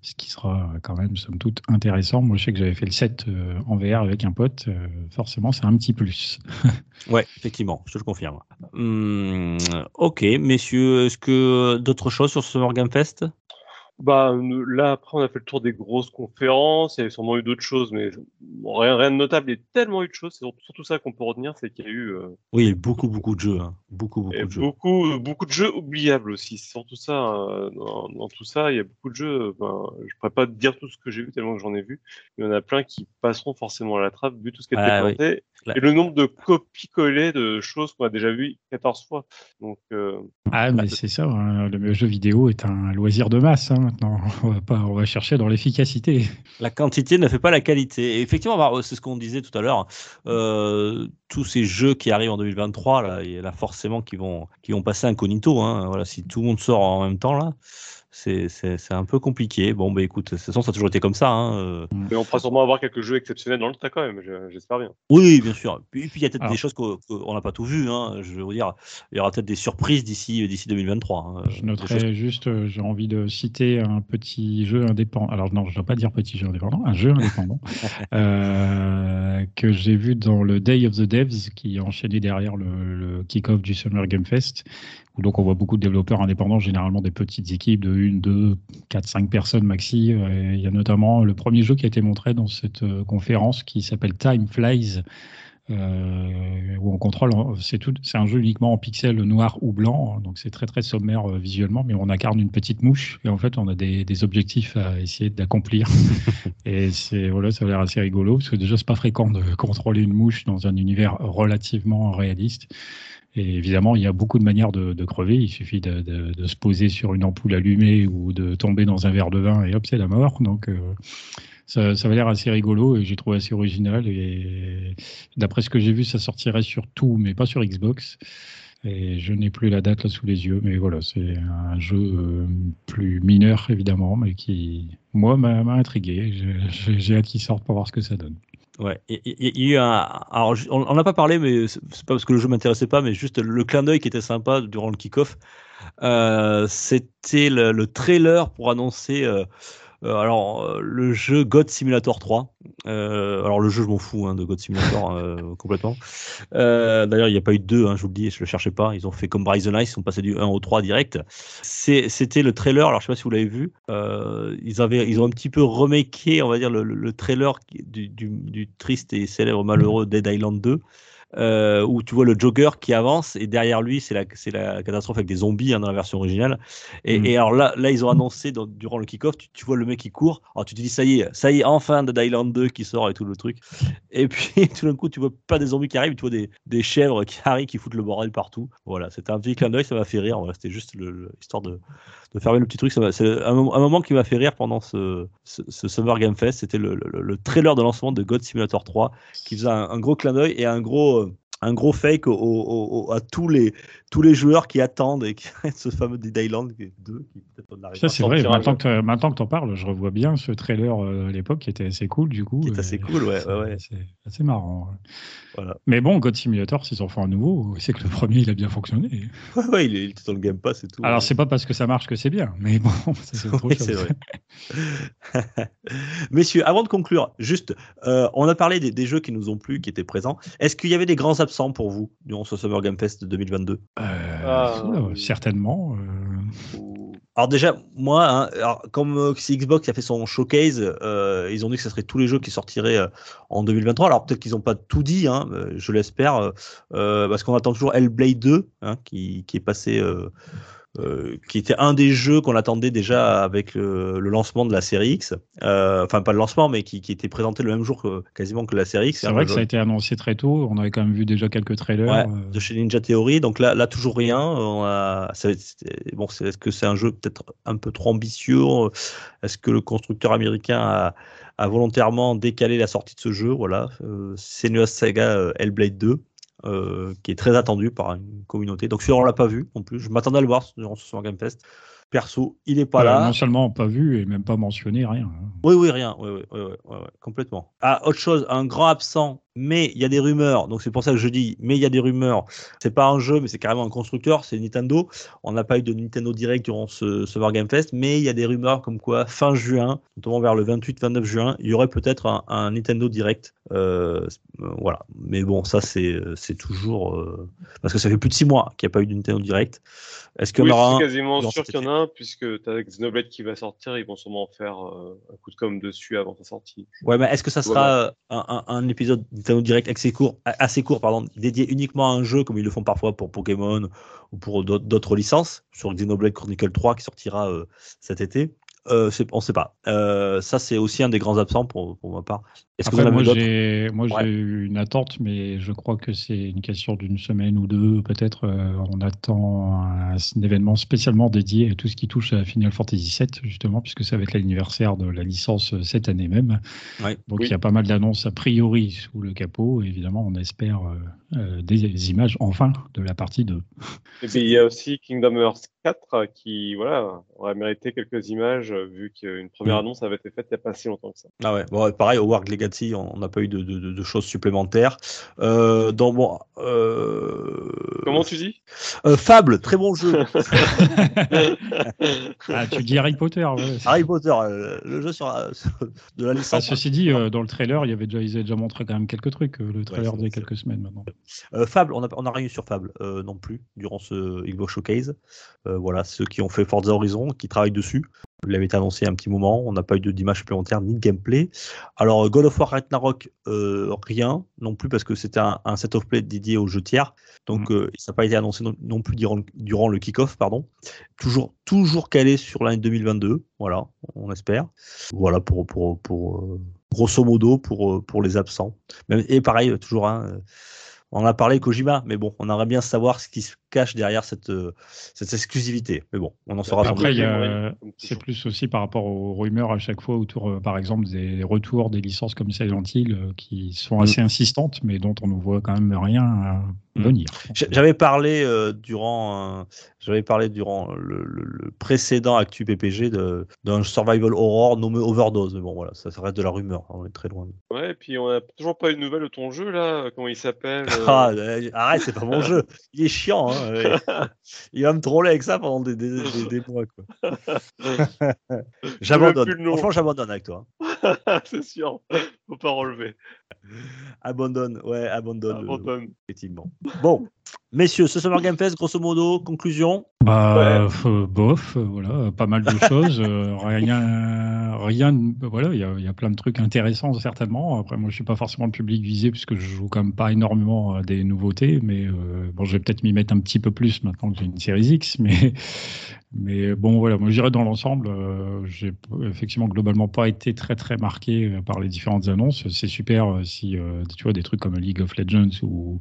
ce qui sera quand même somme toute intéressant. Moi, je sais que j'avais fait le set euh, en VR avec un pote, forcément, c'est un petit plus. [laughs] Ouais, effectivement, je te le confirme. Hum, ok, messieurs, est-ce que d'autres choses sur ce Game Fest? Bah là après on a fait le tour des grosses conférences, il y a sûrement eu d'autres choses, mais rien, rien de notable. Il y a tellement eu de choses, c'est surtout- ça qu'on peut retenir, c'est qu'il y a eu euh, Oui, il y a eu beaucoup, beaucoup de jeux. hein. Beaucoup, beaucoup et de jeux. beaucoup, beaucoup de jeux oubliables aussi. C'est surtout ça, euh, dans, dans tout ça, il y a beaucoup de jeux. euh, Ben, je pourrais pas te dire tout ce que j'ai vu tellement que j'en ai vu. Il y en a plein qui passeront forcément à la trappe vu tout ce qui a été Ah présenté et le nombre de copies-collées de choses qu'on a déjà vues 14 fois. Donc euh, Ah, mais c'est ça, hein, le jeu vidéo est un loisir de masse hein, maintenant. On va, chercher dans l'efficacité. La quantité ne fait pas la qualité. Et effectivement, bah, c'est ce qu'on disait tout à l'heure. euh, tous ces jeux qui arrivent en 2023, là, il y en a forcément qui vont, qui vont passer incognito. Hein. Voilà, si tout le monde sort en même temps, là, c'est c'est- c'est un peu compliqué. Bon, bah écoute, de toute façon, ça a toujours été comme ça. Hein. euh. mais on pourra sûrement avoir quelques jeux exceptionnels dans le tas quand même. je- J'espère bien. Oui, bien sûr. Puis, puis il y a peut-être Alors. des choses qu'on n'a pas tout vu. Hein. Je veux dire, il y aura peut-être des surprises d'ici d'ici 2023. hein. Je Des noterais choses- juste, euh, j'ai envie de citer un petit jeu indépendant. Alors non, je ne dois pas dire petit jeu indépendant, un jeu indépendant [laughs] euh, que j'ai vu dans le Day of the Devs qui est enchaîné derrière le, le kick-off du Summer Game Fest. Où donc on voit beaucoup de développeurs indépendants, généralement des petites équipes de 1, 2, 4, 5 personnes maxi. Et il y a notamment le premier jeu qui a été montré dans cette euh, conférence qui s'appelle Time Flies. euh, où on contrôle, c'est tout, c'est un jeu uniquement en pixels noir ou blanc, donc c'est très très sommaire euh, visuellement, mais on incarne une petite mouche et en fait on a des, des objectifs à essayer d'accomplir. [laughs] et c'est voilà, ça a l'air assez rigolo parce que déjà c'est pas fréquent de contrôler une mouche dans un univers relativement réaliste. Et évidemment, il y a beaucoup de manières de, crever. Il suffit de, se poser sur une ampoule allumée ou de tomber dans un verre de vin et hop, c'est la mort. Donc, euh, ça, ça va l'air assez rigolo et j'ai trouvé assez original. Et d'après ce que j'ai vu, ça sortirait sur tout, mais pas sur Xbox. Et je n'ai plus la date sous les yeux, mais voilà, c'est un jeu euh, plus mineur évidemment, mais qui, moi, m'a intrigué. J'ai hâte qu'il sorte pour voir ce que ça donne. Ouais, il y, a. Alors, on n'a pas parlé, mais c'est pas parce que le jeu m'intéressait pas, mais juste le clin d'œil qui était sympa durant le kick-off. Euh, C'était le, le trailer pour annoncer. euh, euh, alors, euh, le jeu God Simulator 3. Euh, alors, le jeu, je m'en fous hein, de God Simulator [laughs] euh, complètement. D'ailleurs, il n'y a pas eu de 2, hein, je vous le dis, je le cherchais pas. Ils ont fait comme Bryson Ice, ils sont passés du 1 au 3 direct. C'était le trailer, alors je sais pas si vous l'avez vu. ils, avaient, ils ont un petit peu remaké, on va dire, le, le- le trailer qui- du, du- du triste et célèbre malheureux Dead Island 2. Euh, où tu vois le Joker qui avance et derrière lui c'est la, catastrophe avec des zombies hein, dans la version originale. Et, Mm. et alors là, là ils ont annoncé dans- durant le kick-off, tu, tu vois le mec qui court. Alors tu te dis ça y est, ça y est, enfin Dead Island 2 qui sort et tout le truc. Et puis [laughs] tout d'un coup tu vois pas des zombies qui arrivent, tu vois des, des chèvres qui arrivent qui foutent le bordel partout. Voilà, c'était un petit clin d'œil, ça m'a fait rire. Voilà, c'était juste le, le- histoire de, de fermer le petit truc. C'est un, moment- un moment qui m'a fait rire pendant ce, ce, ce Summer Game Fest. C'était le, le- le trailer de lancement de God Simulator 3 qui faisait un, un gros clin d'œil et un gros, un gros fake au- au- au- à tous les, tous les joueurs qui attendent et qui [laughs] ce fameux Dead Island 2 qui Ça, c'est vrai. Maintenant que, maintenant que tu en parles, je revois bien ce trailer euh, à l'époque qui était assez cool, du coup. Qui est assez et cool, ouais, c'est- ouais, ouais. C'est assez marrant. ouais. Voilà. Mais bon, God Simulator, s'ils en font un nouveau, c'est que le premier, il a bien fonctionné. [laughs] Ouais, ouais, il, était dans le Game Pass et tout. Alors, c'est pas parce que ça marche que c'est bien, mais bon, [laughs] Oui, c'est vrai. Messieurs, avant de conclure, juste, euh, on a parlé des, des jeux qui nous ont plu, qui étaient présents. Est-ce qu'il y avait des grands absents pour vous durant ce Summer Game Fest 2022 Euh, Ah, certainement. euh, Alors déjà, moi, hein, alors, comme euh, c'est Xbox qui a fait son showcase, euh, ils ont dit que ce serait tous les jeux qui sortiraient euh, en 2023. Alors peut-être qu'ils n'ont pas tout dit, hein, je l'espère, parce qu'on attend toujours Hellblade 2, hein, qui, qui est passé, euh, qui était un des jeux qu'on attendait déjà avec le, le lancement de la série X. Euh, Enfin, pas le lancement, mais qui, qui était présenté le même jour que, quasiment que la série X. C'est hein, vrai le que jeu ça a été annoncé très tôt. On avait quand même vu déjà quelques trailers. Ouais, euh, de chez Ninja Theory. Donc là, là toujours rien. On a, ça- c'est- bon, c'est- est-ce que c'est un jeu peut-être un peu trop ambitieux? Est-ce que le constructeur américain a, a volontairement décalé la sortie de ce jeu? Voilà, euh, Senua's Saga Hellblade 2. Euh, qui est très attendu par une communauté. Donc celui-là, on l'a pas vu non plus. Je m'attendais à le voir durant ce Summer Game Fest. Perso, il est pas euh, là. Non seulement pas vu et même pas mentionné, rien. hein. Oui, oui, rien. Oui, oui, oui, oui, complètement. Ah, autre chose, un grand absent mais il y a des rumeurs, donc c'est pour ça que je dis, mais il y a des rumeurs. C'est pas un jeu, mais c'est carrément un constructeur, c'est Nintendo. On n'a pas eu de Nintendo Direct durant ce Summer Game Fest, mais il y a des rumeurs comme quoi fin juin, notamment vers le 28-29 juin, il y aurait peut-être un, un Nintendo Direct. Euh, voilà, mais bon, ça c'est c'est toujours euh, parce que ça fait plus de six mois qu'il n'y a pas eu de Nintendo Direct. Est-ce qu'il y Oui, aura un quasiment sûr qu'il y en a un, puisque tu as Xenoblade qui va sortir, ils vont sûrement faire euh, un coup de com dessus avant sa sortie. Ouais, mais est-ce que ça sera euh, un, un- un épisode Nintendo Direct assez court, assez court dédié uniquement à un jeu comme ils le font parfois pour Pokémon ou pour d'autres- d'autres licences, sur Xenoblade Chronicle 3 qui sortira euh, cet été euh, On ne sait pas. Euh, ça, c'est aussi un des grands absents pour, pour ma part. Est-ce que vous Après, en avez moi, j'ai Ouais. eu une attente, mais je crois que c'est une question d'une semaine ou deux, peut-être. Euh, on attend un, un événement spécialement dédié à tout ce qui touche à Final Fantasy VII, justement, puisque ça va être l'anniversaire de la licence euh, cette année même. Ouais. Donc, Oui. il y a pas mal d'annonces a priori sous le capot. Et évidemment, on espère euh, euh, des images, enfin, de la partie 2. Et puis il y a aussi Kingdom Hearts 4 euh, qui voilà, aurait mérité quelques images, euh, vu qu'une première Mm. annonce avait été faite il n'y a pas si longtemps que ça. Ah ouais, bon, pareil, au Warg Legacy, on n'a pas eu de, de- de- de choses supplémentaires. Euh, dans, bon, euh, Comment tu dis? euh, Fable, très bon jeu. [laughs] [laughs] Ah, tu dis Harry Potter ouais, Harry Potter, le jeu sur, euh, de la Ah, licence. ceci dit, euh, dans le trailer, il y avait déjà, ils avaient déjà montré quand même quelques trucs. euh, le trailer c'est- d'il y a c'est- quelques semaines maintenant. Euh, Fable, on n'a on a rien eu sur Fable euh, non plus durant ce Xbox Showcase. Euh, voilà, ceux qui ont fait Forza Horizon, qui travaillent dessus. Il avait été annoncé un petit moment, on n'a pas eu de- d'image supplémentaire ni de gameplay. Alors, euh, God of War Ragnarok, euh, rien non plus parce que c'était un, un set of play dédié aux jeux tiers. Donc, euh, ça n'a pas été annoncé non, non plus durant, le- durant le kick-off, pardon. Toujours, toujours calé sur l'année 2022, voilà, on espère. Voilà pour, pour, pour euh, grosso modo pour, pour les absents. Et pareil, toujours un. euh, on en a parlé Kojima, mais bon, on aimerait bien savoir ce qui se cache derrière cette, euh, cette exclusivité. Mais bon, on en saura sans Après, c'est plus aussi par rapport aux rumeurs à chaque fois autour, euh, par exemple, des retours des licences comme Silent Hill euh, qui sont Mm. assez insistantes, mais dont on ne voit quand même rien. Venir. J'- J'avais parlé euh, durant, euh, j'avais parlé durant le, le- le précédent Actu PPG de- d'un survival horror nommé Overdose. Mais bon, voilà, ça, ça reste de la rumeur. hein, on est très loin. Ouais, et puis on n'a toujours pas eu de nouvelles de ton jeu là, comment il s'appelle euh, Ah, euh, arrête, c'est pas mon jeu. [laughs] Il est chiant. hein, ouais. [laughs] Il va me troller avec ça pendant des, des, des- des mois. [laughs] J'abandonne. Franchement, j'abandonne avec toi. [laughs] C'est sûr, faut pas relever. Abandonne, ouais, abandonne. euh, Abandonne. effectivement. Bon, messieurs, ce Summer Game Fest, grosso modo, conclusion. Bah, euh, bof, euh, voilà, pas mal de choses. euh, [laughs] rien, rien. de- voilà, il y a, il y a plein de trucs intéressants certainement. Après, moi, je suis pas forcément le public visé puisque je joue quand même pas énormément à des nouveautés, mais euh, bon, je vais peut-être m'y mettre un petit peu plus maintenant que j'ai une série X, mais mais bon, voilà, moi, je dirais dans l'ensemble, euh, j'ai effectivement globalement pas été très très marqué euh, par les différentes annonces. C'est super euh, si euh, tu vois des trucs comme League of Legends ou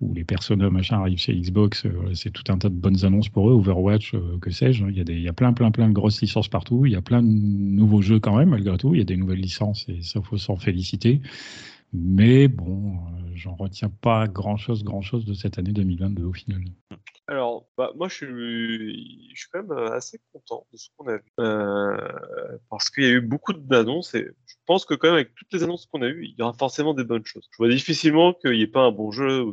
où les personnages machin arrivent chez Xbox, euh, c'est tout un tas de bonnes annonces pour eux, Overwatch, que sais-je. hein. Il y, a des, il y a plein, plein, plein de grosses licences partout. Il y a plein de nouveaux jeux quand même, malgré tout. Il y a des nouvelles licences et ça faut s'en féliciter. Mais bon, euh, j'en retiens pas grand-chose, grand-chose de cette année 2022 au final. Alors, bah, moi, je suis, quand même euh, assez content de ce qu'on a vu. Euh, parce qu'il y a eu beaucoup d'annonces et pense que quand même, avec toutes les annonces qu'on a eues, il y aura forcément des bonnes choses. Je vois difficilement qu'il n'y ait pas un bon jeu,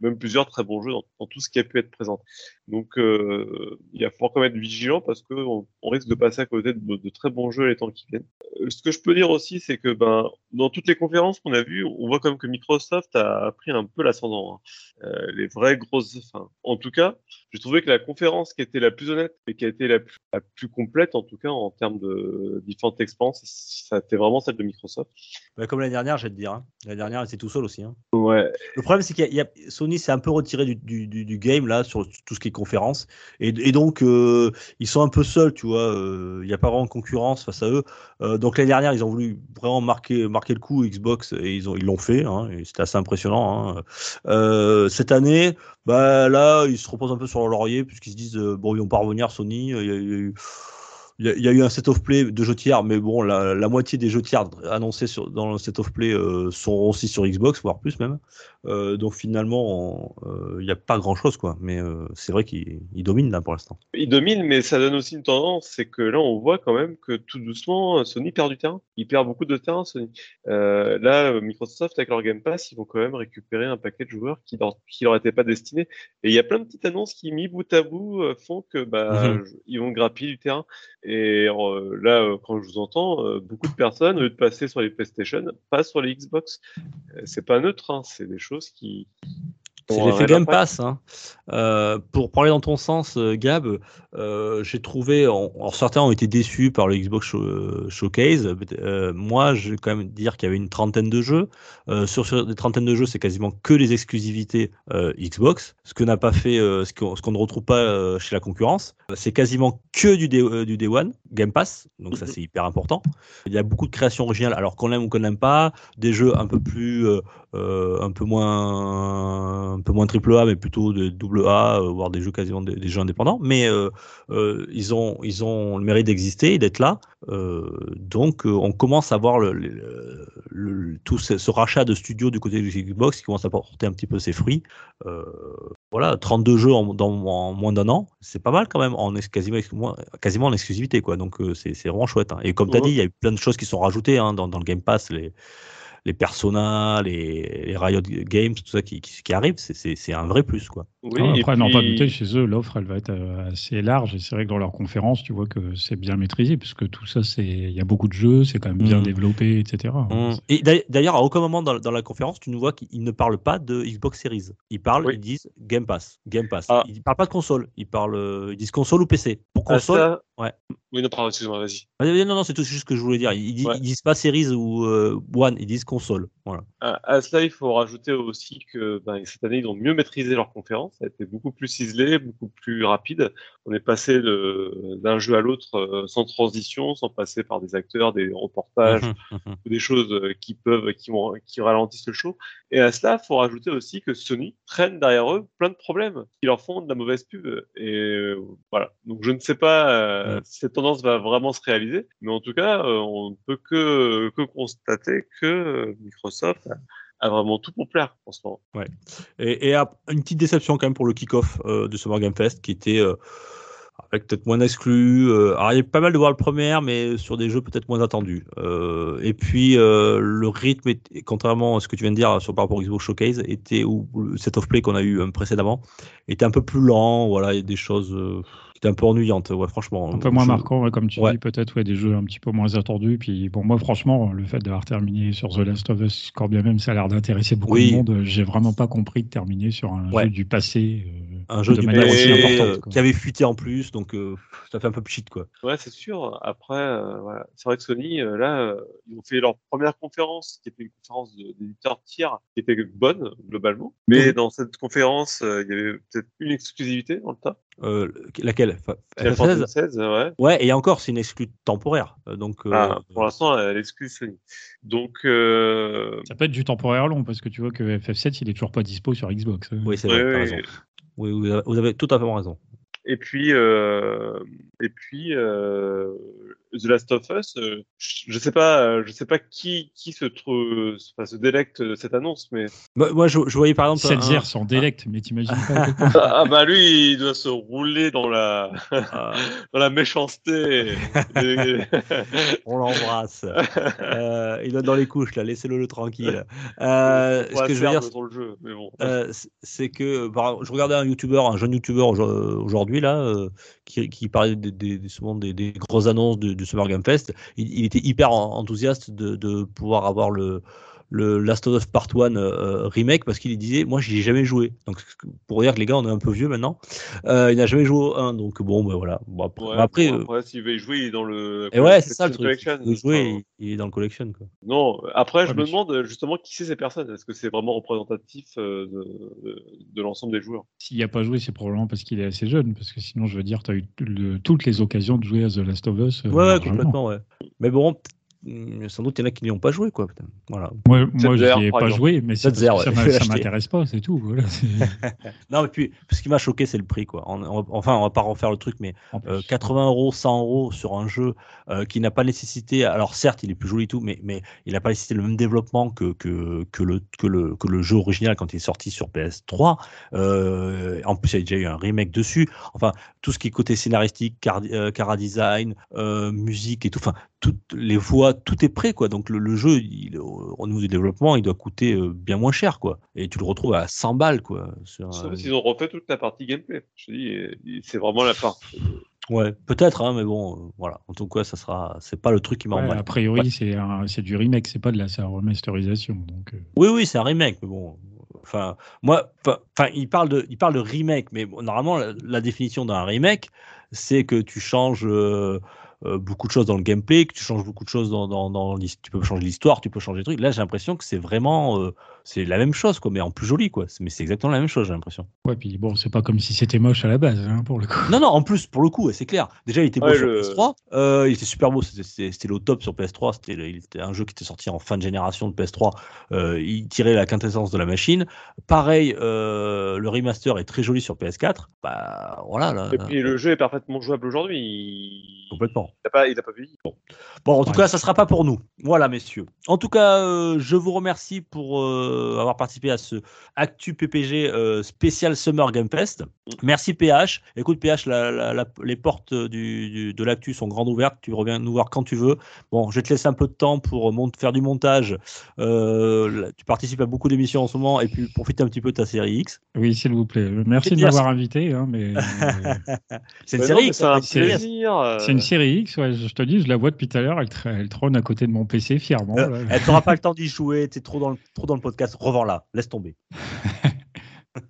même plusieurs très bons jeux dans, tout ce qui a pu être présenté. Donc, euh, il va falloir quand même être vigilant parce qu'on on risque de passer à côté de, très bons jeux les temps qui viennent. Euh, ce que je peux dire aussi, c'est que ben, dans toutes les conférences qu'on a vues, on voit quand même que Microsoft a pris un peu l'ascendant. hein. Euh, les vraies grosses, enfin, en tout cas, j'ai trouvé que la conférence qui était la plus honnête et qui a été la plus, la plus complète, en tout cas en termes de différentes expériences, ça a été vraiment celle de Microsoft. Bah, comme l'année dernière, j'ai te dire. hein. L'année dernière, c'était tout seul aussi. hein. Ouais. Le problème, c'est qu'il y a- il y a, Sony s'est un peu retiré du, du, du, du game là sur tout ce qui est conférence, et, et donc euh, ils sont un peu seuls, tu vois. euh, Il n'y a pas vraiment de concurrence face à eux. Euh, donc l'année dernière, ils ont voulu vraiment marquer, marquer le coup Xbox et ils ont, ils l'ont fait. Hein, c'était assez impressionnant. Hein. Cette année, bah là, ils se reposent un peu sur leur laurier puisqu'ils se disent bon, ils vont pas revenir Sony. y a y, a- il y a eu un set of play de jeux tiers, mais bon, la, la moitié des jeux tiers annoncés sur, dans le set of play euh, sont aussi sur Xbox, voire plus même. Euh, donc finalement, euh, il n'y a pas grand chose, quoi. Mais c'est vrai qu'il il domine là pour l'instant. Il domine, mais ça donne aussi une tendance, c'est que là, on voit quand même que tout doucement, Sony perd du terrain. Il perd beaucoup de terrain, Sony. Là, Microsoft, avec leur Game Pass, ils vont quand même récupérer un paquet de joueurs qui leur, qui leur étaient pas destinés. Et il y a plein de petites annonces qui, mis bout à bout, font que bah, Mhm. ils vont grappiller du terrain. Et euh, là, euh, quand je vous entends, euh, beaucoup de personnes, au lieu de passer sur les PlayStation, passent sur les Xbox. C'est pas neutre, hein, c'est des choses qui. C'est l'effet Game. Pass. Hein. Euh, pour parler dans ton sens, euh, Gab, euh, j'ai trouvé. Alors certains ont été déçus par le Xbox Show- Showcase. Euh, moi, je vais quand même dire qu'il y avait une trentaine de jeux. Sur, sur des trentaines de jeux, c'est quasiment que les exclusivités Xbox, ce que n'a pas fait, ce qu'on ne retrouve pas chez la concurrence. C'est quasiment que du Day, du Day One, Game Pass. Donc ça, c'est hyper important. Il y a beaucoup de créations originales, alors qu'on aime ou qu'on n'aime pas, des jeux un peu plus, euh, un peu moins, un peu moins triple A, mais plutôt de double A, euh, voire des jeux quasiment des, des jeux indépendants. Mais euh, ils ont, ils ont le mérite d'exister et d'être là. Donc, on commence à voir le, le- le- tout ce, ce rachat de studios du côté de Xbox qui commence à porter un petit peu ses fruits. Voilà, 32 jeux en, dans, en moins d'un an, c'est pas mal quand même, en ex- quasiment, quasiment en exclusivité. Quoi. Donc, c'est vraiment chouette. hein. Et comme tu as dit, il y a eu plein de choses qui sont rajoutées hein, dans, dans le Game Pass. Les, les Persona, les, les Riot Games, tout ça qui, qui, qui arrive, c'est- un vrai plus. Quoi. Oui, Ah, et après, pas puis- douter, chez eux, l'offre, elle va être euh, assez large. Et c'est vrai que dans leur conférence, tu vois que c'est bien maîtrisé, puisque tout ça, c'est il y a beaucoup de jeux, c'est quand même bien Mhm. développé, etc. Mm. Et d'ailleurs- à aucun moment dans, dans la conférence, tu nous vois qu'ils ne parlent pas de Xbox Series. Ils parlent, Oui. ils disent Game Pass, Game Pass. Ah. Ils parlent pas de console. Ils parlent, euh, ils disent console ou PC. Pour Ah, console, ça- ouais. Oui, non, pardon, excuse-moi, vas-y. Ah, non, non, c'est tout juste ce que je voulais dire. Ils, disent- Ouais. ils disent pas Series ou euh, One, ils disent console. Voilà. À, à cela, il faut rajouter aussi que ben, cette année, ils ont mieux maîtrisé leur conférence. Ça a été beaucoup plus ciselé, beaucoup plus rapide. On est passé d'un jeu à l'autre euh, sans transition, sans passer par des acteurs, des reportages Mhm, mhm. ou des choses euh, qui peuvent, qui, qui ralentissent le show. Et à cela, il faut rajouter aussi que Sony traîne derrière eux plein de problèmes qui leur font de la mauvaise pub. Et euh, voilà. Donc je ne sais pas euh, Mm. si cette tendance va vraiment se réaliser, mais en tout cas, on ne peut que, que constater que Microsoft a, vraiment tout pour plaire en ce moment. Et, et ap- une petite déception quand même pour le kick-off euh, de Summer Game Fest qui était euh, peut-être moins d'exclus. euh, alors il y a pas mal de World Premiere, mais sur des jeux peut-être moins attendus. Euh, et puis le rythme, était- contrairement à ce que tu viens de dire sur par rapport au Xbox Showcase, était ou le set of play qu'on a eu précédemment était un peu plus lent. Voilà, il y a des choses qui un peu ennuyantes. Ouais, franchement. Un peu moins Je- marquant, ouais, comme tu Ouais. dis, peut-être ouais, des jeux un petit peu moins attendus. Puis bon, moi, franchement, le fait d'avoir terminé sur The Last of Us, quand bien même ça a l'air d'intéresser beaucoup Oui. de monde, j'ai vraiment pas compris de terminer sur un Ouais. jeu du passé. euh, Un jeu de du manière aussi importante. quoi. qui avait fuité en plus, donc euh, ça fait un peu pchit quoi. Ouais, c'est sûr. Après, euh, voilà. c'est vrai que Sony, euh, là, euh, ils ont fait leur première conférence, qui était une conférence de- d'éditeurs tiers, qui était bonne globalement. Mais dans cette conférence, euh, il y avait peut-être une exclusivité dans le tas. Euh, laquelle? Final FF16? Fantasy XVI, ouais. Ouais, et encore, c'est une exclue temporaire. Euh, Donc, euh, Ah, pour l'instant, elle exclut Sony. Donc, euh, Ça peut être du temporaire long, parce que tu vois que FF7, il est toujours pas dispo sur Xbox. oui, c'est vrai, oui. raison. Vous avez tout à fait raison. Et puis, euh, et puis, euh, The Last of Us, euh, je sais pas, je sais pas qui qui se trouve, enfin, se délecte de cette annonce, mais Moi, moi, je, je voyais par exemple. Cette un- zère s'en délecte, mais t'imagines pas. [laughs] ah bah lui, il doit se rouler dans la un- [laughs] dans la méchanceté. Et- [laughs] on l'embrasse. Euh, il est dans les couches, là, laissez-le le tranquille. Euh, ce que je veux dire, bon. euh, c'est- que par exemple, je regardais un youtubeur, un jeune youtubeur aujo- euh, qui, parlait des, grosses annonces du, Summer Game Fest. Il, était hyper en- enthousiaste de pouvoir avoir le, le Last of Us Part 1 euh, remake parce qu'il disait, moi j'y ai jamais joué. Donc pour dire que les gars, on est un peu vieux maintenant. Euh, il n'a jamais joué au 1, donc bon, ben voilà. Bon, après, Ouais, après, bon, euh, s'il veut y jouer, il est dans le. et ouais, c'est ça le Collection truc. Il Collection. jouer, Enfin, il, il est dans le collection. Quoi. Non, après, je Ouais, me demande justement qui c'est ces personnes? Est-ce que c'est vraiment représentatif euh, de, de, de l'ensemble des joueurs? S'il n'y a pas joué, c'est probablement parce qu'il est assez jeune, parce que sinon, je veux dire, tu as eu le- toutes les occasions de jouer à The Last of Us. euh, Ouais, complètement, ouais. Mais bon, sans doute il y en a qui n'y ont pas joué quoi. Voilà. Moi, moi je n'y ai pas exemple. joué, mais c'est Zero, parce que ouais, [laughs] ça l'acheter. m'intéresse pas, c'est tout. Voilà, [laughs] Non mais puis ce qui m'a choqué c'est le prix quoi. On- on- enfin on va pas refaire le truc mais en plus. Euh, 80 euros, 100 euros sur un jeu euh, qui n'a pas nécessité. Alors certes, il est plus joli et tout, mais, mais il n'a pas nécessité le même développement que, que, que, le, que, le, que le jeu original quand il est sorti sur PS3. Euh, en plus, il y a déjà eu un remake dessus. Enfin, tout ce qui est côté scénaristique, car, cara design, euh, musique et tout. Enfin, toutes les voix, tout est prêt quoi. Donc le, le jeu, il, au, au niveau du développement, il doit coûter euh, bien moins cher quoi. Et tu le retrouves à 100 balles quoi. Sur, Sauf euh, s'ils ont refait toute la partie gameplay. Je dis, c'est vraiment la part. Ouais, peut-être, hein, mais bon, euh, voilà. En tout cas, ça sera, c'est pas le truc qui Ouais, m'emballe. a priori, c'est un- c'est du remake, c'est pas de la sa remasterisation. Donc, euh, Oui, oui, c'est un remake, mais bon. Enfin, moi, enfin, enfin, il parle de, il parle de remake, mais bon, normalement, la, la définition d'un remake, c'est que tu changes euh, euh, beaucoup de choses dans le gameplay, que tu changes beaucoup de choses dans, dans, tu peux changer l'histoire, tu peux changer des trucs. Là, j'ai l'impression que c'est vraiment, euh, c'est la même chose, quoi, mais en plus joli, quoi. Mais c'est exactement la même chose, j'ai l'impression. ouais, puis bon, c'est pas comme si c'était moche à la base, hein, pour le coup. Non, non, en plus, pour le coup, c'est clair. Déjà, il était beau Ouais, sur le- PS3. euh, il était super beau. C'était- le top sur PS3. C'était le- il était un jeu qui était sorti en fin de génération de PS3. Euh, il tirait la quintessence de la machine. Pareil, euh, le remaster est très joli sur PS4. Bah, voilà. Là, Et puis le jeu est parfaitement jouable aujourd'hui. Il n'a pas, il a pas vieilli. Bon, en tout Ouais. cas, ça sera pas pour nous. Voilà, messieurs. En tout cas, euh, je vous remercie pour euh, avoir participé à ce Actu PPG euh, spécial Summer Game Fest. Merci PH. Écoute PH, la- la- la- les portes du, du- de l'actu sont grandes ouvertes. Tu reviens nous voir quand tu veux. Bon, je vais te laisser un peu de temps pour mont- faire du montage. Euh, là, tu participes à beaucoup d'émissions en ce moment et puis profiter un petit peu de ta série X. Oui, s'il vous plaît. Merci de m'avoir invité, hein, mais [laughs] C'est une série X. c'est un c'est- plaisir. c'est une série X. Ouais, je te dis, je la vois depuis tout à l'heure. Elle, trône à côté de mon PC fièrement. Euh. Elle n'aura pas le temps d'y jouer. Tu es trop dans, le, trop dans le podcast. Revends-la. Laisse tomber. [laughs]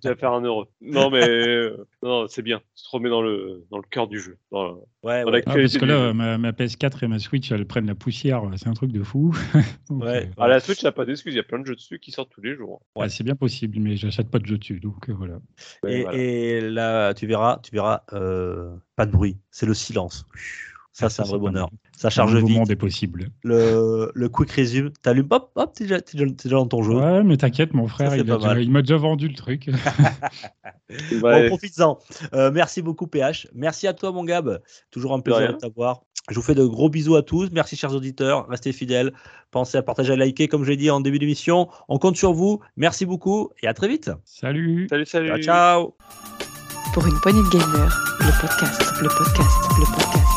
Tu vas faire un heureux. Non, mais euh, non, c'est bien. Tu te remets dans le, dans le cœur du jeu. Dans Ouais, dans ouais. Ah, parce que là, ma, ma PS4 et ma Switch, elles prennent la poussière. C'est un truc de fou. [laughs] Donc, Ouais. euh, Ah, la Switch, n'a pas d'excuses. Il y a plein de jeux dessus qui sortent tous les jours. ouais, c'est bien possible, mais j'achète pas de jeu dessus. Donc euh, voilà. Et, voilà. et là, tu verras, tu verras, euh, pas de bruit, c'est le silence. Ça, c'est un vrai bonheur. Ça charge vite. monde est possible. Le, le quick resume, t'allumes, hop, hop, t'es déjà, déjà, dans ton jeu. Ouais, mais t'inquiète, mon frère, il, déjà- m'a déjà vendu le truc. [laughs] Bon, Ouais. profites-en. Euh, merci beaucoup, PH. Merci à toi, mon Gab. Toujours un plaisir de t'avoir. Je vous fais de gros bisous à tous. Merci, chers auditeurs. Restez fidèles. Pensez à partager, à liker, comme je l'ai dit en début d'émission. On compte sur vous. Merci beaucoup et à très vite. Salut Salut, salut. Ciao, ciao. Pour une poignée de gamers, le podcast, le podcast, le podcast.